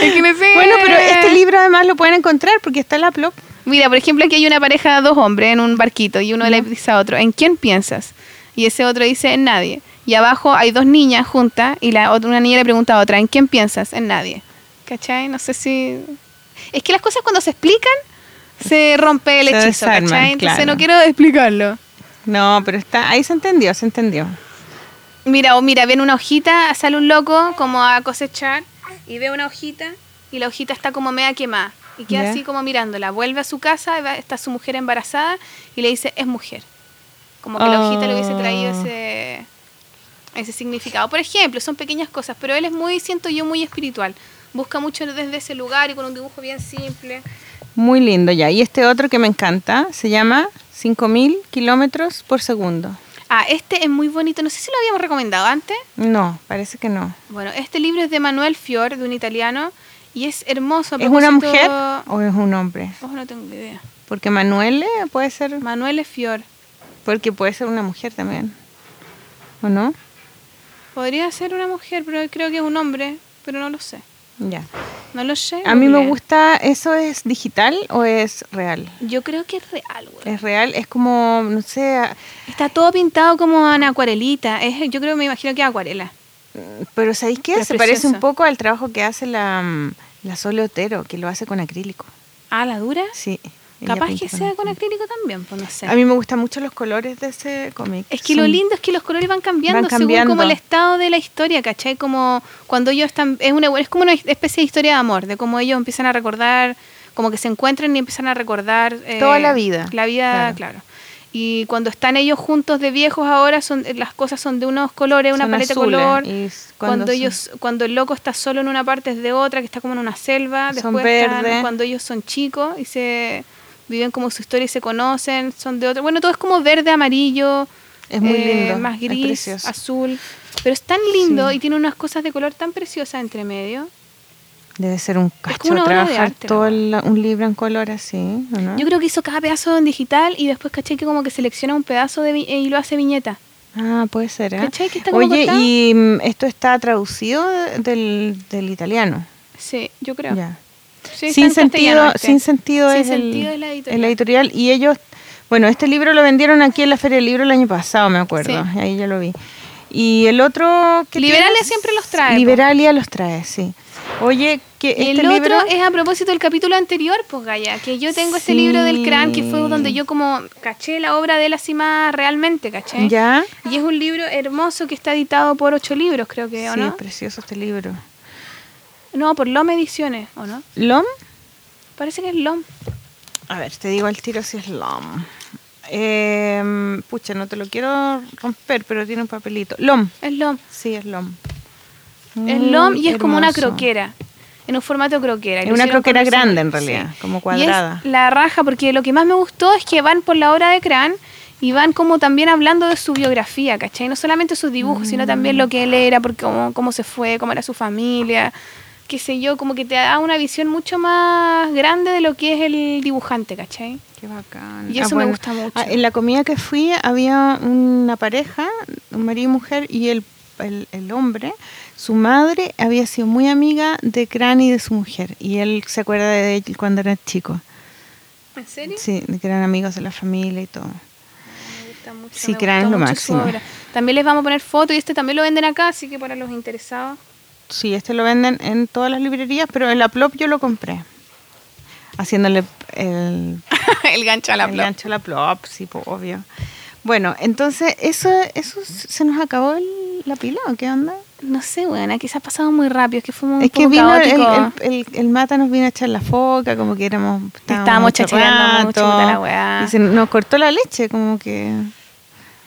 [SPEAKER 3] es que no sé.
[SPEAKER 2] Bueno, pero este libro además lo pueden encontrar porque está en la plop.
[SPEAKER 3] Mira, por ejemplo, aquí hay una pareja de dos hombres en un barquito y uno le dice a otro, ¿en quién piensas? Y ese otro dice, en nadie. Y abajo hay dos niñas juntas y la otra, una niña le pregunta a otra, ¿en quién piensas? En nadie. ¿Cachai? No sé si... Es que las cosas cuando se explican se rompe el
[SPEAKER 2] Se
[SPEAKER 3] hechizo,
[SPEAKER 2] desarman,
[SPEAKER 3] ¿cachai? Entonces
[SPEAKER 2] claro.
[SPEAKER 3] no quiero explicarlo.
[SPEAKER 2] No, pero está ahí se entendió, se entendió.
[SPEAKER 3] Mira, o mira, viene una hojita, sale un loco como a cosechar y ve una hojita y la hojita está como media quemada y queda así como mirándola. Vuelve a su casa, está su mujer embarazada y le dice, es mujer. Como que la hojita le hubiese traído
[SPEAKER 2] Oh.
[SPEAKER 3] ese, ese significado. Por ejemplo, son pequeñas cosas, pero él es muy, siento yo, muy espiritual. Busca mucho desde ese lugar y con un dibujo bien simple.
[SPEAKER 2] Muy lindo ya. Y este otro que me encanta se llama 5000 kilómetros por segundo.
[SPEAKER 3] Ah, este es muy bonito. No sé si lo habíamos recomendado antes.
[SPEAKER 2] No, parece que no.
[SPEAKER 3] Bueno, este libro es de Manuel Fior, de un italiano, y es hermoso.
[SPEAKER 2] ¿Es una mujer o es un hombre?
[SPEAKER 3] Oh, no tengo idea.
[SPEAKER 2] Porque Manuel eh, puede ser,
[SPEAKER 3] Manuel Fior.
[SPEAKER 2] porque puede ser una mujer también. ¿O no?
[SPEAKER 3] Podría ser una mujer, pero creo que es un hombre, pero no lo sé.
[SPEAKER 2] Ya.
[SPEAKER 3] No lo sé.
[SPEAKER 2] A mí me gusta, ¿eso es digital o es real?
[SPEAKER 3] Yo creo que es real, güey.
[SPEAKER 2] Es real, es como, no sé,
[SPEAKER 3] Está todo pintado como en acuarelita. Es, yo creo, me imagino que es acuarela.
[SPEAKER 2] Pero ¿sabéis qué?
[SPEAKER 3] Es
[SPEAKER 2] Se parece un poco al trabajo que hace la, mm, la Sole Otero, que lo hace con acrílico.
[SPEAKER 3] Ah, la dura.
[SPEAKER 2] Sí.
[SPEAKER 3] Capaz que sea con
[SPEAKER 2] acrílico.
[SPEAKER 3] acrílico también, pues no sé.
[SPEAKER 2] A mí me gustan mucho los colores de ese cómic.
[SPEAKER 3] Es que lo lindo es que los colores van cambiando,
[SPEAKER 2] Van
[SPEAKER 3] según como el estado de la historia, ¿cachai? Como cuando ellos están... Es, una, es como una especie de historia de amor, de cómo ellos empiezan a recordar, como que se encuentran y empiezan a recordar... eh,
[SPEAKER 2] Toda la vida.
[SPEAKER 3] La vida,
[SPEAKER 2] Claro.
[SPEAKER 3] claro. Y cuando están ellos juntos de viejos ahora, son las cosas son de unos colores, una
[SPEAKER 2] Son
[SPEAKER 3] paleta de color.
[SPEAKER 2] y
[SPEAKER 3] Cuando, ellos, cuando el loco está solo en una parte es de otra, que está como en una selva.
[SPEAKER 2] Son
[SPEAKER 3] Después están cuando ellos son chicos y se viven como su historia y se conocen, son de otra. Bueno, todo es como verde, amarillo,
[SPEAKER 2] Es muy
[SPEAKER 3] eh,
[SPEAKER 2] lindo,
[SPEAKER 3] más gris, azul. Pero es tan lindo
[SPEAKER 2] Sí.
[SPEAKER 3] y tiene unas cosas de color tan preciosas entre medio.
[SPEAKER 2] Debe ser un cacho trabajar
[SPEAKER 3] arte,
[SPEAKER 2] todo el- un libro en color así.
[SPEAKER 3] Yo creo que hizo cada pedazo en digital y después caché que como que selecciona un pedazo de vi- y lo hace viñeta.
[SPEAKER 2] Ah, puede ser, ¿eh?
[SPEAKER 3] ¿Cachai? Que está
[SPEAKER 2] Oye. ¿y mm, esto está traducido de- del, del italiano?
[SPEAKER 3] Sí, yo creo.
[SPEAKER 2] Ya.
[SPEAKER 3] Sí,
[SPEAKER 2] sin, sentido,
[SPEAKER 3] este.
[SPEAKER 2] sin sentido
[SPEAKER 3] Sin
[SPEAKER 2] es el-
[SPEAKER 3] sentido es la editorial.
[SPEAKER 2] es la editorial. Y ellos, bueno, este libro lo vendieron aquí en la Feria del Libro el año pasado, me acuerdo.
[SPEAKER 3] Sí.
[SPEAKER 2] Ahí ya lo vi. Y el otro... ¿qué
[SPEAKER 3] Liberalia
[SPEAKER 2] tienes?
[SPEAKER 3] siempre los trae, po.
[SPEAKER 2] Liberalia los trae, sí. Oye, que este
[SPEAKER 3] el
[SPEAKER 2] libro...
[SPEAKER 3] otro es a propósito del capítulo anterior, pues Gaya, que yo tengo este
[SPEAKER 2] Sí.
[SPEAKER 3] libro del Cran, que fue donde yo como caché la obra de él así más realmente, ¿caché?
[SPEAKER 2] ¿Ya?
[SPEAKER 3] Y es un libro hermoso que está editado por ocho libros, creo que, ¿o
[SPEAKER 2] Sí,
[SPEAKER 3] no?
[SPEAKER 2] es precioso este libro.
[SPEAKER 3] No, por LOM Ediciones, ¿o no?
[SPEAKER 2] ¿Lom?
[SPEAKER 3] Parece que es LOM.
[SPEAKER 2] A ver, te digo al tiro si es LOM. Eh, pucha, no te lo quiero romper, pero tiene un papelito. LOM.
[SPEAKER 3] Es LOM.
[SPEAKER 2] Sí, es LOM.
[SPEAKER 3] Es
[SPEAKER 2] Muy
[SPEAKER 3] LOM y es como una croquera. En un formato croquera.
[SPEAKER 2] Es
[SPEAKER 3] Lo
[SPEAKER 2] una croquera grande, en realidad, como
[SPEAKER 3] Y
[SPEAKER 2] cuadrada.
[SPEAKER 3] es la raja, porque lo que más me gustó es que van por la obra de Cran y van como también hablando de su biografía, ¿cachai? No solamente sus dibujos, sino también lo que él era, porque cómo, cómo se fue, cómo era su familia, qué sé yo, como que te da una visión mucho más grande de lo que es el dibujante, ¿cachai?
[SPEAKER 2] Qué bacán.
[SPEAKER 3] Y eso me gusta mucho.
[SPEAKER 2] Ah, en la comida que fui había una pareja, un marido y mujer, y el, el, el hombre, su madre había sido muy amiga de Cran y de su mujer. Y él se acuerda de él cuando era chico.
[SPEAKER 3] ¿En serio?
[SPEAKER 2] Sí, que eran amigos de la familia y todo.
[SPEAKER 3] Me gusta mucho.
[SPEAKER 2] Sí, es lo máximo.
[SPEAKER 3] También les vamos a poner fotos y este también lo venden acá, así que para los interesados.
[SPEAKER 2] Sí, este lo venden en todas las librerías, pero en la Plop yo lo compré. Haciéndole el,
[SPEAKER 3] el gancho a la
[SPEAKER 2] el
[SPEAKER 3] plata.
[SPEAKER 2] gancho a la Plop, sí, obvio. Bueno, entonces eso, eso se nos acabó el, la pila o qué onda?
[SPEAKER 3] No sé, bueno, quizás ha pasado muy rápido, es que fue muy
[SPEAKER 2] es que
[SPEAKER 3] poco
[SPEAKER 2] vino el, el, el- el mata nos vino a echar la foca, como que éramos
[SPEAKER 3] Estábamos chachareando mucho, la weá.
[SPEAKER 2] y se nos cortó la leche, como que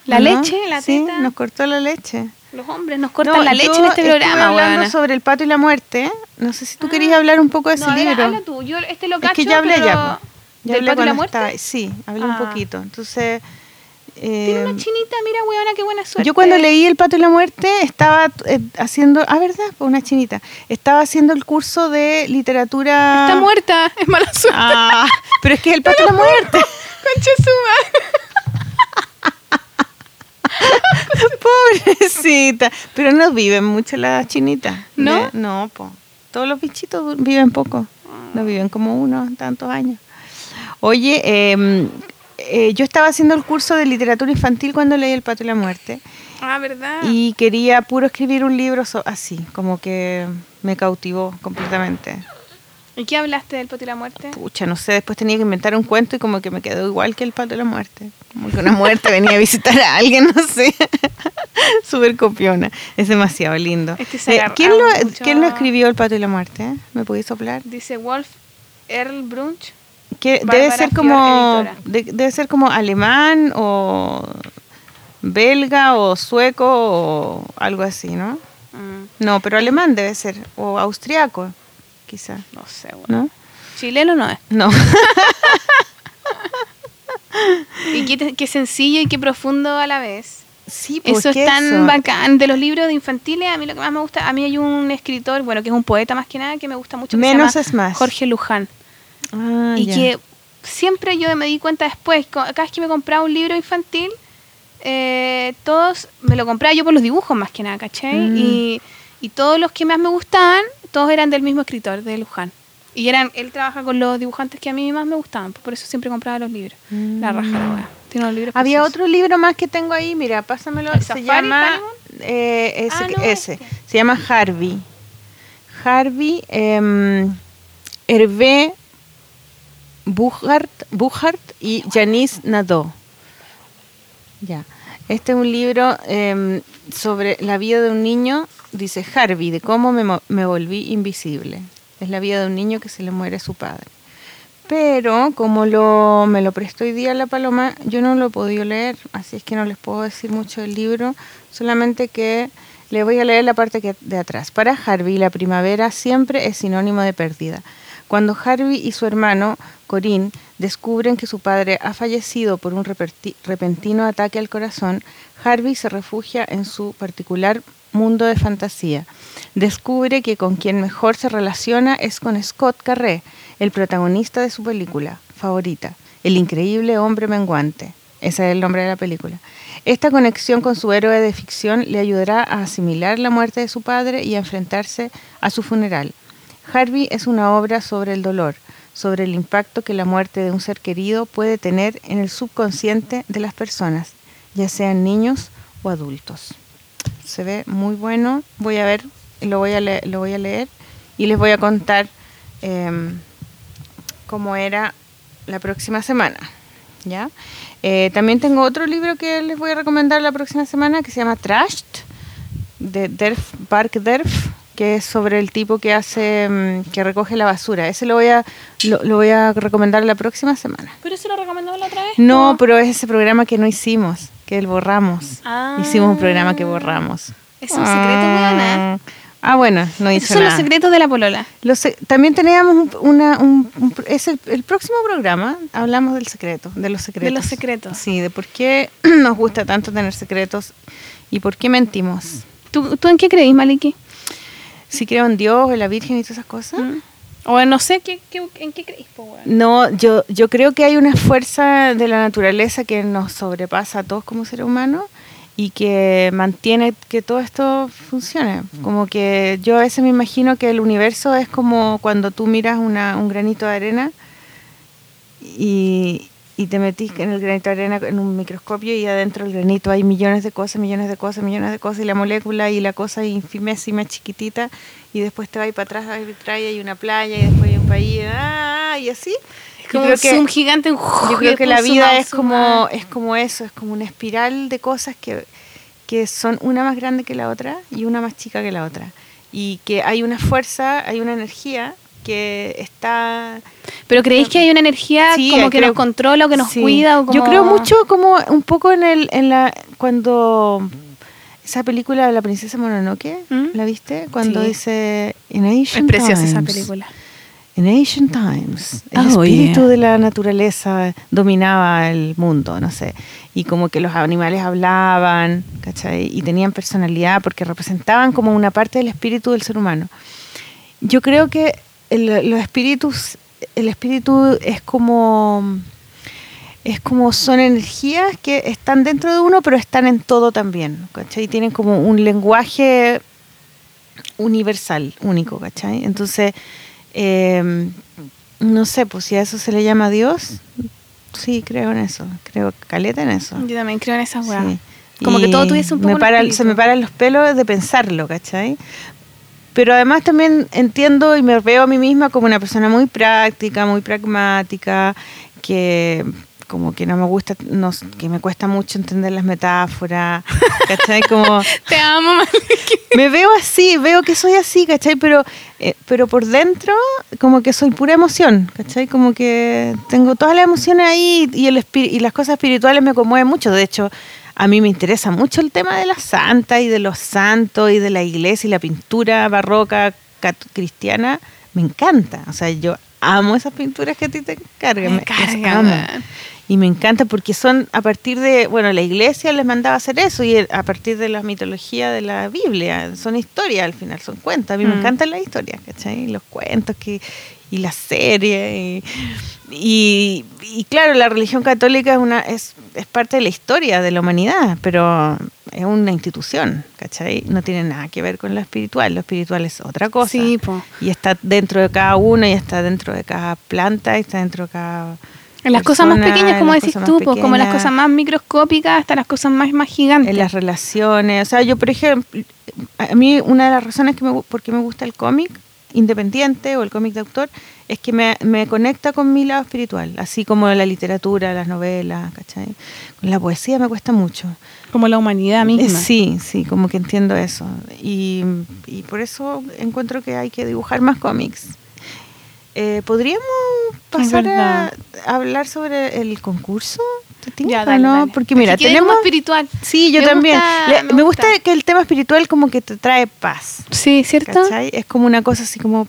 [SPEAKER 3] La
[SPEAKER 2] ¿no?
[SPEAKER 3] leche, la
[SPEAKER 2] sí,
[SPEAKER 3] teta.
[SPEAKER 2] nos cortó la leche.
[SPEAKER 3] Los hombres nos cortan
[SPEAKER 2] No,
[SPEAKER 3] la leche en este programa,
[SPEAKER 2] hablando sobre el pato y la muerte. No sé si tú querías hablar un poco de ese
[SPEAKER 3] No,
[SPEAKER 2] libro.
[SPEAKER 3] habla tú. Yo este lo
[SPEAKER 2] es que ya hablé
[SPEAKER 3] pero
[SPEAKER 2] ya. Ya
[SPEAKER 3] ¿Del
[SPEAKER 2] hablé
[SPEAKER 3] pato y la muerte?
[SPEAKER 2] estaba- Sí, hablé un
[SPEAKER 3] Ah.
[SPEAKER 2] poquito. Entonces,
[SPEAKER 3] Tiene
[SPEAKER 2] eh,
[SPEAKER 3] una chinita, mira, weona, qué buena suerte.
[SPEAKER 2] yo cuando leí El pato y la muerte estaba eh, haciendo, ah, ¿verdad? Pues Una chinita. Estaba haciendo el curso de literatura.
[SPEAKER 3] Está muerta, es mala suerte.
[SPEAKER 2] Ah, pero es que es El pato y la muerte.
[SPEAKER 3] Concha.
[SPEAKER 2] Pobrecita. Pero no viven mucho las chinitas.
[SPEAKER 3] ¿No?
[SPEAKER 2] No, po. Todos los bichitos viven poco. No viven como unos tantos años. Oye, eh, eh, yo estaba haciendo el curso de literatura infantil cuando leí El pato y la muerte.
[SPEAKER 3] Ah, ¿verdad?
[SPEAKER 2] Y quería puro escribir un libro so- así, como que me cautivó completamente.
[SPEAKER 3] ¿Y qué hablaste del pato y la muerte?
[SPEAKER 2] Pucha, no sé, después tenía que inventar un cuento y como que me quedó igual que el pato de la muerte. Como que una muerte venía a visitar a alguien, no sé. Súper copiona. Es demasiado lindo.
[SPEAKER 3] Es que se
[SPEAKER 2] Eh,
[SPEAKER 3] agarra
[SPEAKER 2] ¿quién, lo,
[SPEAKER 3] mucho-
[SPEAKER 2] ¿Quién lo escribió el pato y la muerte? ¿Me podéis soplar?
[SPEAKER 3] Dice Wolf Earl Brunch.
[SPEAKER 2] Que debe ser como de- debe ser como alemán o belga o sueco o algo así, ¿no?
[SPEAKER 3] Mm,
[SPEAKER 2] No, pero alemán debe ser o austriaco, quizá,
[SPEAKER 3] no sé.
[SPEAKER 2] ¿no?
[SPEAKER 3] Chileno no es.
[SPEAKER 2] No.
[SPEAKER 3] Y qué, sencillo y qué profundo a la vez.
[SPEAKER 2] sí, pues,
[SPEAKER 3] Eso es
[SPEAKER 2] ¿qué
[SPEAKER 3] tan
[SPEAKER 2] eso?
[SPEAKER 3] bacán. De los libros de infantiles, a mí lo que más me gusta, a mí hay un escritor, bueno, que es un poeta más que nada, que me gusta mucho. que se
[SPEAKER 2] Menos
[SPEAKER 3] llama
[SPEAKER 2] es más.
[SPEAKER 3] Jorge Luján.
[SPEAKER 2] Ah,
[SPEAKER 3] y
[SPEAKER 2] ya.
[SPEAKER 3] que siempre yo me di cuenta después, cada vez que me compraba un libro infantil, eh, todos me lo compraba yo por los dibujos más que nada, ¿cachai?
[SPEAKER 2] Mm.
[SPEAKER 3] Y, y todos los que más me gustaban, todos eran del mismo escritor, de Luján. Y eran, él trabaja con los dibujantes que a mí más me gustaban, por eso siempre compraba los libros. La raja la wea. Tiene unos libros
[SPEAKER 2] Mm. Había
[SPEAKER 3] preciosos.
[SPEAKER 2] otro libro más que tengo ahí, mira, pásamelo.
[SPEAKER 3] ¿El
[SPEAKER 2] Se
[SPEAKER 3] Safari,
[SPEAKER 2] llama eh, ese,
[SPEAKER 3] Ah, no,
[SPEAKER 2] ese.
[SPEAKER 3] este.
[SPEAKER 2] Se llama Harvey. Harvey eh, Hervé Buchart, Buchart y Janice Nadeau. Ya. Este es un libro em, sobre la vida de un niño, dice Harvey, de cómo me, volví invisible. Es la vida de un niño que se le muere su padre. Pero como lo, me lo prestó hoy día la paloma, yo no lo he podido leer, así es que no les puedo decir mucho del libro, solamente que le voy a leer la parte que, de atrás. Para Harvey, la primavera siempre es sinónimo de pérdida. Cuando Harvey y su hermano, Corinne, descubren que su padre ha fallecido por un repentino ataque al corazón, Harvey se refugia en su particular mundo de fantasía. Descubre que con quien mejor se relaciona es con Scott Carré, el protagonista de su película favorita, El increíble hombre menguante. Ese es el nombre de la película. Esta conexión con su héroe de ficción le ayudará a asimilar la muerte de su padre y a enfrentarse a su funeral. Harvey es una obra sobre el dolor, sobre el impacto que la muerte de un ser querido puede tener en el subconsciente de las personas, ya sean niños o adultos. Se ve muy bueno. Voy a ver, lo voy a, le- lo voy a leer y les voy a contar em, cómo era la próxima semana. ¿ya? Eh, también tengo otro libro que les voy a recomendar la próxima semana que se llama Trashed, de Derf, Park Derf, que es sobre el tipo que hace, mm, que recoge la basura. Ese lo voy a, lo, lo voy a recomendar la próxima semana.
[SPEAKER 3] ¿Pero eso lo recomendó la otra vez?
[SPEAKER 2] No, pero es ese programa que no hicimos, que el borramos.
[SPEAKER 3] Ah.
[SPEAKER 2] Hicimos un programa que borramos.
[SPEAKER 3] Es un secreto, weona.
[SPEAKER 2] Ah, bueno, no
[SPEAKER 3] Esos
[SPEAKER 2] hice
[SPEAKER 3] son
[SPEAKER 2] nada.
[SPEAKER 3] los secretos de la polola.
[SPEAKER 2] Los también teníamos un, una, un, es el, el próximo programa, hablamos del secreto, de los secretos.
[SPEAKER 3] los secretos.
[SPEAKER 2] Sí, de por qué nos gusta tanto tener secretos y por qué mentimos.
[SPEAKER 3] ¿Tú, tú en qué creís, Maliki?
[SPEAKER 2] Si creo en Dios, en la Virgen y todas esas cosas.
[SPEAKER 3] ¿Mm? O no sé, ¿qué, qué- en qué po, weón?
[SPEAKER 2] No, yo, yo creo que hay una fuerza de la naturaleza que nos sobrepasa a todos como seres humanos y que mantiene que todo esto funcione. Como que yo a veces me imagino que el universo es como cuando tú miras una, un granito de arena y, y te metís en el granito de arena en un microscopio y adentro del granito hay millones de cosas, millones de cosas, millones de cosas y la molécula y la cosa infimésima, chiquitita y después te vas para atrás, vas y hay una playa y después hay un país ah, y así.
[SPEAKER 3] Es como un zoom gigante.
[SPEAKER 2] yo creo que la vida es como es como eso, es como una espiral de cosas que, que son una más grande que la otra y una más chica que la otra. Y que hay una fuerza, hay una energía que está...
[SPEAKER 3] Pero creéis que hay una energía
[SPEAKER 2] Sí,
[SPEAKER 3] como que
[SPEAKER 2] creo-
[SPEAKER 3] nos controla o que nos
[SPEAKER 2] Sí.
[SPEAKER 3] cuida o como...
[SPEAKER 2] Yo creo mucho como un poco en el en la cuando esa película La princesa Mononoke,
[SPEAKER 3] ¿Mm?
[SPEAKER 2] ¿la viste? Cuando
[SPEAKER 3] Sí.
[SPEAKER 2] dice In Ancient
[SPEAKER 3] Es preciosa esa
[SPEAKER 2] Times,
[SPEAKER 3] película.
[SPEAKER 2] In Ancient Times, el
[SPEAKER 3] Oh,
[SPEAKER 2] espíritu
[SPEAKER 3] yeah.
[SPEAKER 2] de la naturaleza dominaba el mundo, no sé. Y como que los animales hablaban, ¿cachai? Y tenían personalidad porque representaban como una parte del espíritu del ser humano. Yo creo que el- los espíritus, el espíritu es como es como son energías que están dentro de uno, pero están en todo también, ¿cachai? Tienen como un lenguaje universal, único, ¿cachai? Entonces, eh, no sé, pues si a eso se le llama Dios, sí, creo en eso, creo caleta en eso.
[SPEAKER 3] Yo también creo en esas weas.
[SPEAKER 2] Sí.
[SPEAKER 3] Como que
[SPEAKER 2] Y
[SPEAKER 3] todo tuviese un poco
[SPEAKER 2] me para-. Se me paran los pelos de pensarlo, ¿cachai? Pero además también entiendo y me veo a mí misma como una persona muy práctica, muy pragmática, que como que no me gusta, no, que me cuesta mucho entender las metáforas, ¿cachai? Como
[SPEAKER 3] Te amo, Maliki.
[SPEAKER 2] me veo así, veo que soy así, ¿cachai? Pero, eh, pero por dentro, como que soy pura emoción, ¿cachai? Como que tengo todas las emociones ahí y, el y las cosas espirituales me conmueven mucho. De hecho, a mí me interesa mucho el tema de la santa y de los santos y de la iglesia y la pintura barroca cristiana. Me encanta. O sea, yo amo esas pinturas que a ti te cargan.
[SPEAKER 3] Me cargan, weón.
[SPEAKER 2] Y me encanta porque son a partir de, bueno, la iglesia les mandaba hacer eso y a partir de la mitología de la Biblia. Son historias al final, son cuentos. A mí me
[SPEAKER 3] Mm.
[SPEAKER 2] encantan las historias, ¿cachai? Los cuentos que, y las series. Y, y, y claro, la religión católica es, una, es, es parte de la historia de la humanidad, pero es una institución, ¿cachai? No tiene nada que ver con lo espiritual. Lo espiritual es otra cosa.
[SPEAKER 3] Sí.
[SPEAKER 2] Y está dentro de cada uno y está dentro de cada planta y está dentro de cada...
[SPEAKER 3] En las cosas más pequeñas, como decís tú, pues, como las cosas más microscópicas hasta las cosas más, más gigantes.
[SPEAKER 2] En las relaciones. O sea, yo, por ejemplo, a mí una de las razones que me, por qué me gusta el cómic independiente o el cómic de autor es que me, me conecta con mi lado espiritual, así como la literatura, las novelas, ¿cachai? Con la poesía me cuesta mucho.
[SPEAKER 3] Como la humanidad
[SPEAKER 2] Eh,
[SPEAKER 3] misma.
[SPEAKER 2] Sí, sí, como que entiendo eso. Y, y por eso encuentro que hay que dibujar más cómics. Eh, ¿Podríamos pasar a, hablar sobre el concurso? ¿Te tinca
[SPEAKER 3] Ya, dale,
[SPEAKER 2] no?
[SPEAKER 3] dale.
[SPEAKER 2] Porque mira,
[SPEAKER 3] Es que quede como
[SPEAKER 2] tenemos...
[SPEAKER 3] espiritual.
[SPEAKER 2] Sí, yo
[SPEAKER 3] Me
[SPEAKER 2] también.
[SPEAKER 3] gusta-
[SPEAKER 2] Le-
[SPEAKER 3] me
[SPEAKER 2] me, gusta.
[SPEAKER 3] gusta.
[SPEAKER 2] que el tema espiritual como que te trae paz.
[SPEAKER 3] Sí, ¿cierto?
[SPEAKER 2] ¿Cachai? Es como una cosa así como...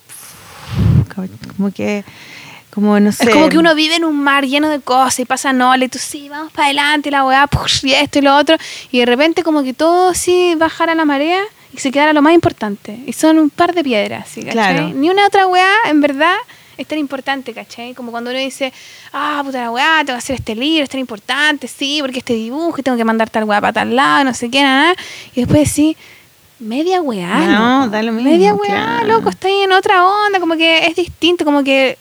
[SPEAKER 2] Como que... Como no sé...
[SPEAKER 3] Es como que uno vive en un mar lleno de cosas y pasa olas y tú sí, vamos para adelante, la weá, y esto y lo otro. Y de repente como que todo sí bajara la marea y se quedara lo más importante. Y son un par de piedras, ¿sí, ¿cachai?
[SPEAKER 2] Claro.
[SPEAKER 3] Ni una otra weá, en verdad, es tan importante, ¿cachai? Como cuando uno dice, ah, puta la weá, tengo que hacer este libro, es tan importante, sí, porque este dibujo, tengo que mandar tal weá para tal lado, no sé qué, nada. Y después sí, media weá.
[SPEAKER 2] No,
[SPEAKER 3] loco.
[SPEAKER 2] da lo mismo,
[SPEAKER 3] Media weá,
[SPEAKER 2] claro.
[SPEAKER 3] loco, está ahí en otra onda, como que es distinto, como que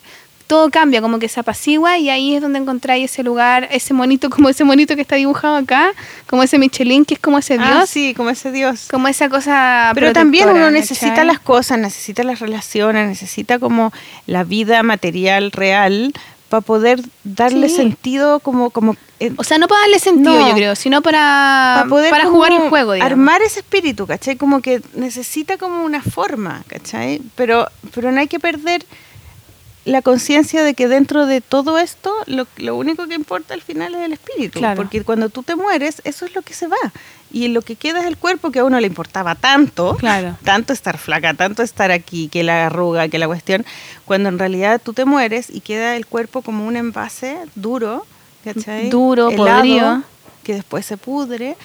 [SPEAKER 3] todo cambia, como que se apacigua y ahí es donde encontráis ese lugar, ese monito, como ese monito que está dibujado acá, como ese Michelin, que es como ese
[SPEAKER 2] Ah,
[SPEAKER 3] dios,
[SPEAKER 2] sí, como ese Dios.
[SPEAKER 3] como esa cosa
[SPEAKER 2] Pero también uno necesita
[SPEAKER 3] ¿cachai?
[SPEAKER 2] las cosas, necesita las relaciones, necesita como la vida material real para poder darle
[SPEAKER 3] Sí.
[SPEAKER 2] sentido como... como eh,
[SPEAKER 3] O sea, no para darle sentido,
[SPEAKER 2] No.
[SPEAKER 3] yo creo, sino para,
[SPEAKER 2] para poder
[SPEAKER 3] para jugar el juego, digamos.
[SPEAKER 2] armar ese espíritu, ¿cachai? Como que necesita como una forma, ¿cachai? Pero, pero no hay que perder la conciencia de que dentro de todo esto lo, lo único que importa al final es el espíritu,
[SPEAKER 3] Claro.
[SPEAKER 2] porque cuando tú te mueres eso es lo que se va y lo que queda es el cuerpo que a uno le importaba tanto,
[SPEAKER 3] Claro.
[SPEAKER 2] tanto estar flaca, tanto estar aquí, que la arruga, que la cuestión, cuando en realidad tú te mueres y queda el cuerpo como un envase duro, ¿cachai?
[SPEAKER 3] Duro,
[SPEAKER 2] Helado,
[SPEAKER 3] podrido.
[SPEAKER 2] que después se pudre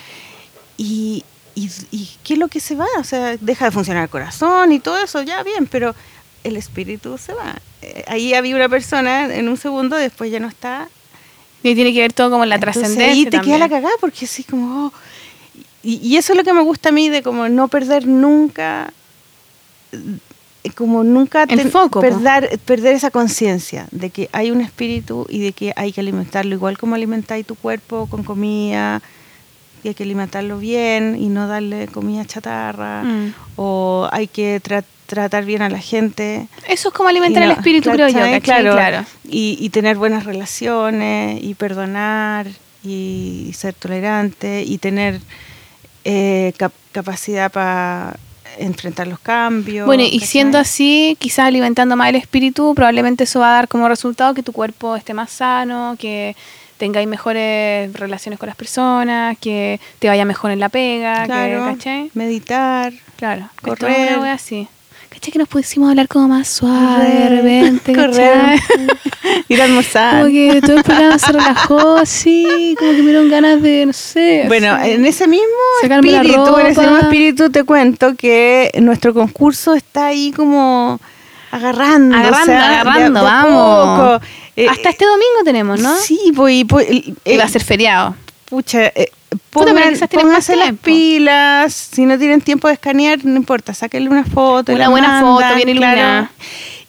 [SPEAKER 2] y, y, y ¿qué es lo que se va? O sea, deja de funcionar el corazón y todo eso, ya bien, pero el espíritu se va. Eh, ahí había una persona en un segundo, después ya no está.
[SPEAKER 3] Y tiene que ver todo como la trascendencia.
[SPEAKER 2] ahí te queda la cagada porque así como... oh, y, y eso es lo que me gusta a mí de como no perder nunca... eh, Como nunca
[SPEAKER 3] El foco,
[SPEAKER 2] perder, perder esa conciencia de que hay un espíritu y de que hay que alimentarlo igual como alimentáis tu cuerpo con comida, y hay que alimentarlo bien y no darle comida chatarra,
[SPEAKER 3] Mm.
[SPEAKER 2] o hay que tra- tratar bien a la gente.
[SPEAKER 3] Eso es como alimentar
[SPEAKER 2] no,
[SPEAKER 3] el espíritu, creo yo,
[SPEAKER 2] ¿cachai?
[SPEAKER 3] ¿cachai? Claro.
[SPEAKER 2] Y, y tener buenas relaciones, y perdonar, y ser tolerante, y tener eh, cap- capacidad para enfrentar los cambios.
[SPEAKER 3] Bueno, y siendo así, quizás alimentando más el espíritu, probablemente eso va a dar como resultado que tu cuerpo esté más sano, que tengáis mejores relaciones con las personas, que te vaya mejor en la pega,
[SPEAKER 2] Claro,
[SPEAKER 3] que, ¿cachai?
[SPEAKER 2] meditar.
[SPEAKER 3] Claro,
[SPEAKER 2] Correr.
[SPEAKER 3] Una así. ¿Cachai que nos pusimos hablar como más suave de repente?
[SPEAKER 2] correr, ir a almorzar.
[SPEAKER 3] Como que todo el programa se relajó así, como que me dieron ganas de, no sé.
[SPEAKER 2] Bueno,
[SPEAKER 3] así.
[SPEAKER 2] en ese mismo espíritu, en ese mismo espíritu te cuento que nuestro concurso está ahí como agarrando,
[SPEAKER 3] Agarrando,
[SPEAKER 2] o sea, de a-
[SPEAKER 3] agarrando,
[SPEAKER 2] a
[SPEAKER 3] vamos.
[SPEAKER 2] Eh,
[SPEAKER 3] Hasta este domingo tenemos, ¿no?
[SPEAKER 2] Sí, pues, y, pues,
[SPEAKER 3] va a
[SPEAKER 2] eh,
[SPEAKER 3] ser feriado.
[SPEAKER 2] Pucha, eh,
[SPEAKER 3] Puta, pero
[SPEAKER 2] pongan,
[SPEAKER 3] tienen
[SPEAKER 2] pónganse las pilas. Si no tienen tiempo de escanear, no importa, sáquenle una foto.
[SPEAKER 3] Una buena foto,
[SPEAKER 2] mandan,
[SPEAKER 3] bien iluminada.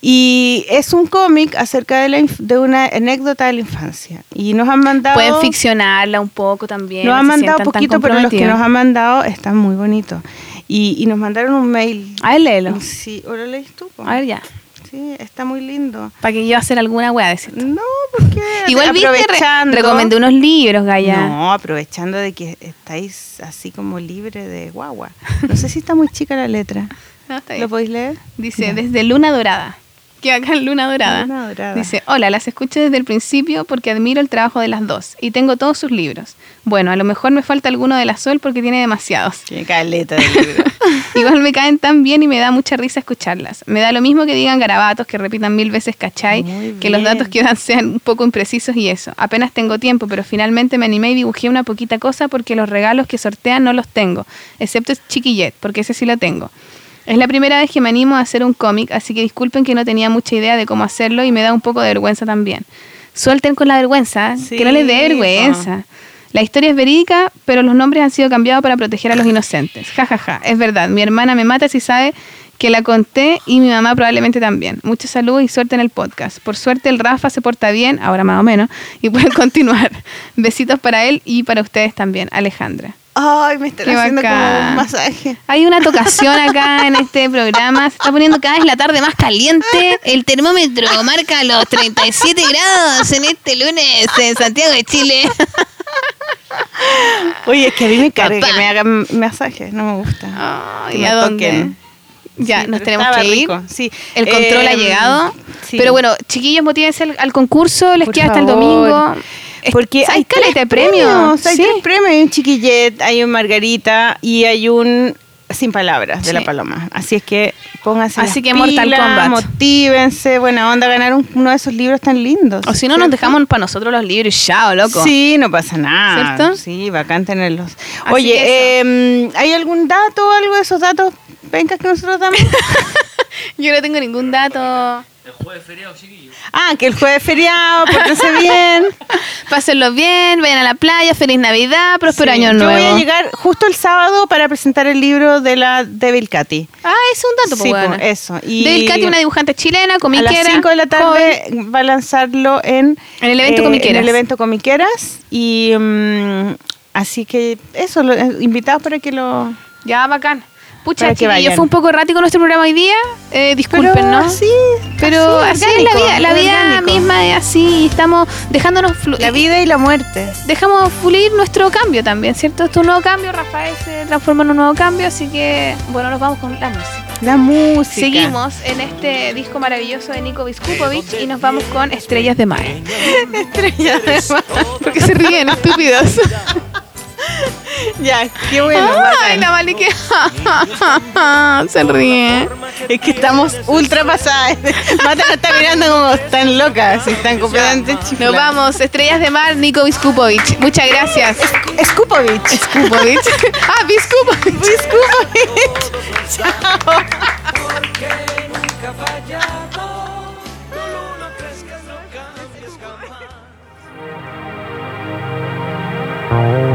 [SPEAKER 2] Y es un cómic acerca de, la inf- de una anécdota de la infancia. Y nos han mandado.
[SPEAKER 3] Pueden ficcionarla un poco también.
[SPEAKER 2] Nos
[SPEAKER 3] no
[SPEAKER 2] han mandado poquito, pero los que nos han mandado están muy bonitos. Y, y nos mandaron un mail.
[SPEAKER 3] A ver, léelo.
[SPEAKER 2] Sí, ¿o lo lees tú?
[SPEAKER 3] A ver, ya.
[SPEAKER 2] Sí, está muy lindo.
[SPEAKER 3] Para que yo hacer alguna weá, decir.
[SPEAKER 2] No, porque
[SPEAKER 3] Igual viste, re-
[SPEAKER 2] aprovechando.
[SPEAKER 3] recomendé unos libros, Gaya.
[SPEAKER 2] No, aprovechando de que estáis así como libre de guagua. No sé si está muy chica la letra.
[SPEAKER 3] No, está
[SPEAKER 2] ¿Lo
[SPEAKER 3] bien.
[SPEAKER 2] podéis leer?
[SPEAKER 3] Dice,
[SPEAKER 2] Ya.
[SPEAKER 3] desde Luna Dorada. Que acá en Luna Dorada.
[SPEAKER 2] Luna Dorada.
[SPEAKER 3] Dice, hola, las escucho desde el principio porque admiro el trabajo de las dos y tengo todos sus libros. Bueno, a lo mejor me falta alguno de la Sol porque tiene demasiados.
[SPEAKER 2] Tiene caleta de libro.
[SPEAKER 3] Igual me caen tan bien y me da mucha risa escucharlas. Me da lo mismo que digan garabatos, que repitan mil veces cachai, que los datos que dan sean un poco imprecisos y eso. Apenas tengo tiempo, pero finalmente me animé y dibujé una poquita cosa porque los regalos que sortean no los tengo, excepto Chiquillet, porque ese sí lo tengo. Es la primera vez que me animo a hacer un cómic, así que disculpen que no tenía mucha idea de cómo hacerlo y me da un poco de vergüenza también. Suelten con la vergüenza,
[SPEAKER 2] Sí,
[SPEAKER 3] que no les dé vergüenza. La historia es verídica, pero los nombres han sido cambiados para proteger a los inocentes. Ja, ja, ja. Es verdad, mi hermana me mata si sabe que la conté y mi mamá probablemente también. Mucha salud y suerte en el podcast. Por suerte el Rafa se porta bien, ahora más o menos, y pueden continuar. Besitos para él y para ustedes también, Alejandra.
[SPEAKER 2] Ay, me están
[SPEAKER 3] Qué
[SPEAKER 2] haciendo como
[SPEAKER 3] bacán.
[SPEAKER 2] un masaje.
[SPEAKER 3] Hay una tocación acá en este programa. Se está poniendo cada vez la tarde más caliente. El termómetro marca los 37 grados en este lunes en Santiago de Chile.
[SPEAKER 2] Oye, es que a mí me carga que me hagan masajes, no me gusta.
[SPEAKER 3] Ay,
[SPEAKER 2] que me
[SPEAKER 3] ¿a dónde?
[SPEAKER 2] toquen.
[SPEAKER 3] Ya,
[SPEAKER 2] Sí,
[SPEAKER 3] nos tenemos que ir.
[SPEAKER 2] rico, Sí.
[SPEAKER 3] El control ha
[SPEAKER 2] Em,
[SPEAKER 3] llegado.
[SPEAKER 2] sí.
[SPEAKER 3] Pero bueno, chiquillos, motívense al, al concurso. Les
[SPEAKER 2] Por
[SPEAKER 3] queda hasta el domingo.
[SPEAKER 2] Porque hay
[SPEAKER 3] caleta de premios.
[SPEAKER 2] Hay
[SPEAKER 3] sí.
[SPEAKER 2] tres premios. Hay un chiquillet, hay un margarita y hay un sin palabras de
[SPEAKER 3] Sí.
[SPEAKER 2] la paloma. Así es que pónganse
[SPEAKER 3] Así
[SPEAKER 2] las
[SPEAKER 3] que Mortal
[SPEAKER 2] pilas,
[SPEAKER 3] Kombat.
[SPEAKER 2] motívense, buena onda, ganar un- uno de esos libros tan lindos.
[SPEAKER 3] O si no, nos dejamos para nosotros los libros y chao, loco.
[SPEAKER 2] Sí, no pasa nada.
[SPEAKER 3] ¿Cierto?
[SPEAKER 2] Sí, bacán tenerlos.
[SPEAKER 3] Así
[SPEAKER 2] Oye, eh, ¿hay algún dato o algo de esos datos? Venga, que nosotros damos.
[SPEAKER 3] Yo no tengo ningún dato.
[SPEAKER 1] El jueves feriado, chiquillos.
[SPEAKER 2] ah, que el jueves es feriado, pórtense bien.
[SPEAKER 3] Pásenlo bien, vayan a la playa, feliz Navidad, próspero
[SPEAKER 2] Sí,
[SPEAKER 3] año
[SPEAKER 2] Yo
[SPEAKER 3] nuevo.
[SPEAKER 2] voy a llegar justo el sábado para presentar el libro de la Devil Cathy.
[SPEAKER 3] Ah, es un dato,
[SPEAKER 2] Sí,
[SPEAKER 3] pues,
[SPEAKER 2] pues,
[SPEAKER 3] bueno.
[SPEAKER 2] eso. Y
[SPEAKER 3] Devil Cathy, una dibujante chilena,
[SPEAKER 2] a
[SPEAKER 3] comiquera.
[SPEAKER 2] las 5 de la tarde va a lanzarlo en,
[SPEAKER 3] En el evento
[SPEAKER 2] eh,
[SPEAKER 3] Comiqueras.
[SPEAKER 2] En el evento Comiqueras. Y mm, así que eso, lo- eh, invitados para que lo.
[SPEAKER 3] Ya, bacán. Pucha, chiquillos, fue un poco errático nuestro programa hoy día. Eh, disculpen,
[SPEAKER 2] Pero
[SPEAKER 3] ¿no?
[SPEAKER 2] así,
[SPEAKER 3] Pero así, es la vida, la vida
[SPEAKER 2] orgánico.
[SPEAKER 3] misma es así, estamos dejándonos fluir.
[SPEAKER 2] La vida y la muerte.
[SPEAKER 3] Dejamos fluir nuestro cambio también, ¿cierto? Esto es un nuevo cambio, Rafael se transforma en un nuevo cambio, así que, bueno, nos vamos con la música.
[SPEAKER 2] La música.
[SPEAKER 3] Seguimos en este disco maravilloso de Nico Viskupovic y nos vamos con Estrellas de Mar.
[SPEAKER 2] Estrella de mar.
[SPEAKER 3] Porque se ríen, estúpidos.
[SPEAKER 2] Ya, qué bueno.
[SPEAKER 3] Ay,
[SPEAKER 2] bacán.
[SPEAKER 3] la Mali que se ríe.
[SPEAKER 2] Es que estamos ultra pasadas. Mata nos está mirando como están locas, están completamente chifladas.
[SPEAKER 3] Nos vamos, Estrellas de Mar, Nico Viskupovic. Muchas gracias.
[SPEAKER 2] Skupovic.
[SPEAKER 3] Viskupovic. Ah, Viskupovic.
[SPEAKER 2] Skupovic. Chao.
[SPEAKER 4] ¿Qué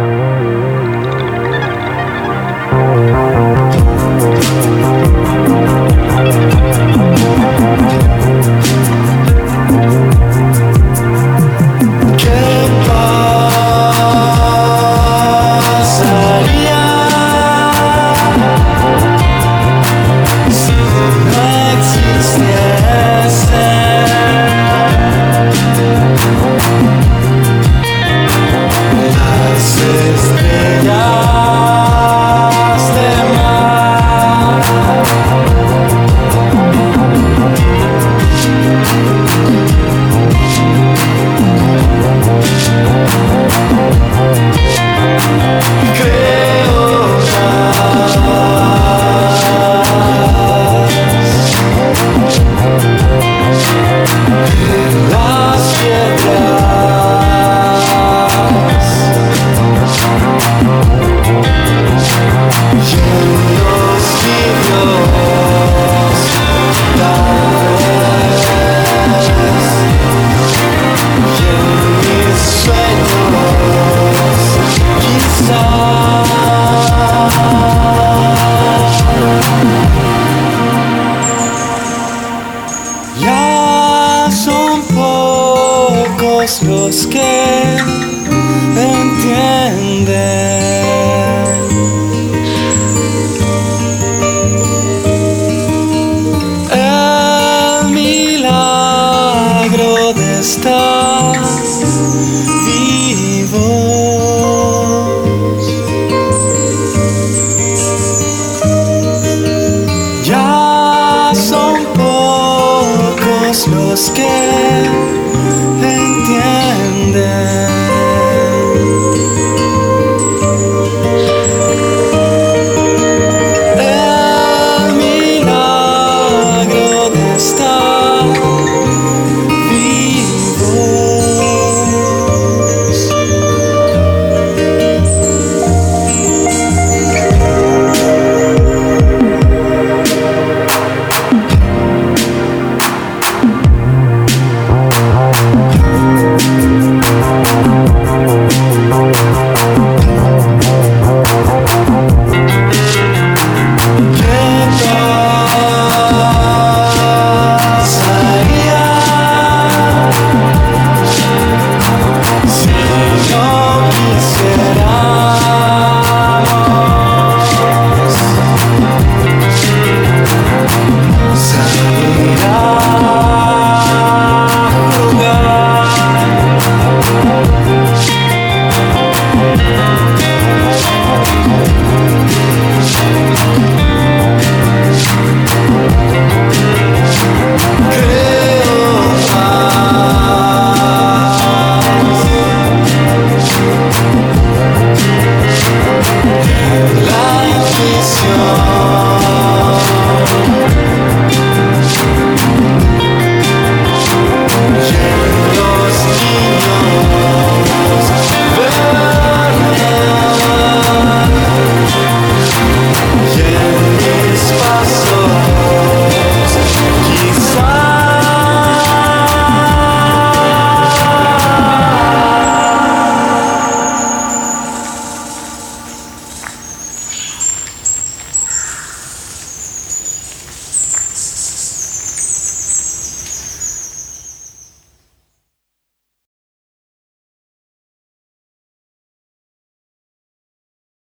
[SPEAKER 4] pocos los